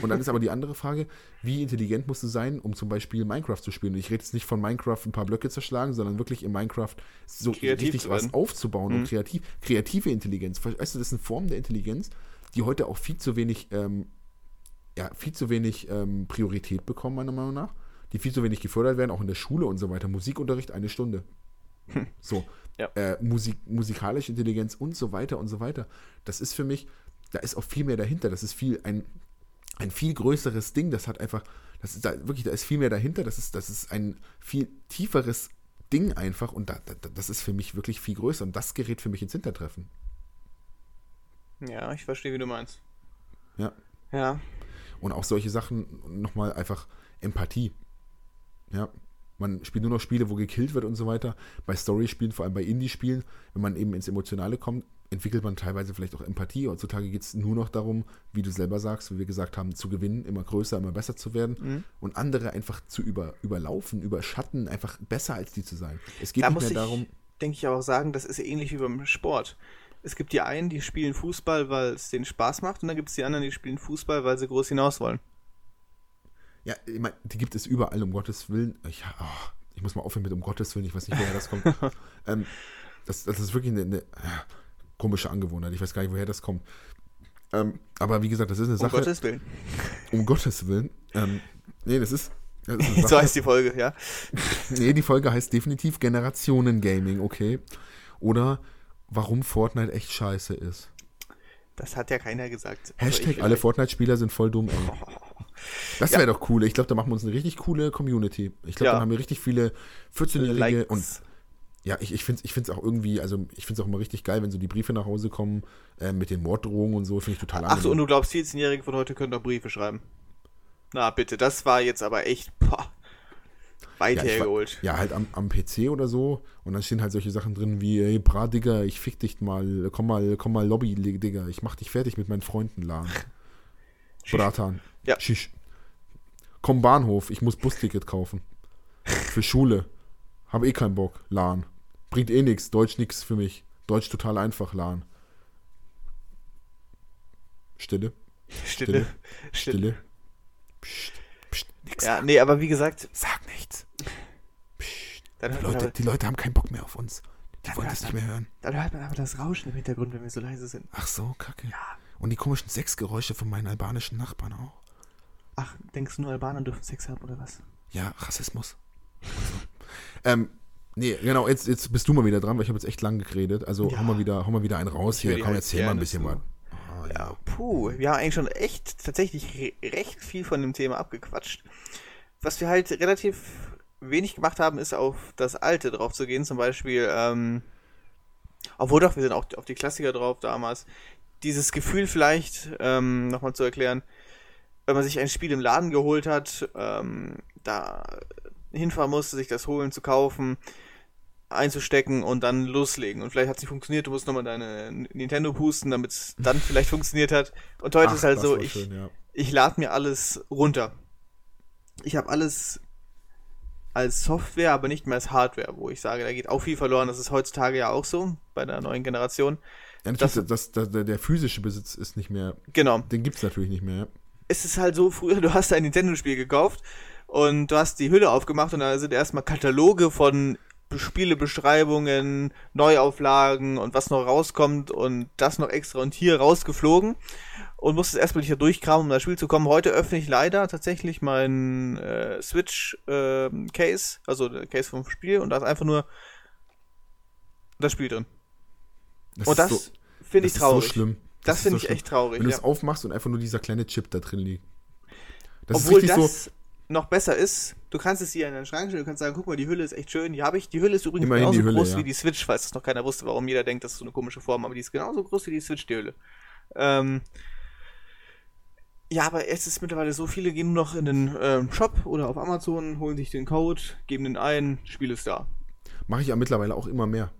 Und dann ist aber die andere Frage, wie intelligent musst du sein, um zum Beispiel Minecraft zu spielen? Und ich rede jetzt nicht von Minecraft ein paar Blöcke zerschlagen, sondern wirklich in Minecraft so Kreativ richtig was aufzubauen Mhm. und kreativ, kreative Intelligenz. Weißt du, das ist eine Form der Intelligenz, die heute auch viel zu wenig, ähm, ja, viel zu wenig ähm, Priorität bekommen, meiner Meinung nach. Die viel zu wenig gefördert werden, auch in der Schule und so weiter. Musikunterricht eine Stunde. So. Ja. Äh, Musik, musikalische Intelligenz und so weiter und so weiter. Das ist für mich, da ist auch viel mehr dahinter. Das ist viel ein, ein viel größeres Ding. Das hat einfach, das ist da wirklich, da ist viel mehr dahinter. Das ist, das ist ein viel tieferes Ding einfach und da, da, das ist für mich wirklich viel größer und das gerät für mich ins Hintertreffen. Ja, ich verstehe, wie du meinst. Ja. Ja. Und auch solche Sachen, nochmal einfach Empathie. Ja. Man spielt nur noch Spiele, wo gekillt wird und so weiter. Bei Story-Spielen, vor allem bei Indie-Spielen, wenn man eben ins Emotionale kommt, entwickelt man teilweise vielleicht auch Empathie. Heutzutage geht es nur noch darum, wie du selber sagst, wie wir gesagt haben, zu gewinnen, immer größer, immer besser zu werden Mhm. und andere einfach zu über, überlaufen, überschatten, einfach besser als die zu sein. Es geht Da nicht mehr ich, darum, denke ich, aber auch sagen, das ist ähnlich wie beim Sport. Es gibt die einen, die spielen Fußball, weil es denen Spaß macht, und dann gibt es die anderen, die spielen Fußball, weil sie groß hinaus wollen. Ja, ich mein, die gibt es überall, um Gottes Willen. Ich, oh, ich muss mal aufhören mit um Gottes Willen, ich weiß nicht, woher das kommt. ähm, das, das ist wirklich eine, eine komische Angewohnheit. Ich weiß gar nicht, woher das kommt. Ähm, aber wie gesagt, das ist eine Um Sache. Gottes Willen. um Gottes Willen. Ähm, nee, das ist. Das ist So heißt die Folge, ja. Nee, die Folge heißt definitiv Generationen Gaming, okay. Oder warum Fortnite echt scheiße ist. Das hat ja keiner gesagt. Also Hashtag ich alle. Fortnite-Spieler sind voll dumm, ey. Das Ja. wäre doch cool. Ich glaube, da machen wir uns eine richtig coole Community. Ich glaube, Ja. dann haben wir richtig viele 14-Jährige Likes. und ja, ich, ich finde es ich find's auch irgendwie, also ich finde es auch immer richtig geil, wenn so die Briefe nach Hause kommen äh, mit den Morddrohungen und so, finde ich total Ach so, und du glaubst, 14-Jährige von heute können doch Briefe schreiben. Na bitte, das war jetzt aber echt boah, weit Ja, hergeholt. Ja, halt am, am PC oder so. Und dann stehen halt solche Sachen drin wie, ey, Bra, Digga, ich fick dich mal, komm mal, komm mal Lobby, Digga, ich mach dich fertig mit meinen Freunden. Shish. Bratan. Ja. Shish. Komm Bahnhof, ich muss Busticket kaufen. Für Schule. Hab eh keinen Bock, Lan. Bringt eh nix, Deutsch nix für mich. Deutsch total einfach, Lan. Stille, Stille. Stille. Stille. Psst, psst, nix. Ja, nee, aber wie gesagt, Sag nichts. Psst. dann Die Leute, aber, die Leute haben keinen Bock mehr auf uns. Die wollen das nicht mehr hören. dann hört man aber das Rauschen im Hintergrund, wenn wir so leise sind. Ach so, kacke. Und die komischen Sexgeräusche von meinen albanischen Nachbarn auch. Ach, denkst du nur Albaner dürfen Sex haben oder was? Ja, Rassismus. Und so. ähm, nee, genau, jetzt, jetzt bist du mal wieder dran, weil ich habe jetzt echt lang geredet. Also Ja. hau, mal wieder, hau mal wieder einen raus hier. Komm, halt erzähl mal ein bisschen was. Oh, Ja, puh, wir haben eigentlich schon echt tatsächlich re recht viel von dem Thema abgequatscht. Was wir halt relativ wenig gemacht haben, ist auf das Alte drauf zu gehen, zum Beispiel, ähm, obwohl doch, wir sind auch auf die Klassiker drauf damals. Dieses Gefühl vielleicht, ähm, nochmal zu erklären, wenn man sich ein Spiel im Laden geholt hat, ähm, da hinfahren musste, sich das holen, zu kaufen, einzustecken und dann loslegen. Und vielleicht hat es nicht funktioniert, du musst nochmal deine Nintendo pusten, damit es dann vielleicht funktioniert hat. Und heute Ach, ist halt das so, ich, schön, ja. ich lade mir alles runter. Ich habe alles als Software, aber nicht mehr als Hardware, wo ich sage, da geht auch viel verloren. Das ist heutzutage ja auch so bei der neuen Generation. Ja, natürlich, das, das, der, der physische Besitz ist nicht mehr, Genau. den gibt es natürlich nicht mehr. Es ist halt so, früher, du hast ein Nintendo-Spiel gekauft und du hast die Hülle aufgemacht und da sind erstmal Kataloge von Spielebeschreibungen, Neuauflagen und was noch rauskommt und das noch extra und hier rausgeflogen und musstest erstmal hier durchkramen, um das Spiel zu kommen. Heute öffne ich leider tatsächlich meinen äh, Switch-Case, also der Case vom Spiel und da ist einfach nur das Spiel drin. Das und das so, finde ich das traurig. Ist so schlimm. Das ist finde so ich schlimm. echt traurig. Wenn du Ja. es aufmachst und einfach nur dieser kleine Chip da drin liegt. Das Obwohl ist das so. noch besser ist, du kannst es hier in den Schrank stellen, du kannst sagen, guck mal, die Hülle ist echt schön, die habe ich. Die Hülle ist übrigens Immerhin genauso Hülle, groß ja. wie die Switch, falls das noch keiner wusste, warum jeder denkt, das ist so eine komische Form, aber die ist genauso groß wie die Switch, die Hülle. Ähm, ja, aber es ist mittlerweile so, viele gehen nur noch in den ähm, Shop oder auf Amazon, holen sich den Code, geben den ein, Spiel ist da. Mache ich ja mittlerweile auch immer mehr.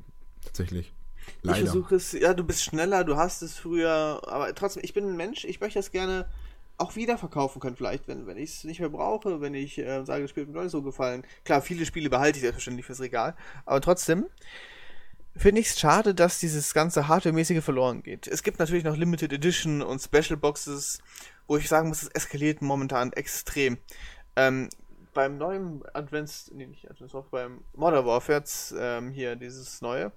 Tatsächlich. Ich Leider. versuche es, ja, du bist schneller, du hast es früher, aber trotzdem, ich bin ein Mensch, ich möchte das gerne auch wieder verkaufen können, vielleicht, wenn, wenn ich es nicht mehr brauche, wenn ich äh, sage, das Spiel hat mir nicht so gefallen. Klar, viele Spiele behalte ich selbstverständlich fürs Regal, aber trotzdem finde ich es schade, dass dieses ganze Hardware-mäßige verloren geht. Es gibt natürlich noch Limited Edition und Special Boxes, wo ich sagen muss, es eskaliert momentan extrem. Ähm, beim neuen Advents, nee, nicht Advents, beim Modern Warfare, ähm, hier dieses neue,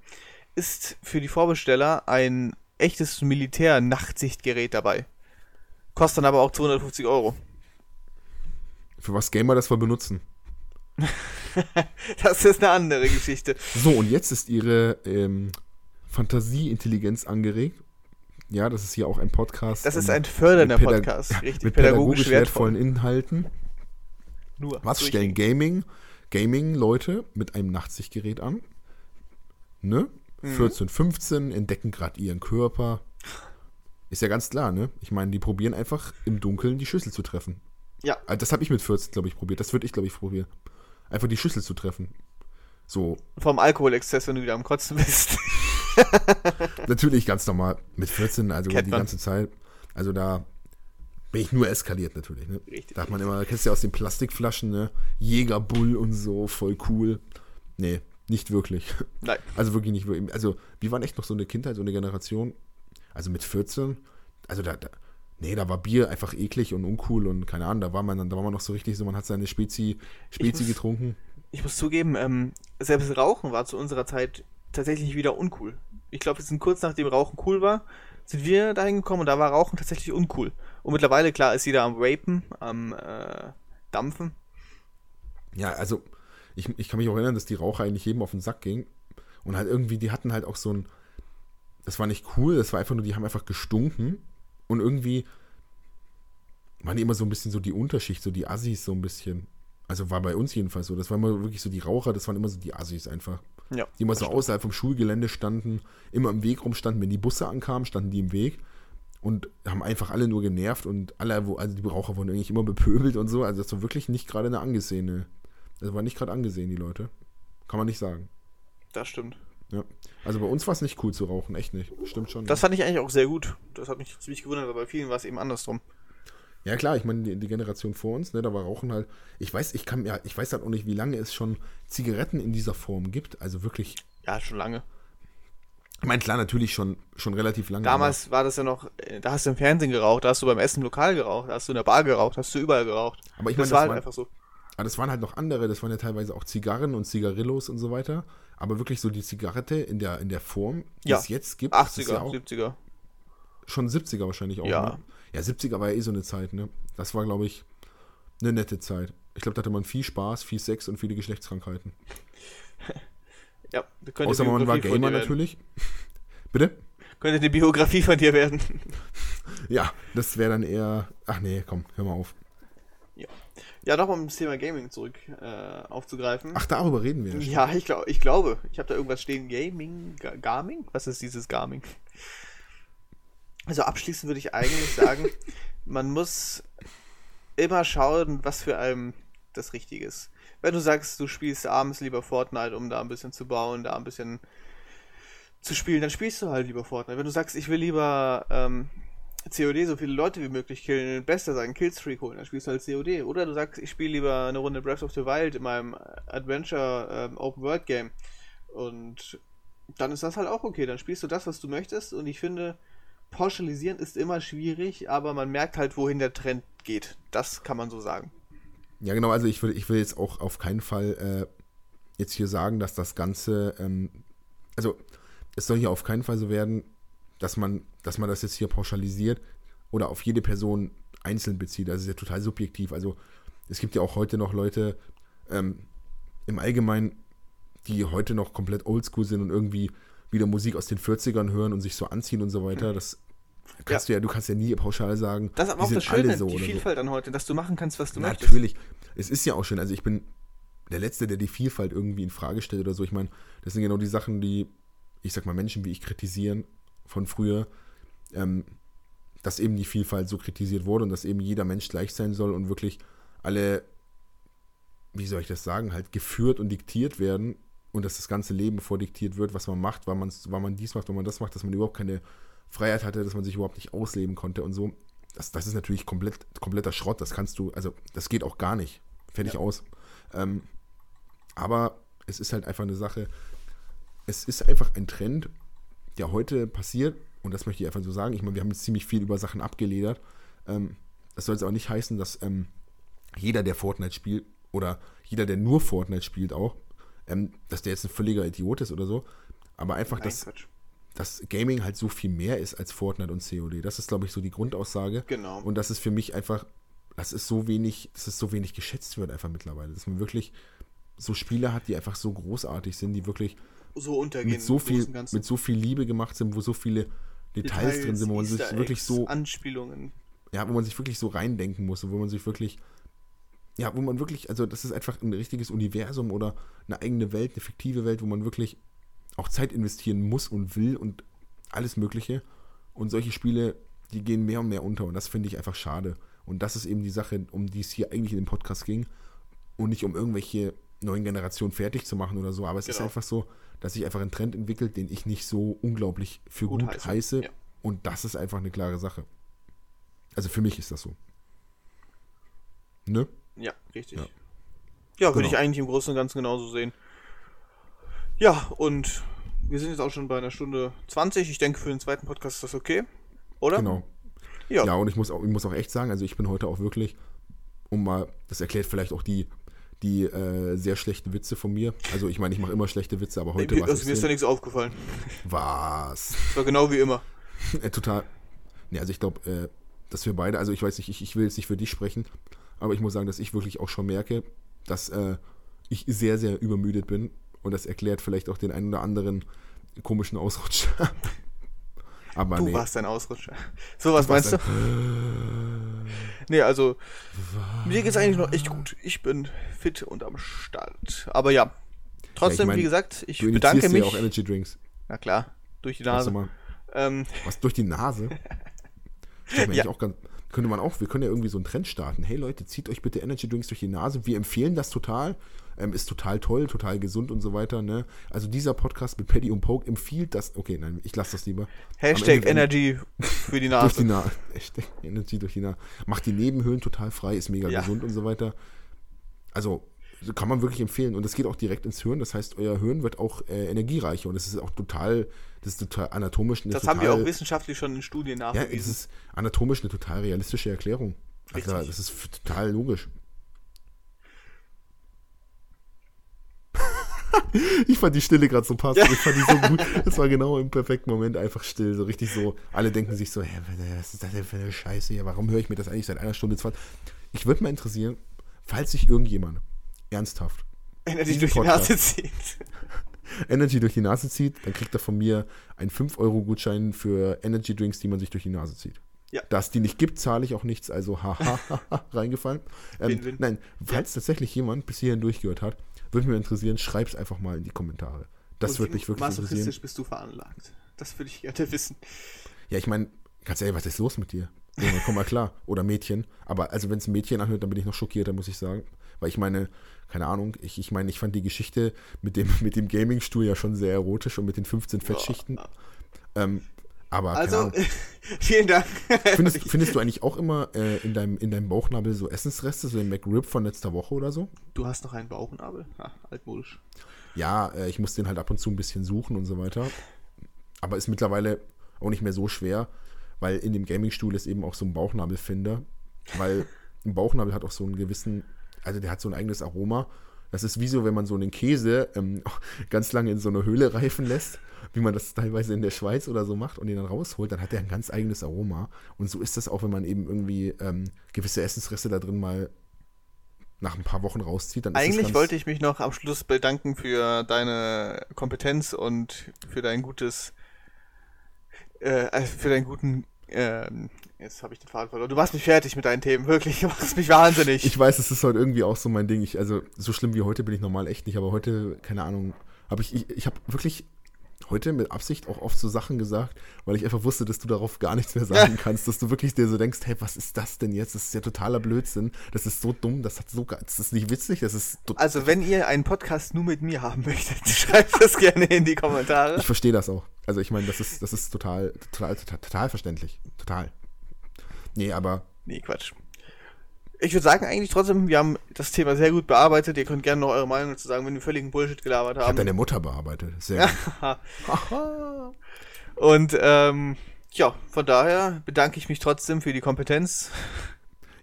ist für die Vorbesteller ein echtes Militär-Nachtsichtgerät dabei. Kostet dann aber auch 250 Euro. Für was Gamer das wohl benutzen. Das ist eine andere Geschichte. So, und jetzt ist ihre ähm, Fantasieintelligenz angeregt. Ja, das ist hier auch ein Podcast. Das ist ein fördernder mit Podcast. Richtig mit pädagogisch pädagogisch wertvoll. wertvollen Inhalten. Nur. Was stellen Gaming, Gaming-Leute mit einem Nachtsichtgerät an? Ne? Mhm. 14, 15 entdecken gerade ihren Körper. Ist ja ganz klar, ne? Ich meine, die probieren einfach im Dunkeln die Schüssel zu treffen. Ja. Also Das habe ich mit 14, glaube ich, probiert. Das würde ich, glaube ich, probieren. Einfach die Schüssel zu treffen. So, Vom Alkoholexzess, wenn du wieder am Kotzen bist. natürlich ganz normal. Mit 14, also Kennt die man. ganze Zeit. Also da bin ich nur eskaliert natürlich. Ne? Richtig, Da hat man immer, kennst du ja aus den Plastikflaschen, ne? Jägerbull und so, voll cool. Nee, nicht wirklich. Nein. Also wirklich nicht wirklich. Also wir waren echt noch so eine Kindheit, so eine Generation. Also mit 14, also da, da nee, da war Bier einfach eklig und uncool und keine Ahnung, da war man da war man noch so richtig so, man hat seine Spezi, Spezi muss- getrunken. Ich muss zugeben, ähm, selbst Rauchen war zu unserer Zeit tatsächlich wieder uncool. Ich glaube, wir sind kurz nachdem Rauchen cool war, sind wir dahin gekommen und da war Rauchen tatsächlich uncool. Und mittlerweile, klar, ist jeder am Rapen, am äh, Dampfen. Ja, also ich, ich kann mich auch erinnern, dass die Raucher eigentlich jedem auf den Sack ging. Und halt irgendwie, die hatten halt auch so ein. Das war nicht cool, das war einfach nur, die haben einfach gestunken. Und irgendwie waren die immer so ein bisschen so die Unterschicht, so die Assis so ein bisschen. Also war bei uns jedenfalls so. Das waren immer wirklich so die Raucher, das waren immer so die Assis einfach. Ja. Die immer so außerhalb vom Schulgelände standen, immer im Weg rumstanden. Wenn die Busse ankamen, standen die im Weg und haben einfach alle nur genervt und alle, wo, also die Raucher wurden eigentlich immer bepöbelt und so. Also das war wirklich nicht gerade eine angesehene. Das war nicht gerade angesehen, die Leute. Kann man nicht sagen. Das stimmt. Ja. Also bei uns war es nicht cool zu rauchen, echt nicht. Stimmt schon. Das fand ich eigentlich auch sehr gut. Das hat mich ziemlich gewundert, aber bei vielen war es eben andersrum. ja klar, ich meine, die, die Generation vor uns, ne, da war Rauchen halt. Ich weiß, ich kann ja, ich weiß halt auch nicht, wie lange es schon Zigaretten in dieser Form gibt. Also wirklich. Ja, schon lange. Ich meine, klar, natürlich schon, schon relativ lange. Damals war das ja noch, äh, da hast du im Fernsehen geraucht, da hast du beim Essen lokal geraucht, da hast du in der Bar geraucht, hast du überall geraucht. Aber ich das meine, war das halt war- einfach so. Aber das waren halt noch andere, das waren ja teilweise auch Zigarren und Zigarillos und so weiter. Aber wirklich so die Zigarette in der, in der Form, die Ja. es jetzt gibt, das ist 80er, ja auch 70er. schon 70er wahrscheinlich auch. Ja. Ne? Ja, 70er war ja eh so eine Zeit, ne? Das war, glaube ich, eine nette Zeit. Ich glaube, da hatte man viel Spaß, viel Sex und viele Geschlechtskrankheiten. Ja, das könnte Außer man war Gamer natürlich. Bitte? Könnte eine Biografie von dir werden. Ja, das wäre dann eher. Ach nee, komm, hör mal auf. Ja, noch um das Thema Gaming zurück äh, aufzugreifen. Ach, darüber reden wir. ja ich, glaub, ich glaube. Ich habe da irgendwas stehen. Gaming? Ga- Garming? Was ist dieses Garming? Also abschließend würde ich eigentlich sagen, man muss immer schauen, was für einem das Richtige ist. Wenn du sagst, du spielst abends lieber Fortnite, um da ein bisschen zu bauen, da ein bisschen zu spielen, dann spielst du halt lieber Fortnite. Wenn du sagst, ich will lieber ähm, COD so viele Leute wie möglich killen, bester sein, Killstreak holen, dann spielst du halt COD. Oder du sagst, ich spiele lieber eine Runde Breath of the Wild in meinem Adventure ähm, Open World Game. Und dann ist das halt auch okay. Dann spielst du das, was du möchtest. Und ich finde, pauschalisieren ist immer schwierig, aber man merkt halt, wohin der Trend geht. Das kann man so sagen. Ja, genau, also ich will, ich will jetzt auch auf keinen Fall äh, jetzt hier sagen, dass das Ganze, ähm, also es soll hier auf keinen Fall so werden, dass man, dass man das jetzt hier pauschalisiert oder auf jede Person einzeln bezieht. Das ist ja total subjektiv. Also es gibt ja auch heute noch Leute ähm, im Allgemeinen, die heute noch komplett oldschool sind und irgendwie wieder Musik aus den 40ern hören und sich so anziehen und so weiter. Das kannst ja. du ja, du kannst ja nie pauschal sagen, das ist aber auch das Schöne, so die Vielfalt so. dann heute, dass du machen kannst, was du Na, möchtest. Natürlich, es ist ja auch schön. Also ich bin der Letzte, der die Vielfalt irgendwie in Frage stellt oder so. Ich meine, das sind genau die Sachen, die, ich sag mal, Menschen wie ich kritisieren von früher, ähm, dass eben die Vielfalt so kritisiert wurde und dass eben jeder Mensch gleich sein soll und wirklich alle, wie soll ich das sagen, halt geführt und diktiert werden und dass das ganze Leben vordiktiert wird, was man macht, wann, wann man dies macht, wann man das macht, dass man überhaupt keine Freiheit hatte, dass man sich überhaupt nicht ausleben konnte und so. Das, das ist natürlich komplett, kompletter Schrott. Das kannst du, also das geht auch gar nicht. Fertig ja. aus. Ähm, aber es ist halt einfach eine Sache. Es ist einfach ein Trend, der heute passiert. Und das möchte ich einfach so sagen. Ich meine, wir haben jetzt ziemlich viel über Sachen abgeledert. Ähm, das soll jetzt auch nicht heißen, dass ähm, jeder, der Fortnite spielt, oder jeder, der nur Fortnite spielt auch, ähm, dass der jetzt ein völliger Idiot ist oder so. Aber einfach, Nein, dass, dass Gaming halt so viel mehr ist als Fortnite und COD. Das ist, glaube ich, so die Grundaussage. Genau. Und das ist für mich einfach, das ist so wenig, dass es so wenig geschätzt wird einfach mittlerweile. Dass man wirklich so Spiele hat, die einfach so großartig sind, die wirklich so untergehen mit so viel, mit so viel Liebe gemacht sind, wo so viele Details, Details drin sind, wo man Easter sich wirklich so Anspielungen, ja, wo man sich wirklich so reindenken muss, wo man sich wirklich ja, wo man wirklich, also das ist einfach ein richtiges Universum oder eine eigene Welt, eine fiktive Welt, wo man wirklich auch Zeit investieren muss und will und alles Mögliche. Und solche Spiele, die gehen mehr und mehr unter und das finde ich einfach schade. Und das ist eben die Sache, um die es hier eigentlich in dem Podcast ging und nicht um irgendwelche neuen Generationen fertig zu machen oder so. Aber es genau. ist einfach so, dass sich einfach ein Trend entwickelt, den ich nicht so unglaublich für gut, gut heiße. heiße. Ja. Und das ist einfach eine klare Sache. Also für mich ist das so. Ne? Ja, richtig. Ja, ja würde genau. ich eigentlich im Großen und Ganzen genauso sehen. Ja, und wir sind jetzt auch schon bei einer Stunde 20. Ich denke, für den zweiten Podcast ist das okay, oder? Genau. Ja, ja und ich muss, auch, ich muss auch echt sagen, also ich bin heute auch wirklich, um mal, das erklärt vielleicht auch die, die äh, sehr schlechten Witze von mir. Also ich meine, ich mache immer schlechte Witze, aber heute war es. Mir ist ja nichts aufgefallen. Was? Das war genau wie immer. äh, total. Ne, also ich glaube, äh, dass wir beide, also ich weiß nicht, ich, ich will jetzt nicht für dich sprechen, aber ich muss sagen, dass ich wirklich auch schon merke, dass äh, ich sehr, sehr übermüdet bin. Und das erklärt vielleicht auch den einen oder anderen komischen Ausrutscher. Aber du nee. warst ein Ausrutscher. So, was meinst du? nee, also mir geht es eigentlich noch echt gut. Ich bin fit und am Start. Aber ja, trotzdem, ja, ich mein, wie gesagt, ich bedanke mich. Ja auch Energy Drinks. Na klar, durch die Nase. Ähm. Was, durch die Nase? Ich ja. auch ganz, könnte man auch, wir können ja irgendwie so einen Trend starten. Hey Leute, zieht euch bitte Energy Drinks durch die Nase. Wir empfehlen das total. Ähm, ist total toll, total gesund und so weiter. Ne? Also dieser Podcast mit Paddy und Poke empfiehlt das. Okay, nein, ich lasse das lieber. Hashtag Energy für die Nase. durch die Nase. Hashtag Energy durch die Nase. Macht die Nebenhöhlen total frei, ist mega ja. gesund und so weiter. Also kann man wirklich empfehlen. Und das geht auch direkt ins Hirn. Das heißt, euer Hirn wird auch äh, energiereicher. Und das ist auch total das ist total anatomisch. Das total, haben wir auch wissenschaftlich schon in Studien nachgewiesen. Ja, das ist anatomisch eine total realistische Erklärung. Also, das ist total logisch. ich fand die Stille gerade so passend. Ich fand die so gut. Das war genau im perfekten Moment einfach still. So richtig so. Alle denken sich so, hä, was ist das denn für eine Scheiße hier? Warum höre ich mir das eigentlich seit einer Stunde 20? Ich würde mal interessieren, falls sich irgendjemand ernsthaft Energy durch die Nase zieht. Energy durch die Nase zieht, dann kriegt er von mir einen 5-Euro-Gutschein für Energy Drinks, die man sich durch die Nase zieht. Ja. Da es die nicht gibt, zahle ich auch nichts, also haha, reingefallen. Ähm, win, win. Nein, falls ja. tatsächlich jemand bis hierhin durchgehört hat, würde mich interessieren, schreib es einfach mal in die Kommentare. Das würde mich wirklich interessieren. bist du veranlagt? Das würde ich gerne wissen. Ja, ich meine, ganz ehrlich, was ist los mit dir? Junge, komm mal klar. Oder Mädchen. Aber also wenn es ein Mädchen anhört, dann bin ich noch schockierter, muss ich sagen. Weil ich meine, keine Ahnung, ich, ich meine, ich fand die Geschichte mit dem, mit dem Gaming-Stuhl ja schon sehr erotisch und mit den 15 Fettschichten. Ja. Ähm, aber also, vielen Dank. Findest, findest, du eigentlich auch immer äh, in, deinem, in deinem Bauchnabel so Essensreste, so den McRib von letzter Woche oder so? Du hast noch einen Bauchnabel? Ja, altmodisch. Ja, äh, ich muss den halt ab und zu ein bisschen suchen und so weiter. Aber ist mittlerweile auch nicht mehr so schwer, weil in dem Gaming-Stuhl ist eben auch so ein Bauchnabelfinder. Weil ein Bauchnabel hat auch so einen gewissen also der hat so ein eigenes Aroma. Das ist wie so, wenn man so einen Käse ähm, ganz lange in so eine Höhle reifen lässt, wie man das teilweise in der Schweiz oder so macht und ihn dann rausholt, dann hat er ein ganz eigenes Aroma. Und so ist das auch, wenn man eben irgendwie ähm, gewisse Essensreste da drin mal nach ein paar Wochen rauszieht. Dann Eigentlich wollte ich mich noch am Schluss bedanken für deine Kompetenz und für dein gutes, äh, also für deinen guten ähm, jetzt habe ich den Faden verloren. Du machst mich fertig mit deinen Themen, wirklich. Du machst mich wahnsinnig. Ich weiß, es ist heute irgendwie auch so mein Ding. Ich, also, so schlimm wie heute bin ich normal echt nicht, aber heute, keine Ahnung, habe ich, ich, ich habe wirklich heute mit Absicht auch oft so Sachen gesagt, weil ich einfach wusste, dass du darauf gar nichts mehr sagen kannst, dass du wirklich dir so denkst, hey, was ist das denn jetzt? Das ist ja totaler Blödsinn. Das ist so dumm, das hat so, das ist nicht witzig, das ist. Also, wenn ihr einen Podcast nur mit mir haben möchtet, schreibt das gerne in die Kommentare. Ich verstehe das auch. Also, ich meine, das ist, das ist total, total, total, total verständlich. Total. Nee, aber. Nee, Quatsch. Ich würde sagen, eigentlich trotzdem, wir haben das Thema sehr gut bearbeitet. Ihr könnt gerne noch eure Meinung dazu sagen, wenn wir völligen Bullshit gelabert haben. Ich habe deine Mutter bearbeitet. Sehr gut. Und ähm, ja, von daher bedanke ich mich trotzdem für die Kompetenz.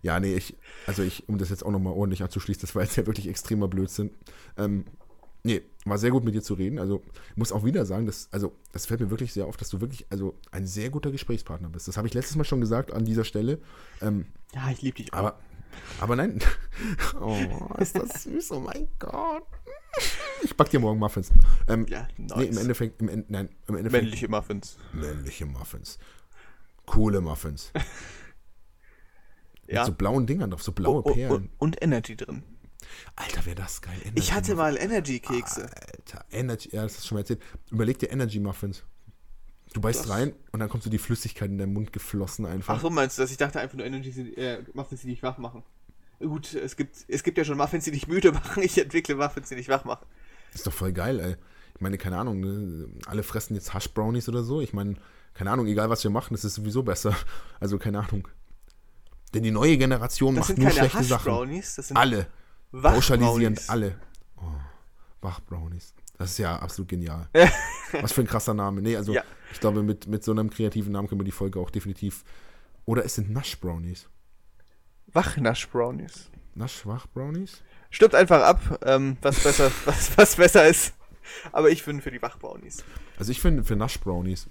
Ja, nee, ich, also ich, um das jetzt auch nochmal ordentlich anzuschließen, das war jetzt ja wirklich extremer Blödsinn. Ähm, nee, war sehr gut mit dir zu reden. Also, ich muss auch wieder sagen, dass, also, das fällt mir wirklich sehr auf, dass du wirklich, also, ein sehr guter Gesprächspartner bist. Das habe ich letztes Mal schon gesagt an dieser Stelle. Ähm, ja, ich liebe dich auch. Aber, aber nein. Oh, ist das süß, oh mein Gott. Ich back dir morgen Muffins. Ähm, ja, nice. Nee, im Endeffekt, im, nein, im Endeffekt. Männliche Muffins. Männliche Muffins. Coole Muffins. ja. Mit so blauen Dingern drauf, so blaue oh, oh, Perlen. Und Energy drin. Alter, wäre das geil. Energy ich hatte mal Energy-Kekse. Alter, Energy, ja, das hast du schon mal erzählt. Überleg dir Energy-Muffins. Du beißt das. rein und dann kommt so die Flüssigkeit in deinen Mund geflossen einfach. Ach so, meinst du das? Ich dachte einfach nur Energy äh, Muffins, die dich wach machen. Gut, es gibt, es gibt ja schon Muffins, die dich müde machen. Ich entwickle Muffins, die dich wach machen. Ist doch voll geil, ey. Ich meine, keine Ahnung, ne? alle fressen jetzt Hash Brownies oder so. Ich meine, keine Ahnung, egal was wir machen, das ist sowieso besser. Also keine Ahnung. Denn die neue Generation das macht nur schlechte Sachen. Brownies, das sind alle. Pauschalisierend alle. Oh, Wach-Brownies. Das ist ja absolut genial. Was für ein krasser Name. Nee, also ja. ich glaube, mit, mit so einem kreativen Namen können wir die Folge auch definitiv. Oder es sind Nasch-Brownies. Wach-Nasch-Brownies. Nasch-Wach-Brownies? Stimmt einfach ab, ähm, was, besser, was, was besser ist. Aber ich bin für die Wach-Brownies. Also ich finde für Nasch-Brownies.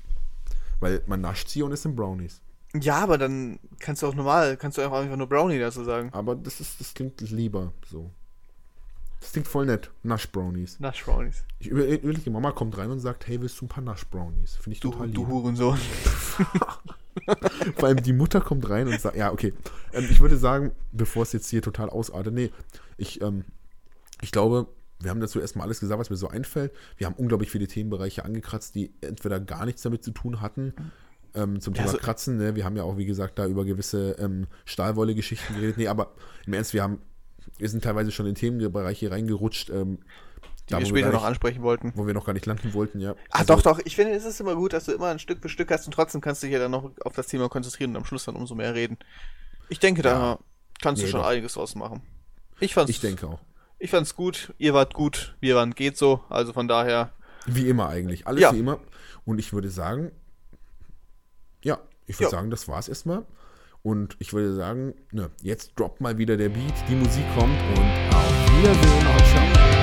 Weil man nascht sie und es sind Brownies. Ja, aber dann kannst du auch normal, kannst du auch einfach nur Brownie dazu sagen. Aber das ist, das klingt lieber so. Das klingt voll nett. Nash-Brownies. Nash-Brownies. Ich überlege, die Mama kommt rein und sagt, hey, willst du ein paar Nash-Brownies? Finde ich du, total lieb. Du Hurensohn. Vor allem die Mutter kommt rein und sagt, ja, okay. Ähm, ich würde sagen, bevor es jetzt hier total ausartet, nee, ich, ähm, ich glaube, wir haben dazu erstmal alles gesagt, was mir so einfällt. Wir haben unglaublich viele Themenbereiche angekratzt, die entweder gar nichts damit zu tun hatten ähm, zum Thema ja, so Kratzen, ne? wir haben ja auch, wie gesagt, da über gewisse ähm, Stahlwolle-Geschichten geredet. Nee, aber im Ernst, wir haben, wir sind teilweise schon in Themenbereiche reingerutscht, ähm, die da, wir später wir noch ansprechen wollten. Wo wir noch gar nicht landen wollten, ja. Ach also, doch, doch. Ich finde, es ist immer gut, dass du immer ein Stück für Stück hast und trotzdem kannst du dich ja dann noch auf das Thema konzentrieren und am Schluss dann umso mehr reden. Ich denke, ja. da kannst nee, du schon doch. einiges draus machen. Ich fand's. Ich denke auch. Ich fand's gut. Ihr wart gut. Wir waren geht so. Also von daher. Wie immer eigentlich. Alles ja. wie immer. Und ich würde sagen, ja, ich würde sagen, das war's erstmal. Und ich würde sagen, ne, jetzt droppt mal wieder der Beat, die Musik kommt und auf Wiedersehen und ciao.